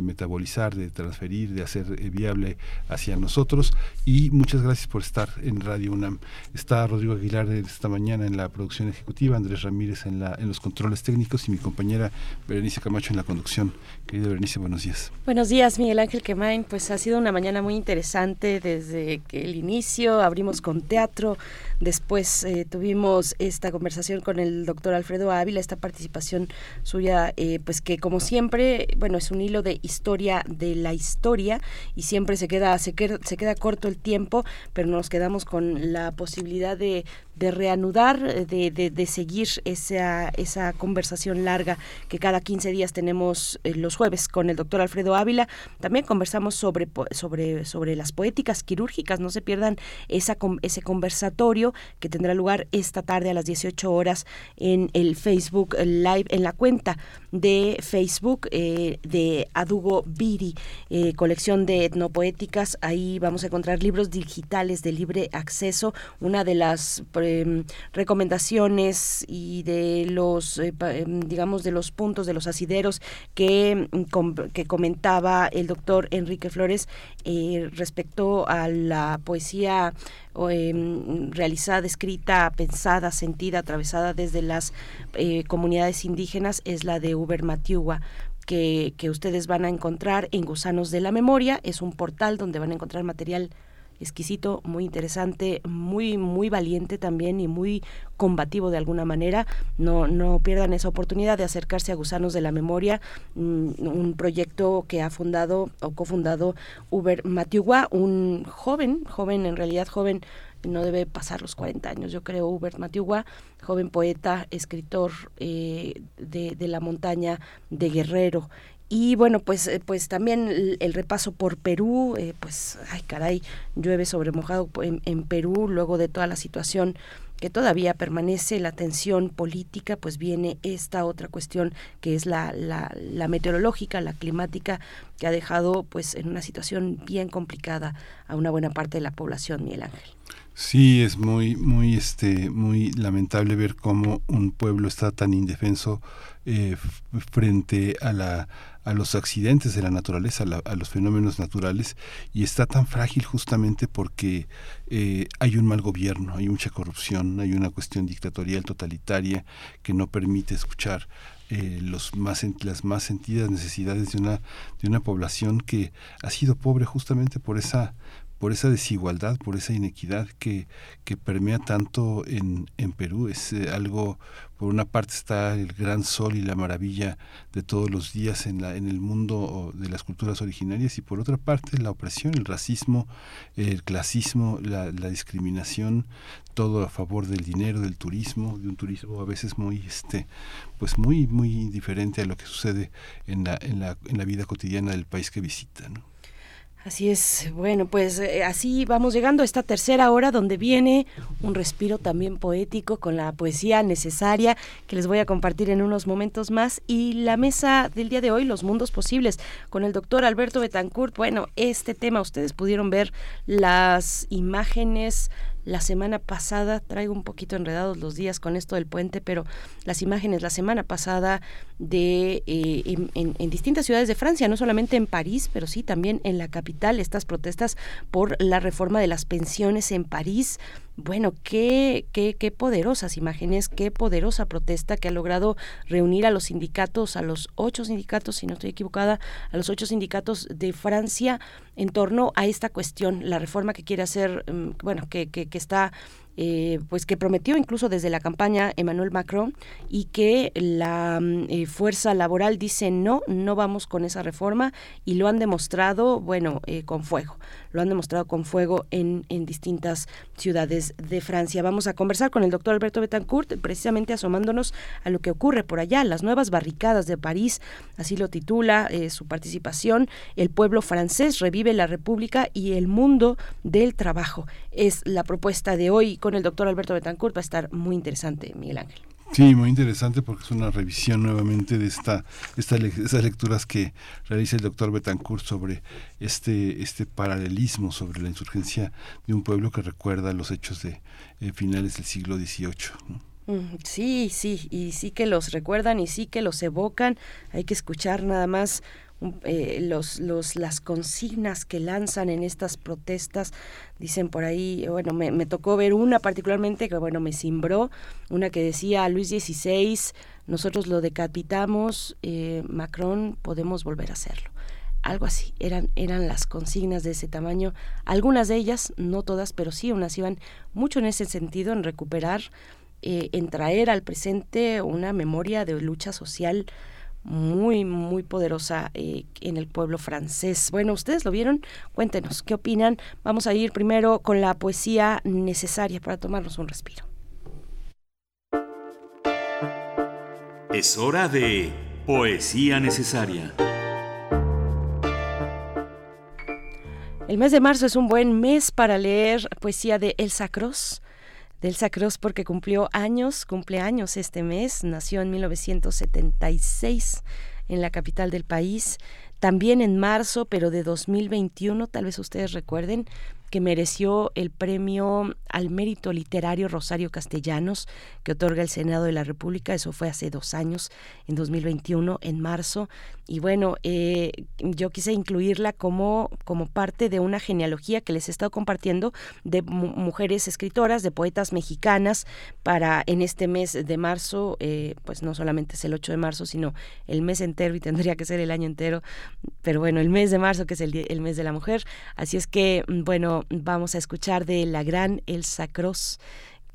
metabolizar, de transferir, de hacer eh, viable hacia nosotros. Y muchas gracias por estar en Radio UNAM. Está Rodrigo Aguilar esta mañana en la producción ejecutiva, Andrés Ramírez en, la, en los controles técnicos y mi compañera Berenice Camacho en la conducción. Querida Berenice, buenos días. Buenos días, Miguel Ángel Quemain. Pues ha sido una mañana muy interesante desde que el inicio. Abrimos con teatro, después eh, tuvimos esta conversación con el doctor Alfredo Ávila, esta participación suya, eh, pues que como siempre, bueno, es un hilo de historia de la historia y siempre se queda, se queda, se queda corto el tiempo, pero nos quedamos con la posibilidad de, de reanudar, eh, de, de, de seguir esa, esa conversación larga que cada 15 días tenemos eh, los jueves con el doctor Alfredo Ávila. También conversamos sobre, sobre, sobre las poéticas quirúrgicas. No se pierdan esa, ese conversatorio que tendrá lugar esta tarde a las 18 horas en el Facebook Live, en la cuenta de Facebook eh, de Adugo Biri, eh, colección de etnopoéticas. Ahí vamos a encontrar libros digitales de libre acceso. Una de las em, recomendaciones y de los, eh, em, digamos, de los puntos, de los asideros que, mm, que comentaba el doctor Enrique Flores respecto a la poesía em, realizada, escrita, pensada, sentida, atravesada desde las eh, comunidades indígenas es la de Uber Matiugua. Que, que ustedes van a encontrar en Gusanos de la Memoria. Es un portal donde van a encontrar material exquisito, muy interesante, muy muy valiente también y muy combativo de alguna manera. No no pierdan esa oportunidad de acercarse a Gusanos de la Memoria, mm, un proyecto que ha fundado o cofundado Uber Matiugua, un joven, joven en realidad joven no debe pasar los 40 años, yo creo, Hubert Matiugua, joven poeta, escritor eh, de, de la montaña de Guerrero. Y bueno, pues, eh, pues también el, el repaso por Perú, eh, pues, ay caray, llueve sobre mojado en, Perú, luego de toda la situación que todavía permanece la tensión política, pues viene esta otra cuestión que es la, la, la meteorológica, la climática, que ha dejado pues en una situación bien complicada a una buena parte de la población, Miguel Ángel. Sí, es muy, muy, este, muy lamentable ver cómo un pueblo está tan indefenso eh, frente a la a los accidentes de la naturaleza, a, la- a los fenómenos naturales, y está tan frágil justamente porque eh, hay un mal gobierno, hay mucha corrupción, hay una cuestión dictatorial totalitaria que no permite escuchar eh, los más las más sentidas necesidades de una de una población que ha sido pobre justamente por esa por esa desigualdad, por esa inequidad que, que permea tanto en, en Perú. Es eh, algo, por una parte está el gran sol y la maravilla de todos los días en, la, en el mundo de las culturas originarias y por otra parte la opresión, el racismo, el clasismo, la, la discriminación, todo a favor del dinero, del turismo, de un turismo a veces muy, este, pues muy, muy diferente a lo que sucede en la, en la, en la vida cotidiana del país que visita. Así es, bueno, pues eh, así vamos llegando a esta tercera hora donde viene un respiro también poético con la poesía necesaria que les voy a compartir en unos momentos más y la mesa del día de hoy, los mundos posibles, con el doctor Alberto Betancourt. Bueno, este tema ustedes pudieron ver las imágenes la semana pasada, traigo un poquito enredados los días con esto del puente, pero las imágenes la semana pasada de eh, en, en- en distintas ciudades de Francia, no solamente en París, pero sí también en la capital, estas protestas por la reforma de las pensiones en París. Bueno, qué, qué, qué poderosas imágenes, qué poderosa protesta que ha logrado reunir a los sindicatos, a los ocho sindicatos, si no estoy equivocada, a los ocho sindicatos de Francia en torno a esta cuestión, la reforma que quiere hacer, mm, bueno, que, que, que está eh, pues que prometió incluso desde la campaña Emmanuel Macron y que la mm, eh, fuerza laboral dice no, no vamos con esa reforma y lo han demostrado, bueno, eh, con fuego, lo han demostrado con fuego en, en distintas ciudades de Francia. Vamos a conversar con el doctor Alberto Betancourt, precisamente asomándonos a lo que ocurre por allá, las nuevas barricadas de París, así lo titula eh, su participación, el pueblo francés revive la república y el mundo del trabajo. Es la propuesta de hoy con el doctor Alberto Betancourt, va a estar muy interesante, Miguel Ángel. Sí, muy interesante porque es una revisión nuevamente de esta, estas lecturas que realiza el doctor Betancourt sobre este, este paralelismo sobre la insurgencia de un pueblo que recuerda los hechos de eh, finales del siglo XVIII. Mm, Sí, sí, y sí que los recuerdan y sí que los evocan. Hay que escuchar nada más eh, los, los, las consignas que lanzan en estas protestas. Dicen por ahí, bueno, me, me tocó ver una particularmente que, bueno, me cimbró, una que decía Luis XVI, nosotros lo decapitamos, eh, Macron, podemos volver a hacerlo algo así, eran, eran las consignas de ese tamaño, algunas de ellas, no todas, pero sí unas iban mucho en ese sentido, en recuperar, eh, en traer al presente una memoria de lucha social muy, muy poderosa eh, en el pueblo francés. Bueno, ¿ustedes lo vieron? Cuéntenos, ¿qué opinan? Vamos a ir primero con la poesía necesaria para tomarnos un respiro. Es hora de Poesía Necesaria. El mes de marzo es un buen mes para leer poesía de Elsa Cross. De Elsa Cross porque cumplió años, cumple años este mes, nació en 1976 en la capital del país, también en marzo, pero de 2021, tal vez ustedes recuerden, que mereció el premio al mérito literario Rosario Castellanos que otorga el Senado de la República. Eso fue hace dos años, en 2021, en marzo. Y bueno, eh, yo quise incluirla como, como parte de una genealogía que les he estado compartiendo de mu- mujeres escritoras, de poetas mexicanas, para en este mes de marzo, eh, pues no solamente es el 8 de marzo, sino el mes entero y tendría que ser el año entero, pero bueno, el mes de marzo que es el, el mes de la mujer. Así es que, mm, bueno, vamos a escuchar de la gran Elsa Cross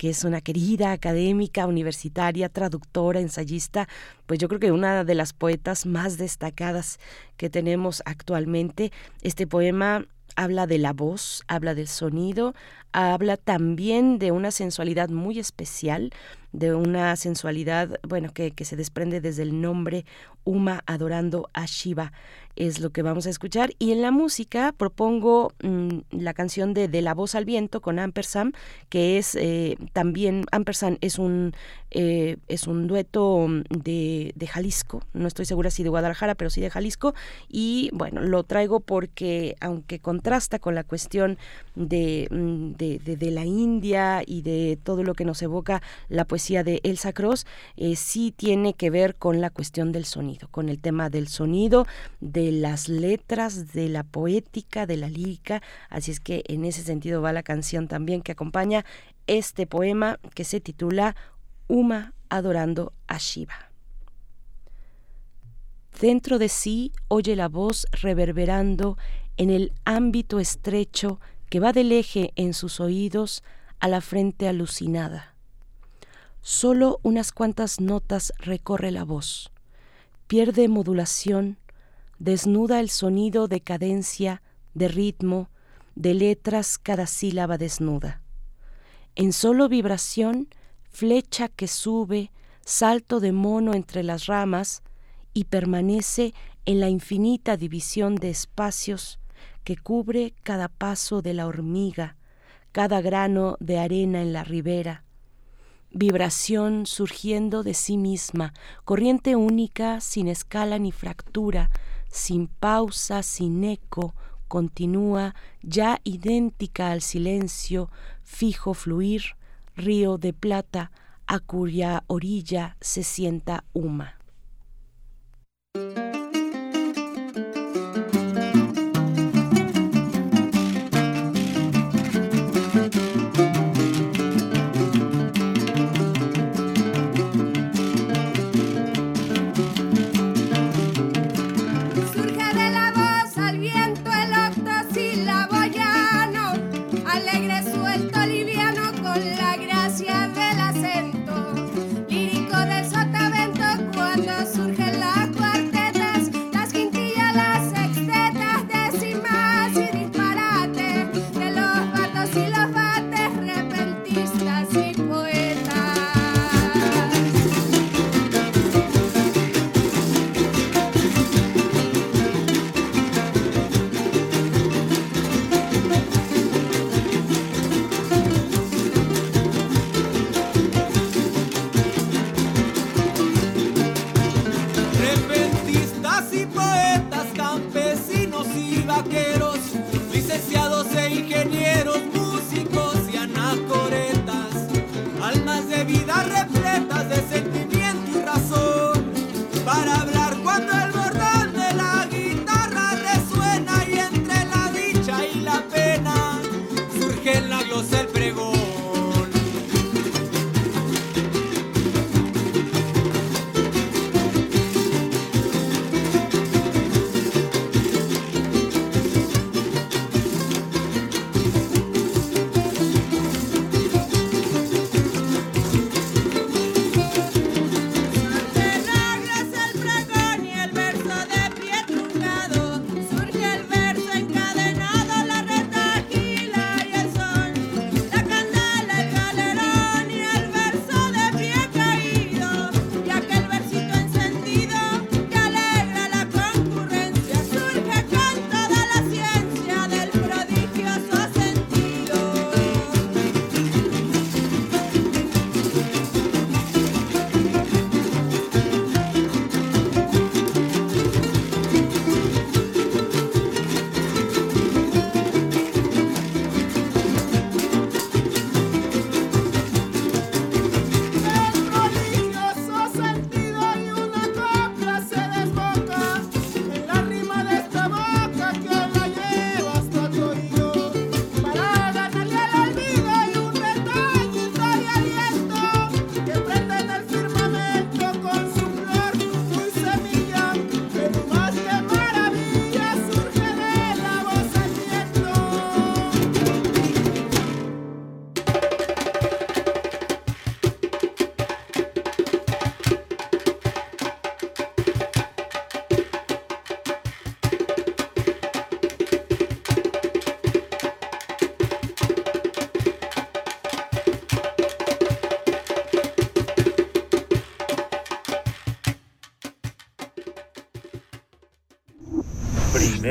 que es una querida académica, universitaria, traductora, ensayista, pues yo creo que una de las poetas más destacadas que tenemos actualmente. Este poema habla de la voz, habla del sonido, habla también de una sensualidad muy especial, de una sensualidad, bueno, que, que se desprende desde el nombre Uma adorando a Shiva. Es lo que vamos a escuchar. Y en la música propongo mm, la canción de De la voz al viento con Ampersand, que es eh, también, Ampersand es un, eh, es un dueto mm, de, de Jalisco, no estoy segura si de Guadalajara, pero sí de Jalisco. Y bueno, lo traigo porque aunque contrasta con la cuestión de, mm, de, de- de la India y de todo lo que nos evoca la poesía de Elsa Cross, eh, sí tiene que ver con la cuestión del sonido, con el tema del sonido, de las letras, de la poética, de la lírica. Así es que en ese sentido va la canción también que acompaña este poema que se titula Uma adorando a Shiva. Dentro de sí oye la voz reverberando en el ámbito estrecho que va del eje en sus oídos a la frente alucinada. Solo unas cuantas notas recorre la voz, pierde modulación, desnuda el sonido de cadencia, de ritmo, de letras cada sílaba desnuda. En solo vibración, flecha que sube, salto de mono entre las ramas y permanece en la infinita división de espacios que cubre cada paso de la hormiga, cada grano de arena en la ribera. Vibración surgiendo de sí misma, corriente única, sin escala ni fractura, sin pausa, sin eco, continúa, ya idéntica al silencio, fijo fluir, río de plata, a cuya orilla se sienta Uma.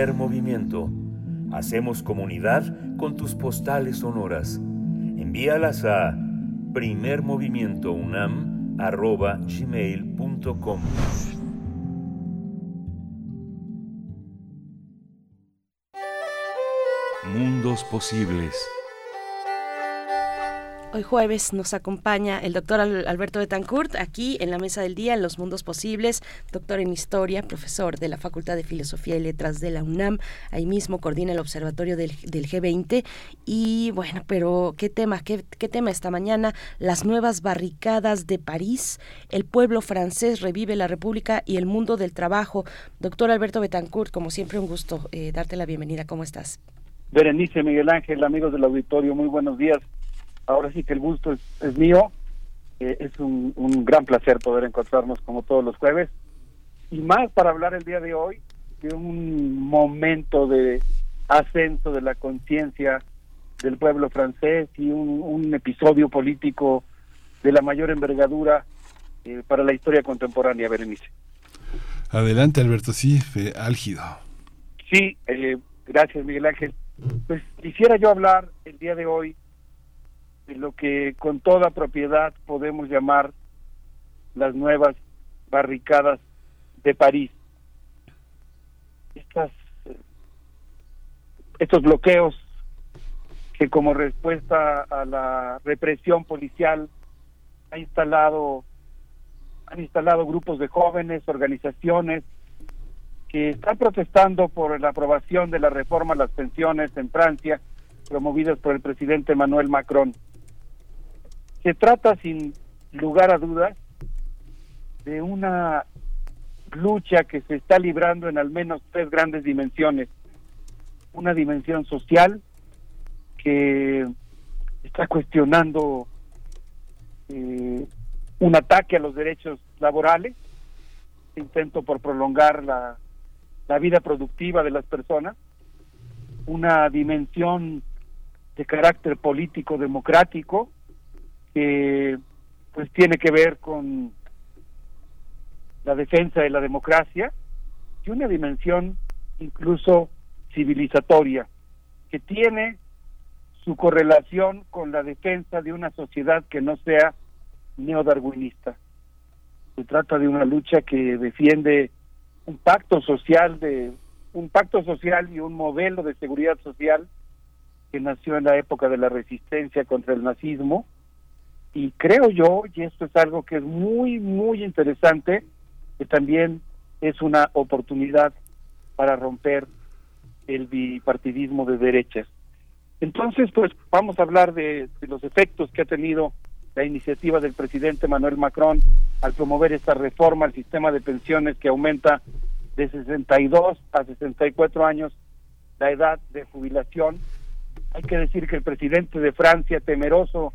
Movimiento. Hacemos comunidad con tus postales sonoras. Envíalas a primermovimientounam.gmail.com Mundos posibles. Hoy jueves nos acompaña el doctor Al- Alberto Betancourt aquí en la mesa del día en Los Mundos Posibles, doctor en Historia, profesor de la Facultad de Filosofía y Letras de la UNAM, ahí mismo coordina el observatorio del, del G20 y bueno, pero qué tema, qué, qué tema esta mañana, las nuevas barricadas de París, el pueblo francés revive la República y el mundo del trabajo. Doctor Alberto Betancourt, como siempre un gusto eh, darte la bienvenida, ¿cómo estás? Berenice Miguel Ángel, amigos del auditorio, muy buenos días. Ahora sí que el gusto es, es mío. Eh, es un, un gran placer poder encontrarnos como todos los jueves. Y más para hablar el día de hoy de un momento de ascenso de la conciencia del pueblo francés y un, un episodio político de la mayor envergadura eh, para la historia contemporánea, Berenice. Adelante, Alberto, sí, fe- álgido. Sí, eh, gracias Miguel Ángel. Pues quisiera yo hablar el día de hoy de lo que con toda propiedad podemos llamar las nuevas barricadas de París. Estas, eh, estos bloqueos que como respuesta a la represión policial ha instalado han instalado grupos de jóvenes, organizaciones que están protestando por la aprobación de la reforma a las pensiones en Francia, promovidas por el presidente Emmanuel Macron. Se trata, sin lugar a dudas, de una lucha que se está librando en al menos tres grandes dimensiones. Una dimensión social que está cuestionando eh, un ataque a los derechos laborales, intento por prolongar la, la vida productiva de las personas, una dimensión de carácter político democrático que pues tiene que ver con la defensa de la democracia y una dimensión incluso civilizatoria que tiene su correlación con la defensa de una sociedad que no sea neodarwinista. Se trata de una lucha que defiende un pacto social de un pacto social y un modelo de seguridad social que nació en la época de la resistencia contra el nazismo y creo yo y esto es algo que es muy muy interesante que también es una oportunidad para romper el bipartidismo de derechas entonces pues vamos a hablar de, los efectos que ha tenido la iniciativa del presidente Manuel Macron al promover esta reforma al sistema de pensiones que aumenta de 62 a 64 años la edad de jubilación. Hay que decir que el presidente de Francia, temeroso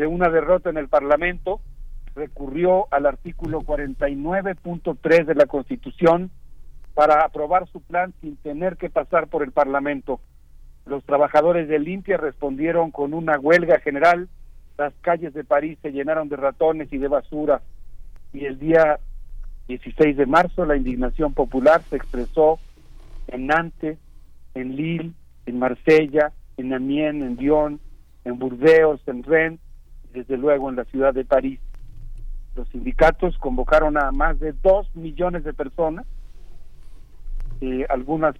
de una derrota en el Parlamento, recurrió al artículo 49.3 de la Constitución para aprobar su plan sin tener que pasar por el Parlamento. Los trabajadores de Limpia respondieron con una huelga general. Las calles de París se llenaron de ratones y de basura. Y el día 16 de marzo la indignación popular se expresó en Nantes, en Lille, en Marsella, en Amiens, en Lyon, en Burdeos, en Rennes desde luego en la ciudad de París. Los sindicatos convocaron a más de dos millones de personas. Eh, algunas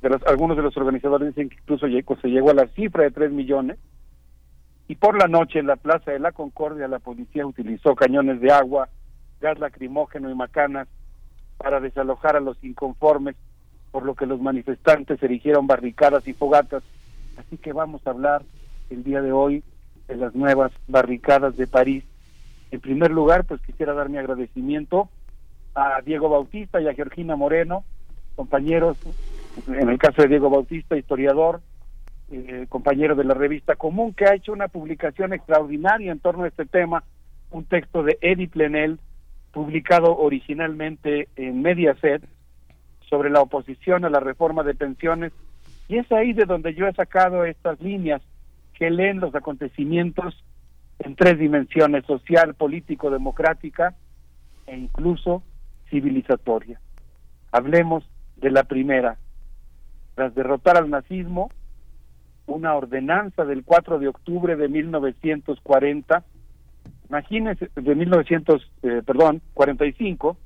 de los, algunos de los organizadores dicen que incluso llegó, se llegó a la cifra de tres millones. Y por la noche en la Plaza de la Concordia la policía utilizó cañones de agua, gas lacrimógeno y macanas para desalojar a los inconformes, por lo que los manifestantes erigieron barricadas y fogatas. Así que vamos a hablar el día de hoy de las nuevas barricadas de París. En primer lugar, pues quisiera dar mi agradecimiento a Diego Bautista y a Georgina Moreno, compañeros, en el caso de Diego Bautista, historiador, eh, compañero de la revista Común, que ha hecho una publicación extraordinaria en torno a este tema, un texto de Edith Plenel, publicado originalmente en Mediaset, sobre la oposición a la reforma de pensiones, y es ahí de donde yo he sacado estas líneas que leen los acontecimientos en tres dimensiones, social, político, democrática e incluso civilizatoria. Hablemos de la primera, tras derrotar al nazismo, una ordenanza del 4 de octubre de 1940, imagínense, de 1900, eh, perdón, 45,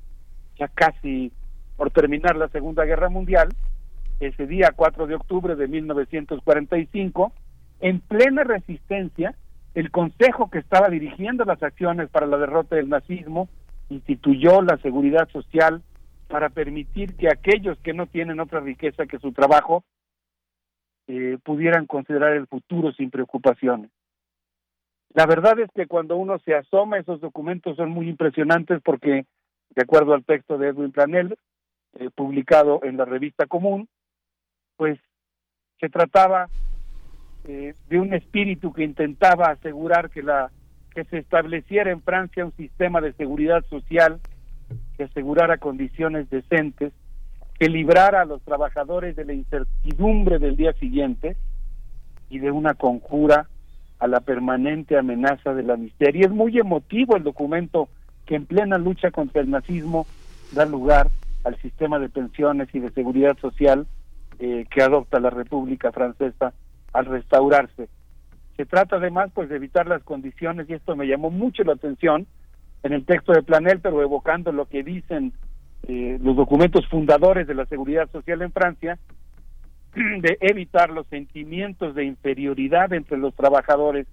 ya casi por terminar la Segunda Guerra Mundial, ese día 4 de octubre de 1945, en plena resistencia, el Consejo que estaba dirigiendo las acciones para la derrota del nazismo instituyó la seguridad social para permitir que aquellos que no tienen otra riqueza que su trabajo eh, pudieran considerar el futuro sin preocupaciones. La verdad es que cuando uno se asoma, esos documentos son muy impresionantes porque, de acuerdo al texto de Edwin Planel, eh, publicado en la revista Común, pues se trataba eh, de un espíritu que intentaba asegurar que la que se estableciera en Francia un sistema de seguridad social que asegurara condiciones decentes, que librara a los trabajadores de la incertidumbre del día siguiente y de una conjura a la permanente amenaza de la miseria. Es muy emotivo el documento que en plena lucha contra el nazismo da lugar al sistema de pensiones y de seguridad social eh, que adopta la República Francesa al restaurarse. Se trata además pues de evitar las condiciones y esto me llamó mucho la atención en el texto de Planel, pero evocando lo que dicen eh, los documentos fundadores de la seguridad social en Francia, de evitar los sentimientos de inferioridad entre los trabajadores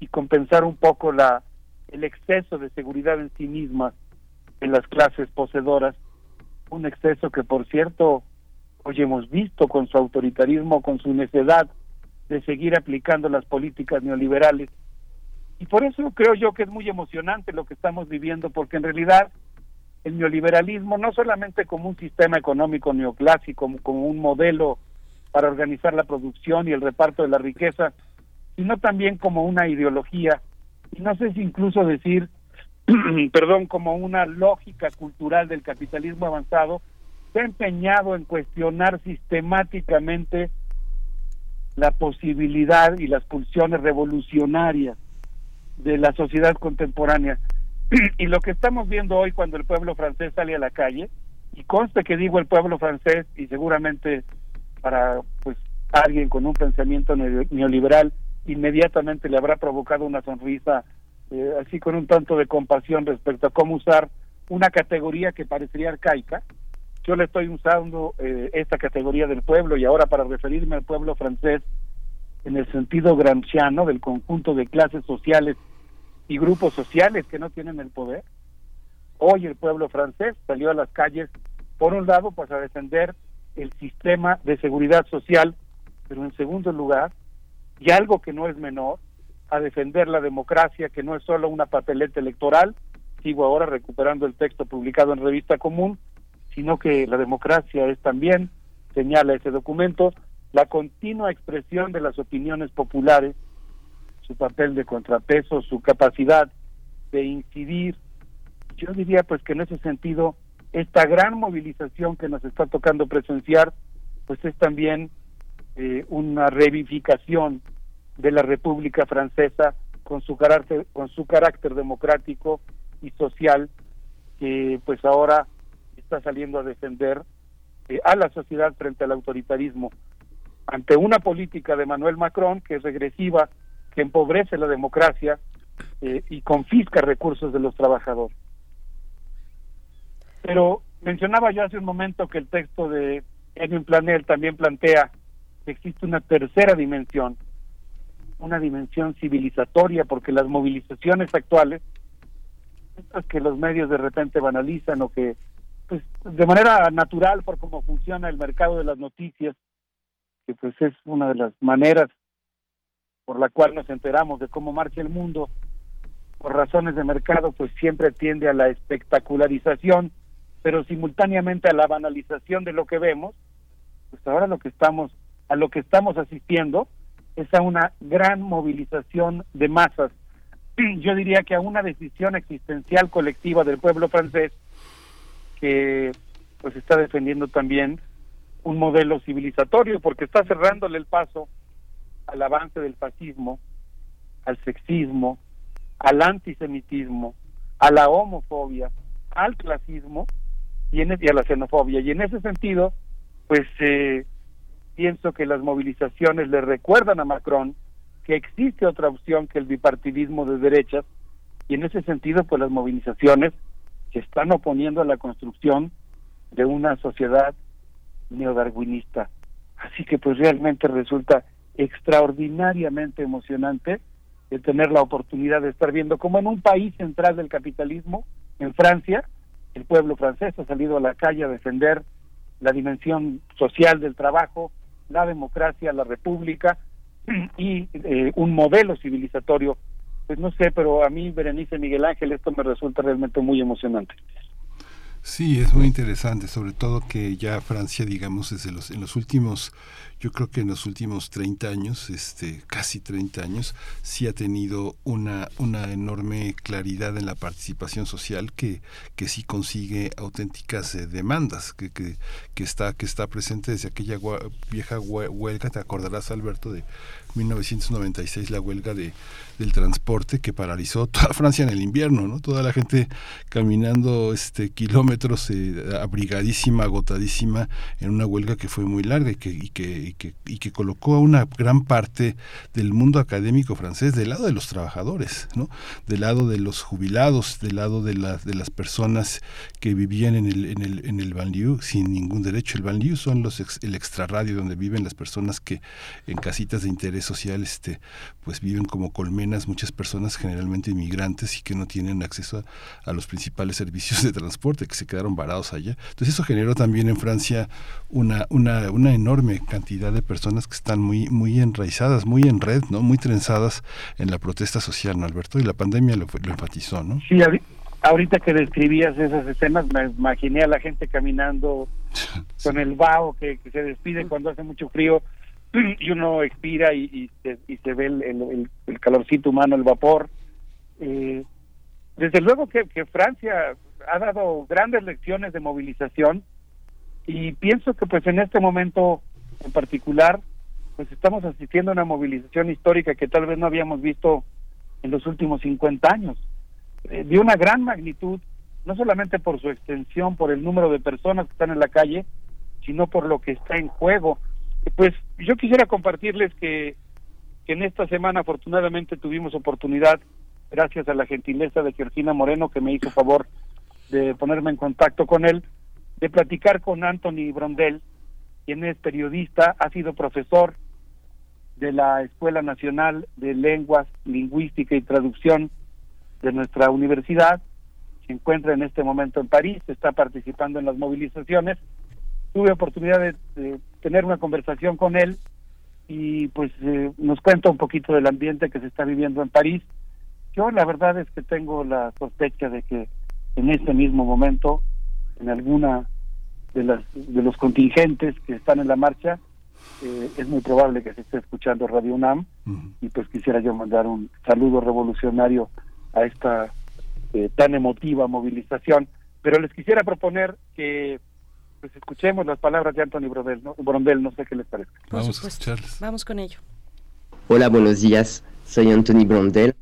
y compensar un poco la el exceso de seguridad en sí mismas en las clases poseedoras, un exceso que por cierto hoy hemos visto con su autoritarismo, con su necedad de seguir aplicando las políticas neoliberales. Y por eso creo yo que es muy emocionante lo que estamos viviendo, porque en realidad el neoliberalismo no solamente como un sistema económico neoclásico, como, un modelo para organizar la producción y el reparto de la riqueza, sino también como una ideología, y no sé si incluso decir, perdón, como una lógica cultural del capitalismo avanzado, se ha empeñado en cuestionar sistemáticamente la posibilidad y las pulsiones revolucionarias de la sociedad contemporánea. y lo que estamos viendo hoy cuando el pueblo francés sale a la calle, y conste que digo el pueblo francés y seguramente para pues alguien con un pensamiento neo- neoliberal inmediatamente le habrá provocado una sonrisa eh, así con un tanto de compasión respecto a cómo usar una categoría que parecería arcaica. Yo le estoy usando eh, esta categoría del pueblo y ahora para referirme al pueblo francés en el sentido gramsciano del conjunto de clases sociales y grupos sociales que no tienen el poder. Hoy el pueblo francés salió a las calles, por un lado, pues a defender el sistema de seguridad social, pero en segundo lugar, y algo que no es menor, a defender la democracia, que no es solo una papeleta electoral, sigo ahora recuperando el texto publicado en Revista Común, sino que la democracia es también, señala ese documento, la continua expresión de las opiniones populares, su papel de contrapeso, su capacidad de incidir. Yo diría pues que en ese sentido esta gran movilización que nos está tocando presenciar pues es también eh, una revivificación de la República Francesa con su carácter con su carácter democrático y social que pues ahora saliendo a defender eh, a la sociedad frente al autoritarismo ante una política de Manuel Macron que es regresiva, que empobrece la democracia eh, y confisca recursos de los trabajadores. Pero mencionaba yo hace un momento que el texto de Edwin Planel también plantea que existe una tercera dimensión, una dimensión civilizatoria, porque las movilizaciones actuales, estas que los medios de repente banalizan o que pues de manera natural por cómo funciona el mercado de las noticias, que pues es una de las maneras por la cual nos enteramos de cómo marcha el mundo, por razones de mercado, pues siempre tiende a la espectacularización, pero simultáneamente a la banalización de lo que vemos, pues ahora lo que estamos, a lo que estamos asistiendo es a una gran movilización de masas. Yo diría que a una decisión existencial colectiva del pueblo francés que pues está defendiendo también un modelo civilizatorio porque está cerrándole el paso al avance del fascismo, al sexismo, al antisemitismo, a la homofobia, al clasismo y, en, y a la xenofobia. Y en ese sentido, pues eh, pienso que las movilizaciones le recuerdan a Macron que existe otra opción que el bipartidismo de derechas y en ese sentido pues las movilizaciones se están oponiendo a la construcción de una sociedad neodarwinista. Así que pues realmente resulta extraordinariamente emocionante el tener la oportunidad de estar viendo como en un país central del capitalismo, en Francia, el pueblo francés ha salido a la calle a defender la dimensión social del trabajo, la democracia, la república y eh, un modelo civilizatorio. Pues no sé, pero a mí, Berenice Miguel Ángel, esto me resulta realmente muy emocionante. Sí, es muy interesante, sobre todo que ya Francia, digamos, desde los, en los últimos yo creo que en los últimos 30 años, este, casi 30 años, sí ha tenido una, una enorme claridad en la participación social que, que sí consigue auténticas eh, demandas, que, que, que, está, que está presente desde aquella vieja huelga, te acordarás Alberto, de 1996, la huelga de, del transporte que paralizó toda Francia en el invierno, ¿no? Toda la gente caminando este kilómetros eh, abrigadísima, agotadísima en una huelga que fue muy larga y que, y que y que, colocó a una gran parte del mundo académico francés del lado de los trabajadores, ¿no? del lado de los jubilados, del lado de, de las personas que vivían en el, en el, en el banlieue sin ningún derecho. El banlieue son los el extrarradio donde viven las personas que en casitas de interés social este, pues viven como colmenas muchas personas generalmente inmigrantes y que no tienen acceso a, a los principales servicios de transporte, que se quedaron varados allá. Entonces eso generó también en Francia una, una, una enorme cantidad de personas que están muy, muy enraizadas, muy en red, ¿no? Muy trenzadas en la protesta social, ¿no, Alberto? Y la pandemia lo, lo enfatizó, ¿no? Sí, ahorita que describías esas escenas, me imaginé a la gente caminando con el vaho que, se despide cuando hace mucho frío y uno expira y, y, se, ve el, calorcito humano, el vapor. Eh, desde luego que, que Francia ha dado grandes lecciones de movilización y pienso que pues en este momento en particular, pues estamos asistiendo a una movilización histórica que tal vez no habíamos visto en los últimos 50 años, eh, de una gran magnitud, no solamente por su extensión, por el número de personas que están en la calle, sino por lo que está en juego. Pues yo quisiera compartirles que, en esta semana afortunadamente tuvimos oportunidad, gracias a la gentileza de Georgina Moreno, que me hizo favor de ponerme en contacto con él, de platicar con Anthony Brondel, quien es periodista, ha sido profesor de la Escuela Nacional de Lenguas, Lingüística y Traducción de nuestra universidad. Se encuentra en este momento en París, está participando en las movilizaciones. Tuve oportunidad de, tener una conversación con él y pues eh, nos cuenta un poquito del ambiente que se está viviendo en París. Yo la verdad es que tengo la sospecha de que en este mismo momento, en alguna de, las, de los contingentes que están en la marcha, eh, es muy probable que se esté escuchando Radio UNAM y pues quisiera yo mandar un saludo revolucionario a esta eh, tan emotiva movilización. Pero les quisiera proponer que pues escuchemos las palabras de Anthony Brondel, ¿no? Brondel, no sé qué les parece. Vamos a escucharles. Vamos con ello. Hola, buenos días. Soy Anthony Brondel.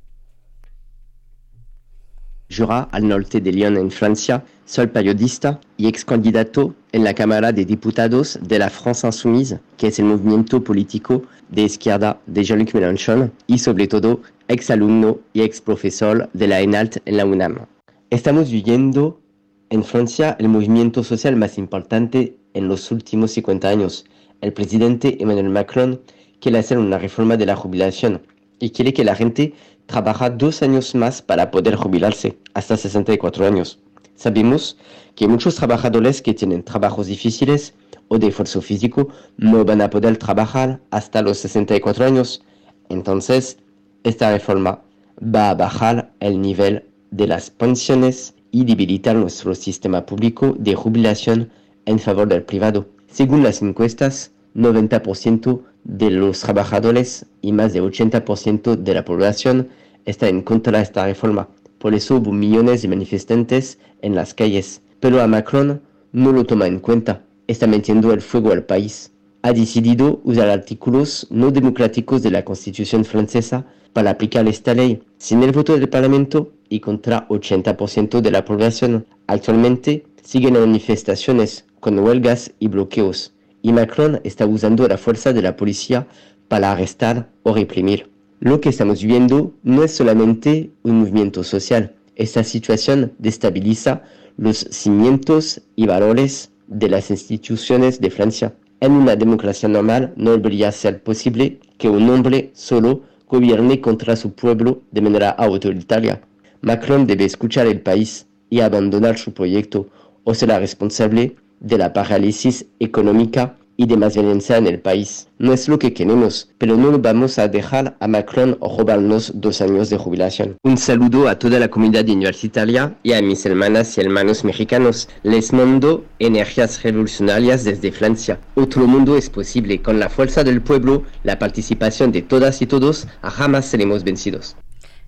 Jura, al norte de Lyon, en Francia, soy periodista y ex candidato en la Cámara de Diputados de la France Insoumise, que es el movimiento político de izquierda de Jean-Luc Mélenchon, y sobre todo ex alumno y ex profesor de la ENALT en la UNAM. Estamos viviendo en Francia el movimiento social más importante en los últimos 50 años. El presidente Emmanuel Macron quiere hacer una reforma de la jubilación y quiere que la gente trabaja dos años más para poder jubilarse, hasta 64 años. Sabemos que muchos trabajadores que tienen trabajos difíciles o de esfuerzo físico no van a poder trabajar hasta los 64 años. Entonces, esta reforma va a bajar el nivel de las pensiones y debilitar nuestro sistema público de jubilación en favor del privado. Según las encuestas, 90% de los trabajadores y más de 80% de la población está en contra de esta reforma. Por eso hubo millones de manifestantes en las calles. Pero a Macron no lo toma en cuenta. Está metiendo el fuego al país. Ha decidido usar artículos no democráticos de la Constitución francesa para aplicar esta ley, sin el voto del Parlamento y contra 80% de la población. Actualmente siguen manifestaciones con huelgas y bloqueos y Macron está usando la fuerza de la policía para arrestar o reprimir. Lo que estamos viendo no es solamente un movimiento social. Esta situación destabiliza los cimientos y valores de las instituciones de Francia. En una democracia normal no debería ser posible que un hombre solo gobierne contra su pueblo de manera autoritaria. Macron debe escuchar el país y abandonar su proyecto o será responsable de la parálisis económica y de más violencia en el país. No es lo que queremos, pero no vamos a dejar a Macron robarnos dos años de jubilación. Un saludo a toda la comunidad universitaria y a mis hermanas y hermanos mexicanos. Les mando energías revolucionarias desde Francia. Otro mundo es posible. Con la fuerza del pueblo, la participación de todas y todos, jamás seremos vencidos.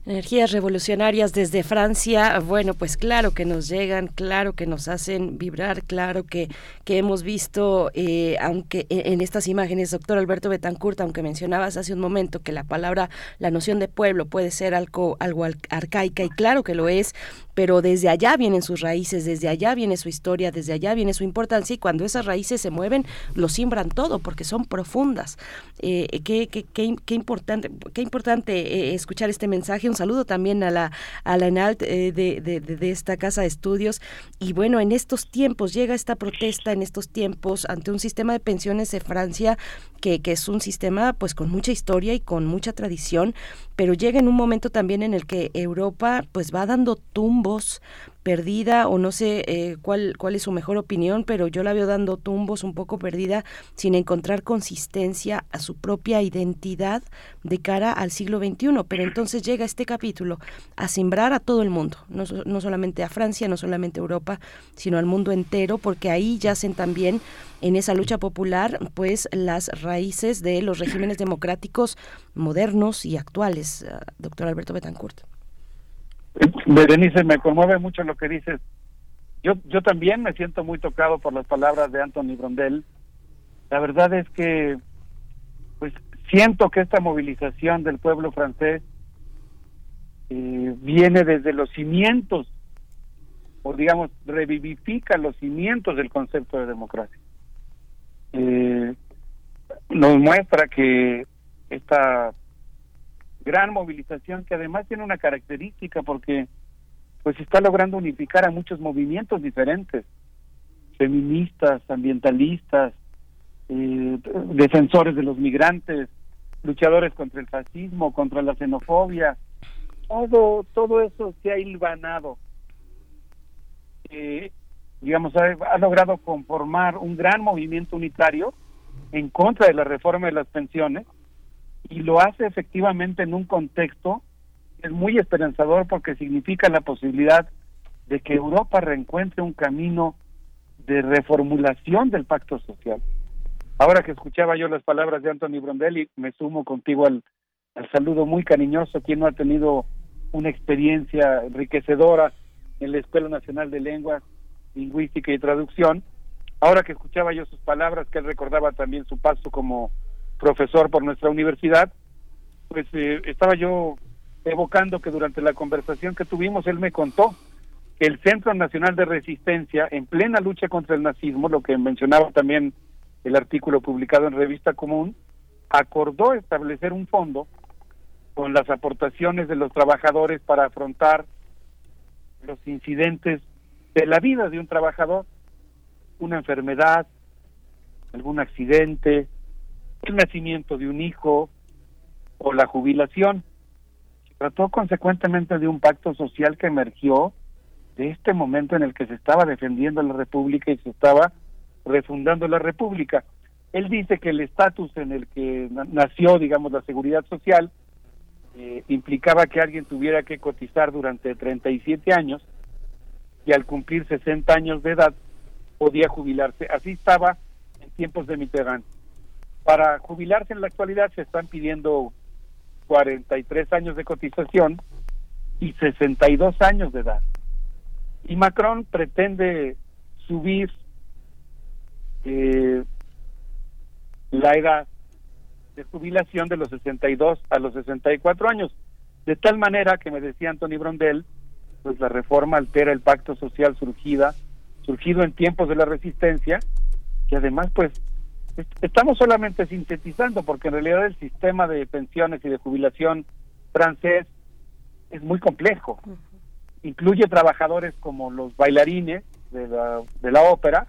Energías revolucionarias desde Francia, bueno, pues claro que nos llegan, claro que nos hacen vibrar, claro que, que hemos visto, eh, aunque en estas imágenes, doctor Alberto Betancourt, aunque mencionabas hace un momento que la palabra, la noción de pueblo puede ser algo, algo arcaica, y claro que lo es, pero desde allá vienen sus raíces, desde allá viene su historia, desde allá viene su importancia y cuando esas raíces se mueven, lo siembran todo porque son profundas. Eh, qué, qué, qué, qué, importante, qué importante eh, escuchar este mensaje. Un saludo también a la, a la ENALT eh, de, de, de, esta casa de estudios. Y bueno, en estos tiempos llega esta protesta, en estos tiempos, ante un sistema de pensiones de Francia que, que es un sistema pues con mucha historia y con mucha tradición, pero llega en un momento también en el que Europa pues va dando tumbos perdida o no sé eh, cuál, cuál es su mejor opinión, pero yo la veo dando tumbos un poco perdida sin encontrar consistencia a su propia identidad de cara al siglo XXI. Pero entonces llega este capítulo a simbrar a todo el mundo, no, no solamente a Francia, no solamente a Europa, sino al mundo entero, porque ahí yacen también en esa lucha popular pues las raíces de los regímenes democráticos modernos y actuales, doctor Alberto Betancourt. Berenice, me conmueve mucho lo que dices. Yo, yo también me siento muy tocado por las palabras de Anthony Brondel. La verdad es que, pues, siento que esta movilización del pueblo francés eh, viene desde los cimientos, o digamos, revivifica los cimientos del concepto de democracia. Eh, nos muestra que esta gran movilización que además tiene una característica porque pues está logrando unificar a muchos movimientos diferentes feministas ambientalistas eh, defensores de los migrantes luchadores contra el fascismo contra la xenofobia todo todo eso se ha hilvanado. Eh, digamos ha, ha logrado conformar un gran movimiento unitario en contra de la reforma de las pensiones y lo hace efectivamente en un contexto que es muy esperanzador porque significa la posibilidad de que Europa reencuentre un camino de reformulación del pacto social. Ahora que escuchaba yo las palabras de Anthony Brondelli, me sumo contigo al, al saludo muy cariñoso, quien no ha tenido una experiencia enriquecedora en la Escuela Nacional de Lenguas, Lingüística y Traducción. Ahora que escuchaba yo sus palabras, que él recordaba también su paso como profesor por nuestra universidad, pues eh, estaba yo evocando que durante la conversación que tuvimos él me contó que el Centro Nacional de Resistencia, en plena lucha contra el nazismo, lo que mencionaba también el artículo publicado en Revista Común, acordó establecer un fondo con las aportaciones de los trabajadores para afrontar los incidentes de la vida de un trabajador, una enfermedad, algún accidente, el nacimiento de un hijo o la jubilación. Trató consecuentemente de un pacto social que emergió de este momento en el que se estaba defendiendo la República y se estaba refundando la República. Él dice que el estatus en el que nació, digamos, la seguridad social, eh, implicaba que alguien tuviera que cotizar durante 37 años y al cumplir 60 años de edad podía jubilarse. Así estaba en tiempos de Mitterrand. Para jubilarse en la actualidad se están pidiendo 43 años de cotización y 62 años de edad. Y Macron pretende subir eh, la edad de jubilación de los 62 a los 64 años, de tal manera que me decía Anthony Brondel, pues la reforma altera el pacto social surgida, surgido en tiempos de la resistencia, que además pues Estamos solamente sintetizando porque en realidad el sistema de pensiones y de jubilación francés es muy complejo. Incluye trabajadores como los bailarines de la, de la ópera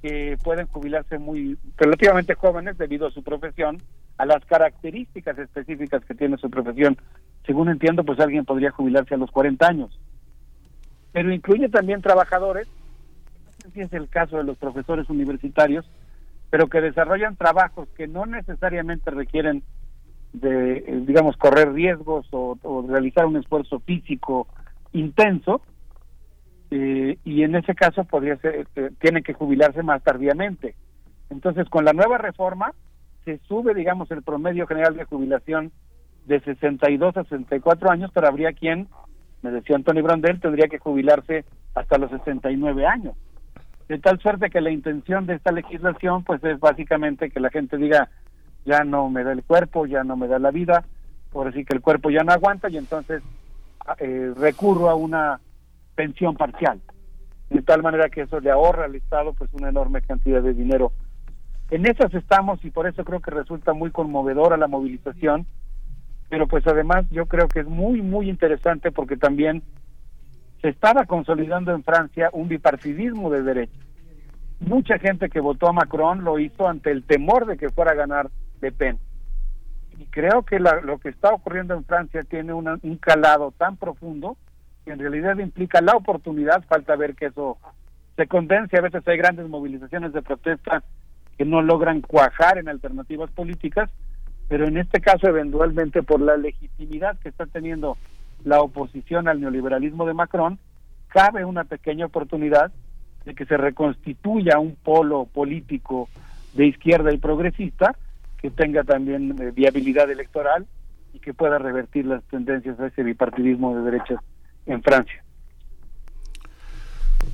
que pueden jubilarse muy relativamente jóvenes debido a su profesión, a las características específicas que tiene su profesión. Según entiendo, pues alguien podría jubilarse a los 40 años. Pero incluye también trabajadores, no sé si es el caso de los profesores universitarios, pero que desarrollan trabajos que no necesariamente requieren de, eh, digamos, correr riesgos o, realizar un esfuerzo físico intenso, eh, y en ese caso podría ser, eh, tienen que jubilarse más tardíamente. Entonces, con la nueva reforma, se sube, digamos, el promedio general de jubilación de 62 a 64 años, pero habría quien, me decía Antonio Brandel, tendría que jubilarse hasta los 69 años. De tal suerte que la intención de esta legislación, pues es básicamente que la gente diga, ya no me da el cuerpo, ya no me da la vida, por decir que el cuerpo ya no aguanta y entonces eh, recurro a una pensión parcial. De tal manera que eso le ahorra al Estado pues una enorme cantidad de dinero. En esas estamos y por eso creo que resulta muy conmovedora la movilización, pero pues además yo creo que es muy, muy interesante porque también se estaba consolidando en Francia un bipartidismo de derecha. Mucha gente que votó a Macron lo hizo ante el temor de que fuera a ganar Le Pen. Y creo que la- lo que está ocurriendo en Francia tiene una- un calado tan profundo que en realidad implica la oportunidad, falta ver que eso se condense, a veces hay grandes movilizaciones de protesta que no logran cuajar en alternativas políticas, pero en este caso eventualmente por la legitimidad que está teniendo la oposición al neoliberalismo de Macron, cabe una pequeña oportunidad de que se reconstituya un polo político de izquierda y progresista que tenga también eh, viabilidad electoral y que pueda revertir las tendencias a ese bipartidismo de derechas en Francia.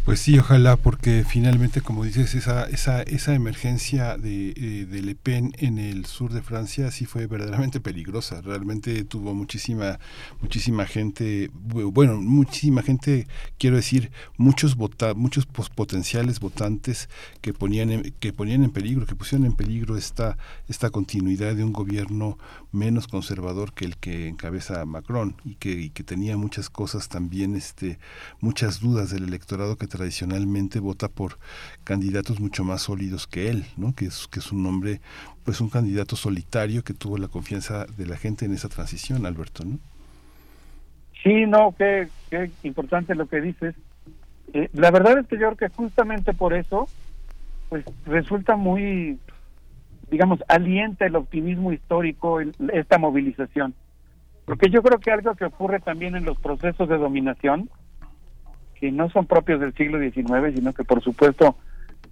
Pues sí, ojalá, porque finalmente, como dices, esa, esa, esa emergencia de, eh, de Le Pen en el sur de Francia sí fue verdaderamente peligrosa. Realmente tuvo muchísima, muchísima gente, bu- bueno, muchísima gente, quiero decir, muchos vota, muchos potenciales votantes que ponían en, que ponían en peligro, que pusieron en peligro esta, esta continuidad de un gobierno menos conservador que el que encabeza Macron y que, y que tenía muchas cosas también, este, muchas dudas del electorado que tradicionalmente vota por candidatos mucho más sólidos que él, ¿no? Que es, que es un hombre, pues un candidato solitario que tuvo la confianza de la gente en esa transición, Alberto, ¿no? Sí, no, qué, importante lo que dices. Eh, la verdad es que yo creo que justamente por eso, pues resulta muy, digamos, alienta el optimismo histórico esta movilización. Porque yo creo que algo que ocurre también en los procesos de dominación, que no son propios del siglo XIX, sino que por supuesto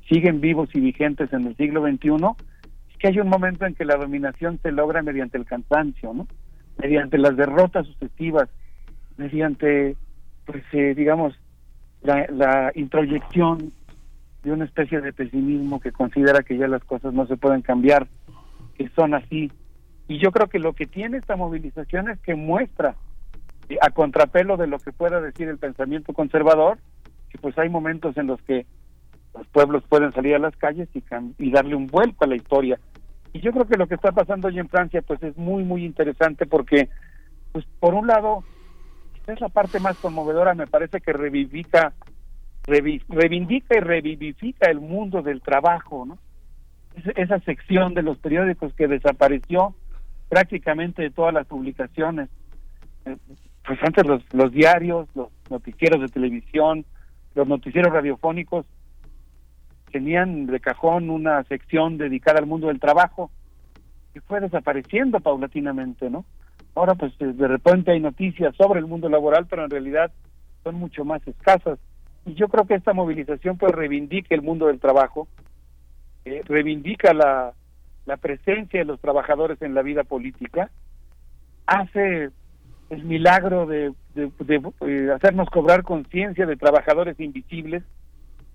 siguen vivos y vigentes en el siglo XXI, es que hay un momento en que la dominación se logra mediante el cansancio, ¿no? Mediante las derrotas sucesivas, mediante, pues, eh, digamos, la, la introyección de una especie de pesimismo que considera que ya las cosas no se pueden cambiar, que son así. Y yo creo que lo que tiene esta movilización es que muestra, a contrapelo de lo que pueda decir el pensamiento conservador, que pues hay momentos en los que los pueblos pueden salir a las calles y, y darle un vuelco a la historia. Y yo creo que lo que está pasando hoy en Francia pues es muy, muy interesante porque, pues por un lado, es la parte más conmovedora, me parece que revivifica, revi- reivindica y revivifica el mundo del trabajo, ¿no? Es- esa sección de los periódicos que desapareció prácticamente de todas las publicaciones. Pues antes los, los diarios, los noticieros de televisión, los noticieros radiofónicos tenían de cajón una sección dedicada al mundo del trabajo que fue desapareciendo paulatinamente, ¿no? Ahora pues eh, de repente hay noticias sobre el mundo laboral, pero en realidad son mucho más escasas. Y yo creo que esta movilización pues reivindica el mundo del trabajo, eh, reivindica la, la presencia de los trabajadores en la vida política, hace el milagro de, de- eh, hacernos cobrar conciencia de trabajadores invisibles,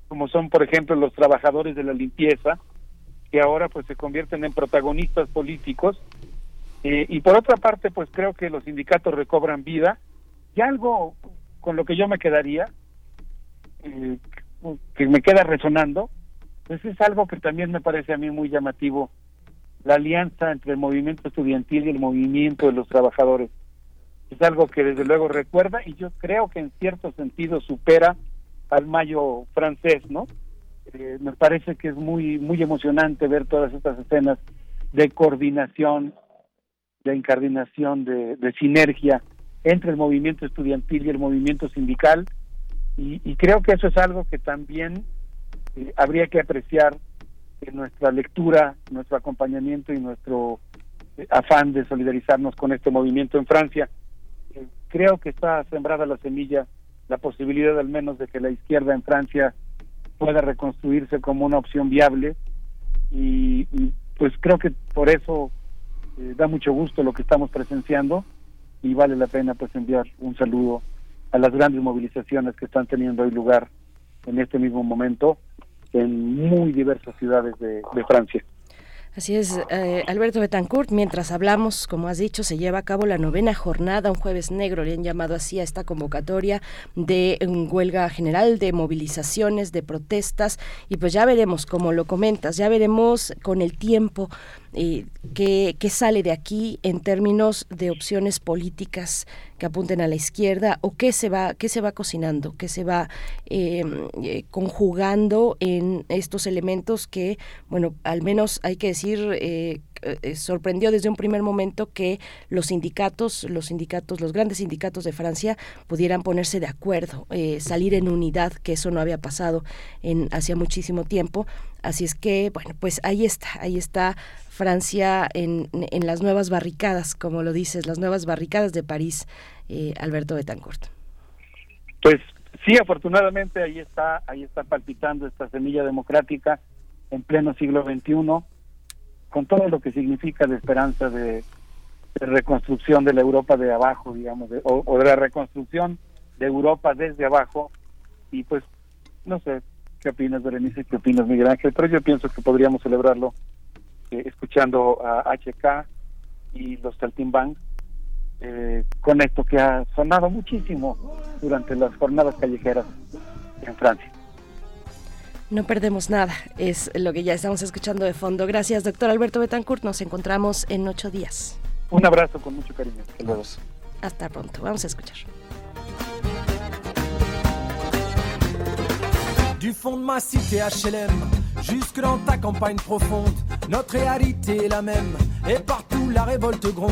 como son por ejemplo los trabajadores de la limpieza, que ahora pues se convierten en protagonistas políticos. Eh, y por otra parte, pues creo que los sindicatos recobran vida. Y algo con lo que yo me quedaría, eh, que me queda resonando, pues es algo que también me parece a mí muy llamativo, la alianza entre el movimiento estudiantil y el movimiento de los trabajadores. Es algo que desde luego recuerda y yo creo que en cierto sentido supera al mayo francés, ¿no? Eh, me parece que es muy muy emocionante ver todas estas escenas de coordinación, de incardinación, de, sinergia entre el movimiento estudiantil y el movimiento sindical y, y creo que eso es algo que también eh, habría que apreciar en nuestra lectura, nuestro acompañamiento y nuestro eh, afán de solidarizarnos con este movimiento en Francia. Creo que está sembrada la semilla, la posibilidad al menos de que la izquierda en Francia pueda reconstruirse como una opción viable y, pues creo que por eso eh, da mucho gusto lo que estamos presenciando y vale la pena pues enviar un saludo a las grandes movilizaciones que están teniendo hoy lugar en este mismo momento en muy diversas ciudades de, de Francia. Así es, eh, Alberto Betancourt, mientras hablamos, como has dicho, se lleva a cabo la novena jornada, un jueves negro, le han llamado así a esta convocatoria de huelga general, de movilizaciones, de protestas, y pues ya veremos, como lo comentas, ya veremos con el tiempo eh, qué, qué sale de aquí en términos de opciones políticas que apunten a la izquierda o qué se va qué se va cocinando qué se va eh, eh, conjugando en estos elementos que bueno al menos hay que decir eh, eh, sorprendió desde un primer momento que los sindicatos, los sindicatos, los grandes sindicatos de Francia pudieran ponerse de acuerdo, eh, salir en unidad, que eso no había pasado en hacía muchísimo tiempo. Así es que, bueno, pues ahí está, ahí está Francia en, en las nuevas barricadas, como lo dices, las nuevas barricadas de París, eh, Alberto Betancourt. Pues sí, afortunadamente ahí está, ahí está palpitando esta semilla democrática en pleno siglo XXI con todo lo que significa de esperanza de, de reconstrucción de la Europa de abajo, digamos, de, o, o, de la reconstrucción de Europa desde abajo. Y pues, no sé, ¿qué opinas, Berenice? ¿Qué opinas, Miguel Ángel? Pero yo pienso que podríamos celebrarlo eh, escuchando a HK y los Saltimbanks eh, con esto que ha sonado muchísimo durante las jornadas callejeras en Francia. No perdemos nada, es lo que ya estamos escuchando de fondo. Gracias, doctor Alberto Betancourt. Nos encontramos en ocho días. Un abrazo con mucho cariño. Saludos. Hasta pronto. Vamos a escuchar. Du fond de ma cité HLM, jusque dans ta campagne profonde, notre réalité est la même, et partout la révolte gronde.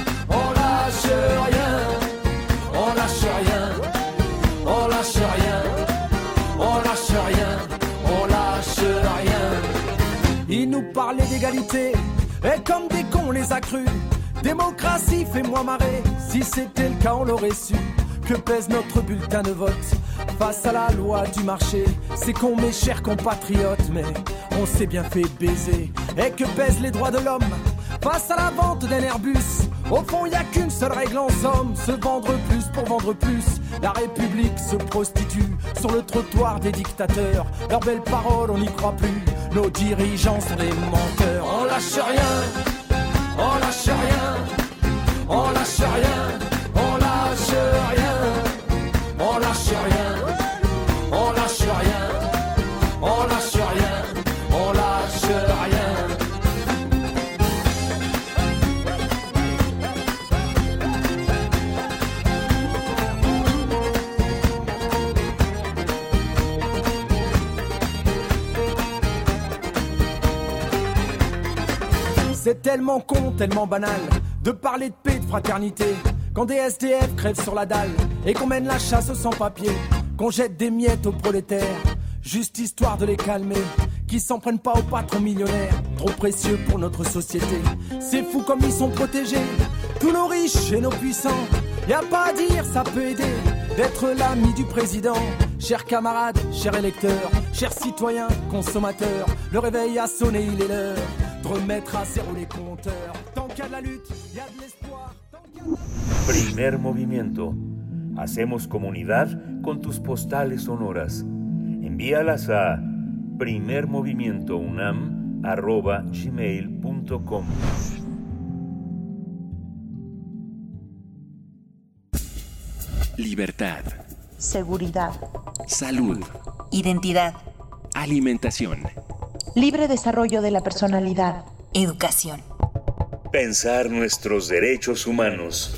parlaient d'égalité et comme des cons on les a crus. Démocratie, fais-moi marrer. Si c'était le cas, on l'aurait su. Que pèse notre bulletin de vote face à la loi du marché? C'est con, mes chers compatriotes, mais on s'est bien fait baiser. Et que pèsent les droits de l'homme face à la vente d'un Airbus? Au fond, y a qu'une seule règle en somme se vendre plus pour vendre plus. La République se prostitue sur le trottoir des dictateurs. Leurs belles paroles, on n'y croit plus. Nos dirigeants sont des menteurs. On lâche rien. On lâche rien, on lâche rien, on lâche rien, on lâche rien, on lâche rien, C'est tellement con, tellement banal de parler de paix, de fraternité. Quand des SDF crèvent sur la dalle et qu'on mène la chasse aux sans-papiers, qu'on jette des miettes aux prolétaires, juste histoire de les calmer. Qui s'en prennent pas aux patrons millionnaires, trop précieux pour notre société. C'est fou comme ils sont protégés, tous nos riches et nos puissants. Y a pas à dire, ça peut aider d'être l'ami du président. Chers camarades, chers électeurs, Chers citoyens, consommateurs, le réveil a sonné, il est l'heure de remettre à zéro les compteurs. Tant qu'il y a de la lutte, il y a de l'espoir. Primer movimiento. Hacemos comunidad con tus postales sonoras. Envíalas a primermovimientounam.gmail.com Libertad, seguridad, salud, identidad, alimentación, libre desarrollo de la personalidad, educación. Pensar nuestros derechos humanos.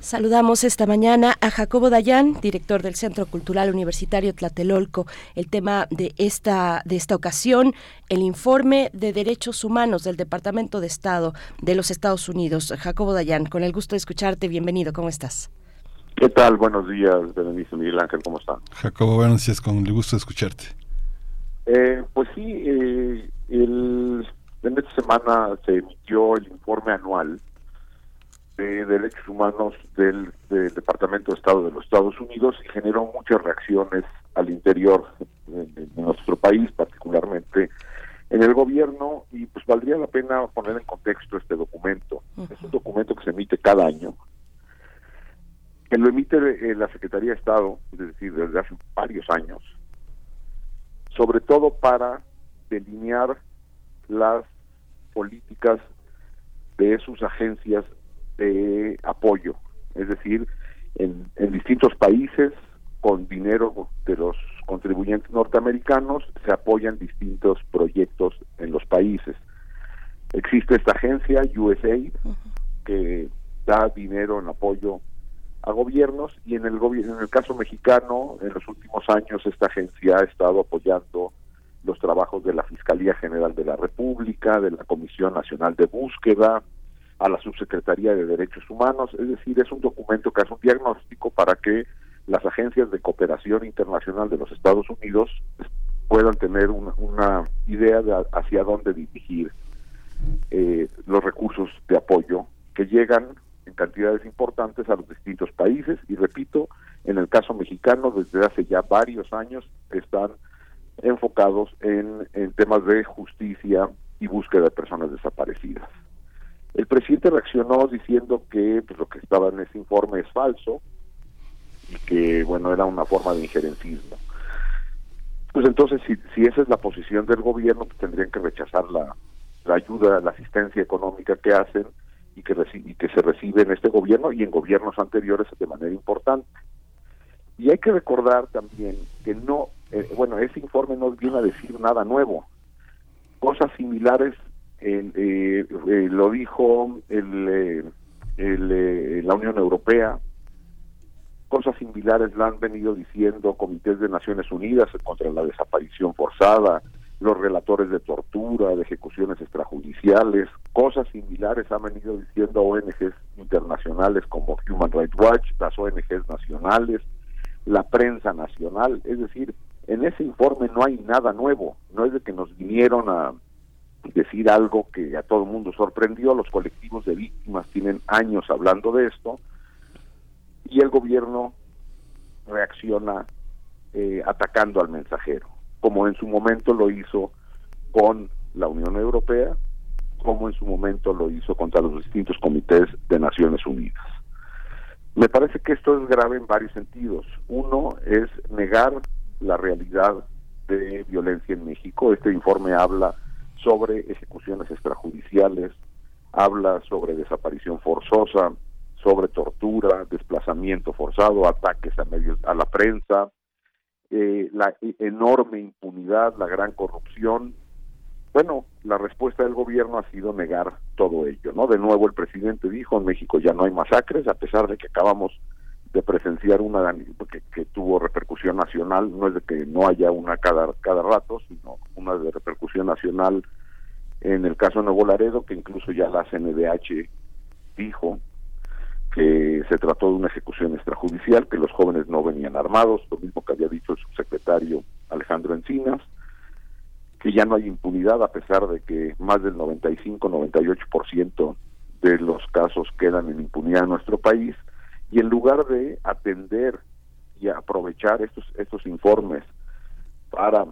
Saludamos esta mañana a Jacobo Dayan, director del Centro Cultural Universitario Tlatelolco. El tema de esta, de esta ocasión, el informe de derechos humanos del Departamento de Estado de los Estados Unidos. Jacobo Dayan, con el gusto de escucharte, bienvenido, ¿cómo estás? ¿Qué tal? Buenos días, Berenice Miguel Ángel, ¿cómo están? Jacobo, buenos días, con el gusto de escucharte. Eh, pues sí, eh, el, en esta semana se emitió el informe anual de derechos humanos del, del Departamento de Estado de los Estados Unidos y generó muchas reacciones al interior de, de nuestro país, particularmente en el gobierno, y pues valdría la pena poner en contexto este documento. Es un documento que se emite cada año, que lo emite eh, la Secretaría de Estado, es decir, desde hace varios años, sobre todo para delinear las políticas de sus agencias de apoyo, es decir, en, en distintos países con dinero de los contribuyentes norteamericanos se apoyan distintos proyectos en los países. Existe esta agencia, USAID, que da dinero en apoyo a gobiernos y en el gobierno en el caso mexicano en los últimos años esta agencia ha estado apoyando los trabajos de la Fiscalía General de la República, de la Comisión Nacional de Búsqueda, a la Subsecretaría de Derechos Humanos, es decir, es un documento que hace un diagnóstico para que las agencias de cooperación internacional de los Estados Unidos puedan tener una, una idea de hacia dónde dirigir eh, los recursos de apoyo que llegan en cantidades importantes a los distintos países y repito, en el caso mexicano desde hace ya varios años están enfocados en, en temas de justicia y búsqueda de personas desaparecidas. El presidente reaccionó diciendo que pues, lo que estaba en ese informe es falso y que bueno era una forma de injerencismo. Pues entonces si, si esa es la posición del gobierno, pues tendrían que rechazar la, la ayuda, la asistencia económica que hacen y que, y que se recibe en este gobierno y en gobiernos anteriores de manera importante. Y hay que recordar también que no, eh, bueno, ese informe no viene a decir nada nuevo. Cosas similares eh, eh, lo dijo el, la Unión Europea, cosas similares la han venido diciendo comités de Naciones Unidas contra la desaparición forzada, los relatores de tortura, de ejecuciones extrajudiciales, cosas similares han venido diciendo ONGs internacionales como Human Rights Watch, las ONGs nacionales, la prensa nacional, es decir, en ese informe no hay nada nuevo, no es de que nos vinieron a decir algo que a todo el mundo sorprendió, los colectivos de víctimas tienen años hablando de esto y el gobierno reacciona eh, atacando al mensajero, como en su momento lo hizo con la Unión Europea, como en su momento lo hizo contra los distintos comités de Naciones Unidas. Me parece que esto es grave en varios sentidos. Uno es negar la realidad de violencia en México. Este informe habla sobre ejecuciones extrajudiciales, habla sobre desaparición forzosa, sobre tortura, desplazamiento forzado, ataques a medios, a la prensa, eh, la enorme impunidad, la gran corrupción. Bueno, la respuesta del gobierno ha sido negar todo ello, ¿no? De nuevo el presidente dijo, en México ya no hay masacres, a pesar de que acabamos de presenciar una que, que tuvo repercusión nacional, no es de que no haya una cada, cada rato, sino una de repercusión nacional en el caso de Nuevo Laredo, que incluso ya la CNDH dijo que se trató de una ejecución extrajudicial, que los jóvenes no venían armados, lo mismo que había dicho el subsecretario Alejandro Encinas, que ya no hay impunidad a pesar de que más del 95-98% de los casos quedan en impunidad en nuestro país, y en lugar de atender y aprovechar estos, estos informes para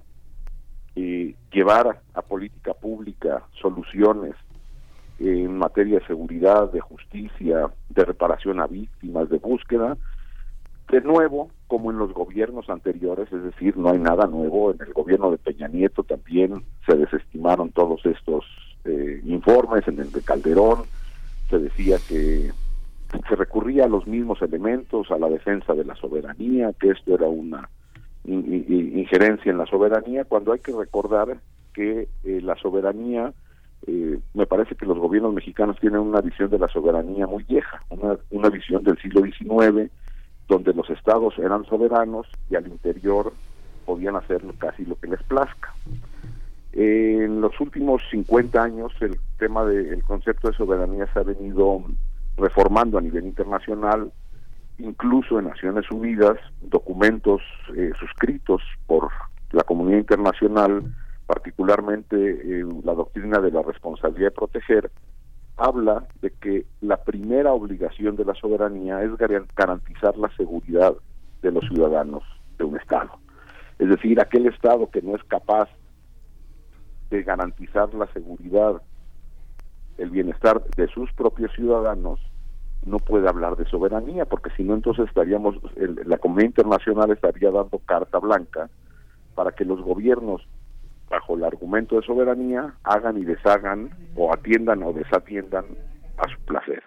eh, llevar a política pública soluciones en materia de seguridad, de justicia, de reparación a víctimas, de búsqueda, de nuevo, como en los gobiernos anteriores, es decir, no hay nada nuevo, en el gobierno de Peña Nieto también se desestimaron todos estos eh, informes, en el de Calderón se decía que se recurría a los mismos elementos, a la defensa de la soberanía, que esto era una in- in- injerencia en la soberanía, cuando hay que recordar que eh, la soberanía, eh, me parece que los gobiernos mexicanos tienen una visión de la soberanía muy vieja, una, una visión del siglo XIX, donde los estados eran soberanos y al interior podían hacer casi lo que les plazca. En los últimos 50 años el tema del concepto de soberanía se ha venido reformando a nivel internacional, incluso en Naciones Unidas, documentos eh, suscritos por la comunidad internacional, particularmente eh, la doctrina de la responsabilidad de proteger, habla de que la primera obligación de la soberanía es gar- garantizar la seguridad de los ciudadanos de un Estado. Es decir, aquel Estado que no es capaz de garantizar la seguridad, el bienestar de sus propios ciudadanos, no puede hablar de soberanía, porque si no, entonces estaríamos, el- la comunidad internacional estaría dando carta blanca para que los gobiernos, bajo el argumento de soberanía, hagan y deshagan, o atiendan o desatiendan a su placer.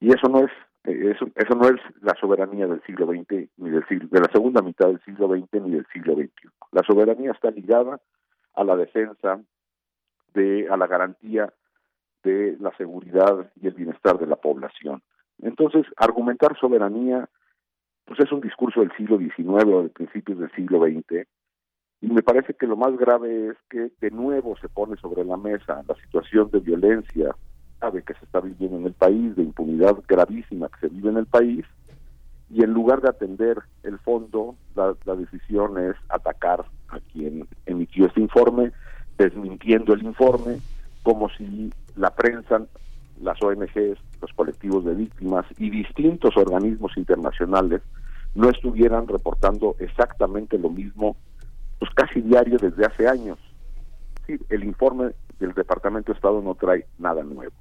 Y eso no es eh, eso, eso no es la soberanía del siglo XX ni del siglo, de la segunda mitad del siglo XX ni del siglo XXI. La soberanía está ligada a la defensa de a la garantía de la seguridad y el bienestar de la población. Entonces, argumentar soberanía pues es un discurso del siglo XIX o de principios del siglo XX y me parece que lo más grave es que de nuevo se pone sobre la mesa la situación de violencia grave que se está viviendo en el país, de impunidad gravísima que se vive en el país, y en lugar de atender el fondo, la, la decisión es atacar a quien emitió este informe, desmintiendo el informe, como si la prensa, las ONGs, los colectivos de víctimas y distintos organismos internacionales no estuvieran reportando exactamente lo mismo, pues casi diario desde hace años. Sí, el informe del Departamento de Estado no trae nada nuevo.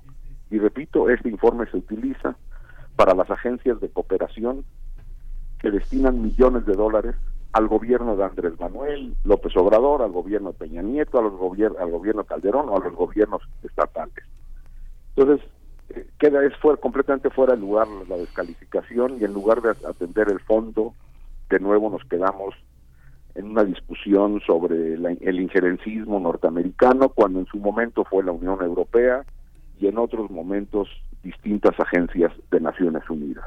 Y repito, este informe se utiliza para las agencias de cooperación que destinan millones de dólares al gobierno de Andrés Manuel López Obrador, al gobierno de Peña Nieto, a los al gobierno Calderón o a los gobiernos estatales. Entonces, eh, queda es fuera, completamente fuera de lugar la descalificación y en lugar de atender el fondo, de nuevo nos quedamos en una discusión sobre la- el injerencismo norteamericano, cuando en su momento fue la Unión Europea y en otros momentos distintas agencias de Naciones Unidas.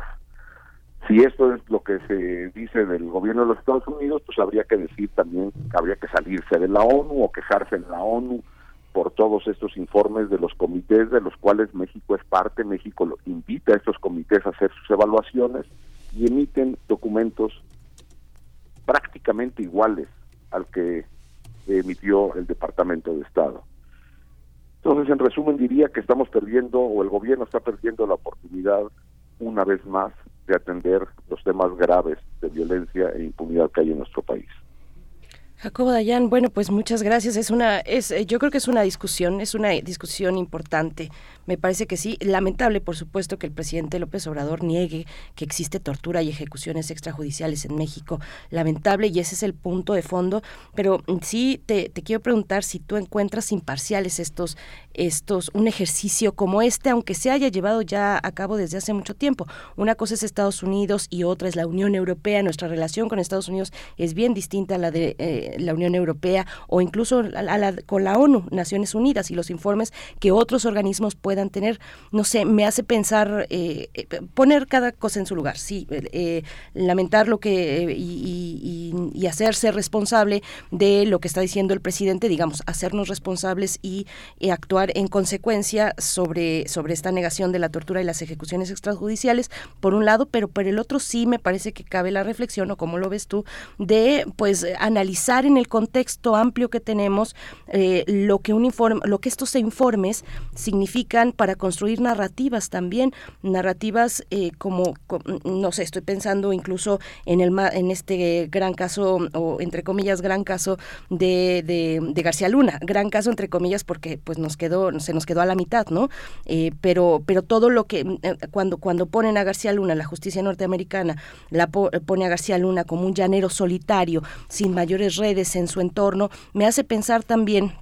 Si esto es lo que se dice del gobierno de los Estados Unidos, pues habría que decir también que habría que salirse de la ONU o quejarse en la ONU por todos estos informes de los comités de los cuales México es parte, México lo invita a estos comités a hacer sus evaluaciones y emiten documentos prácticamente iguales al que emitió el Departamento de Estado. Entonces, en resumen, diría que estamos perdiendo, o el gobierno está perdiendo la oportunidad, una vez más, de atender los temas graves de violencia e impunidad que hay en nuestro país. Jacobo Dayan, bueno, pues muchas gracias. Es una, es, eh, yo creo que es una discusión, es una discusión importante. Me parece que sí. Lamentable, por supuesto, que el presidente López Obrador niegue que existe tortura y ejecuciones extrajudiciales en México. Lamentable y ese es el punto de fondo. Pero mm, sí te, te quiero preguntar si tú encuentras imparciales estos, estos, un ejercicio como este, aunque se haya llevado ya a cabo desde hace mucho tiempo. Una cosa es Estados Unidos y otra es la Unión Europea. Nuestra relación con Estados Unidos es bien distinta a la de eh, la Unión Europea o incluso a la- con la ONU, Naciones Unidas y los informes que otros organismos puedan tener. No sé, me hace pensar, eh, eh, poner cada cosa en su lugar. Sí, lamentar lo que y, hacerse responsable de lo que está diciendo el presidente, digamos, hacernos responsables y, y actuar en consecuencia sobre, sobre esta negación de la tortura y las ejecuciones extrajudiciales, por un lado, pero por el otro sí me parece que cabe la reflexión, o como lo ves tú, de pues analizar en el contexto amplio que tenemos eh, lo que un informe, lo que estos informes significan para construir narrativas también, narrativas eh, como, co- no sé, estoy pensando incluso en el en este gran caso, o entre comillas, gran caso de, de, de García Luna, gran caso entre comillas porque pues nos quedó, se nos quedó a la mitad, ¿no? Eh, pero, pero todo lo que, eh, cuando, cuando ponen a García Luna, la justicia norteamericana, la po- pone a García Luna como un llanero solitario, sin mayores redes en su entorno, me hace pensar también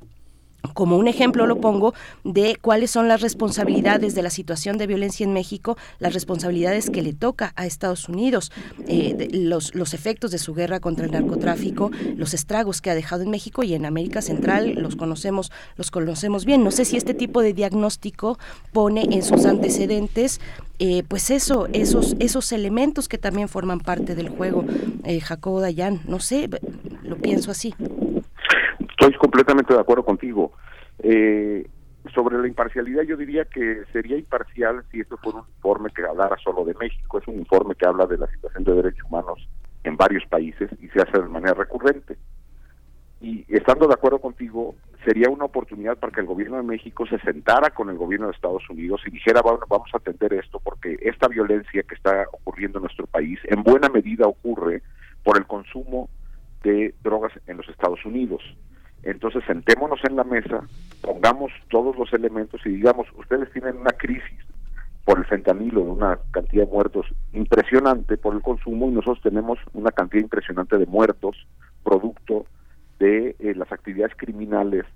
como un ejemplo lo pongo de cuáles son las responsabilidades de la situación de violencia en México, las responsabilidades que le toca a Estados Unidos, eh, de- los, los efectos de su guerra contra el narcotráfico, los estragos que ha dejado en México y en América Central los conocemos, los conocemos bien. No sé si este tipo de diagnóstico pone en sus antecedentes eh, pues eso, esos, esos elementos que también forman parte del juego, eh, Jacobo Dayan, no sé, lo pienso así. Estoy completamente de acuerdo contigo. Eh, sobre la imparcialidad, yo diría que sería imparcial si esto fuera un informe que hablara solo de México. Es un informe que habla de la situación de derechos humanos en varios países y se hace de manera recurrente. Y estando de acuerdo contigo, sería una oportunidad para que el gobierno de México se sentara con el gobierno de Estados Unidos y dijera, bueno, vamos a atender esto porque esta violencia que está ocurriendo en nuestro país en buena medida ocurre por el consumo de drogas en los Estados Unidos. Entonces sentémonos en la mesa, pongamos todos los elementos y digamos, ustedes tienen una crisis por el fentanilo, una cantidad de muertos impresionante por el consumo y nosotros tenemos una cantidad impresionante de muertos producto de eh, las actividades criminales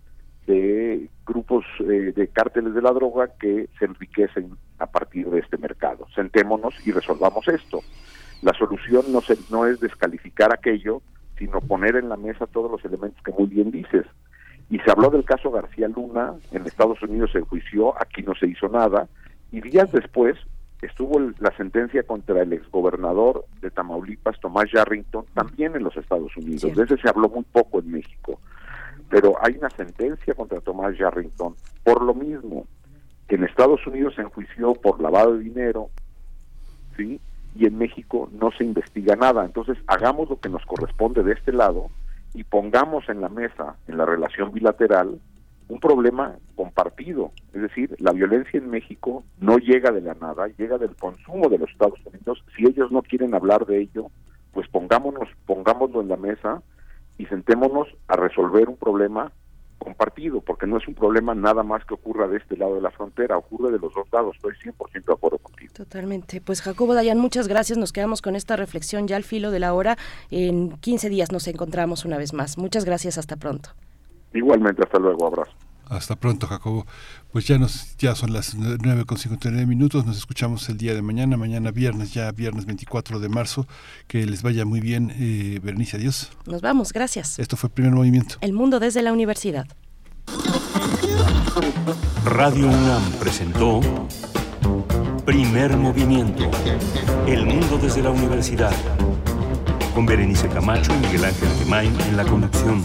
de grupos eh, de cárteles de la droga que se enriquecen a partir de este mercado. Sentémonos y resolvamos esto. La solución no, se, no es descalificar aquello, sino poner en la mesa todos los elementos que muy bien dices. Y se habló del caso García Luna, en Estados Unidos se enjuició, aquí no se hizo nada, y días después estuvo el- la sentencia contra el exgobernador de Tamaulipas, Tomás Yarrington, también en los Estados Unidos. De ese se habló muy poco en México. Pero hay una sentencia contra Tomás Yarrington por lo mismo, que en Estados Unidos se enjuició por lavado de dinero, ¿sí? Y en México no se investiga nada. Entonces, hagamos lo que nos corresponde de este lado y pongamos en la mesa, en la relación bilateral, un problema compartido. Es decir, la violencia en México no llega de la nada, llega del consumo de los Estados Unidos. Si ellos no quieren hablar de ello, pues pongámonos, pongámoslo en la mesa y sentémonos a resolver un problema compartido, porque no es un problema nada más que ocurra de este lado de la frontera, ocurre de los dos lados. Estoy 100% de acuerdo contigo. Totalmente. Pues Jacobo Dayan, muchas gracias. Nos quedamos con esta reflexión ya al filo de la hora. En 15 días nos encontramos una vez más. Muchas gracias. Hasta pronto. Igualmente, hasta luego, abrazo. Hasta pronto, Jacobo. Pues ya nos ya son las 9 con 59 minutos. Nos escuchamos el día de mañana, mañana viernes, ya viernes 24 de marzo. Que les vaya muy bien, eh, Berenice. Adiós. Nos vamos. Gracias. Esto fue Primer Movimiento. El mundo desde la universidad. Radio UNAM presentó Primer Movimiento. El mundo desde la universidad. Con Berenice Camacho y Miguel Ángel Gemain en la conducción.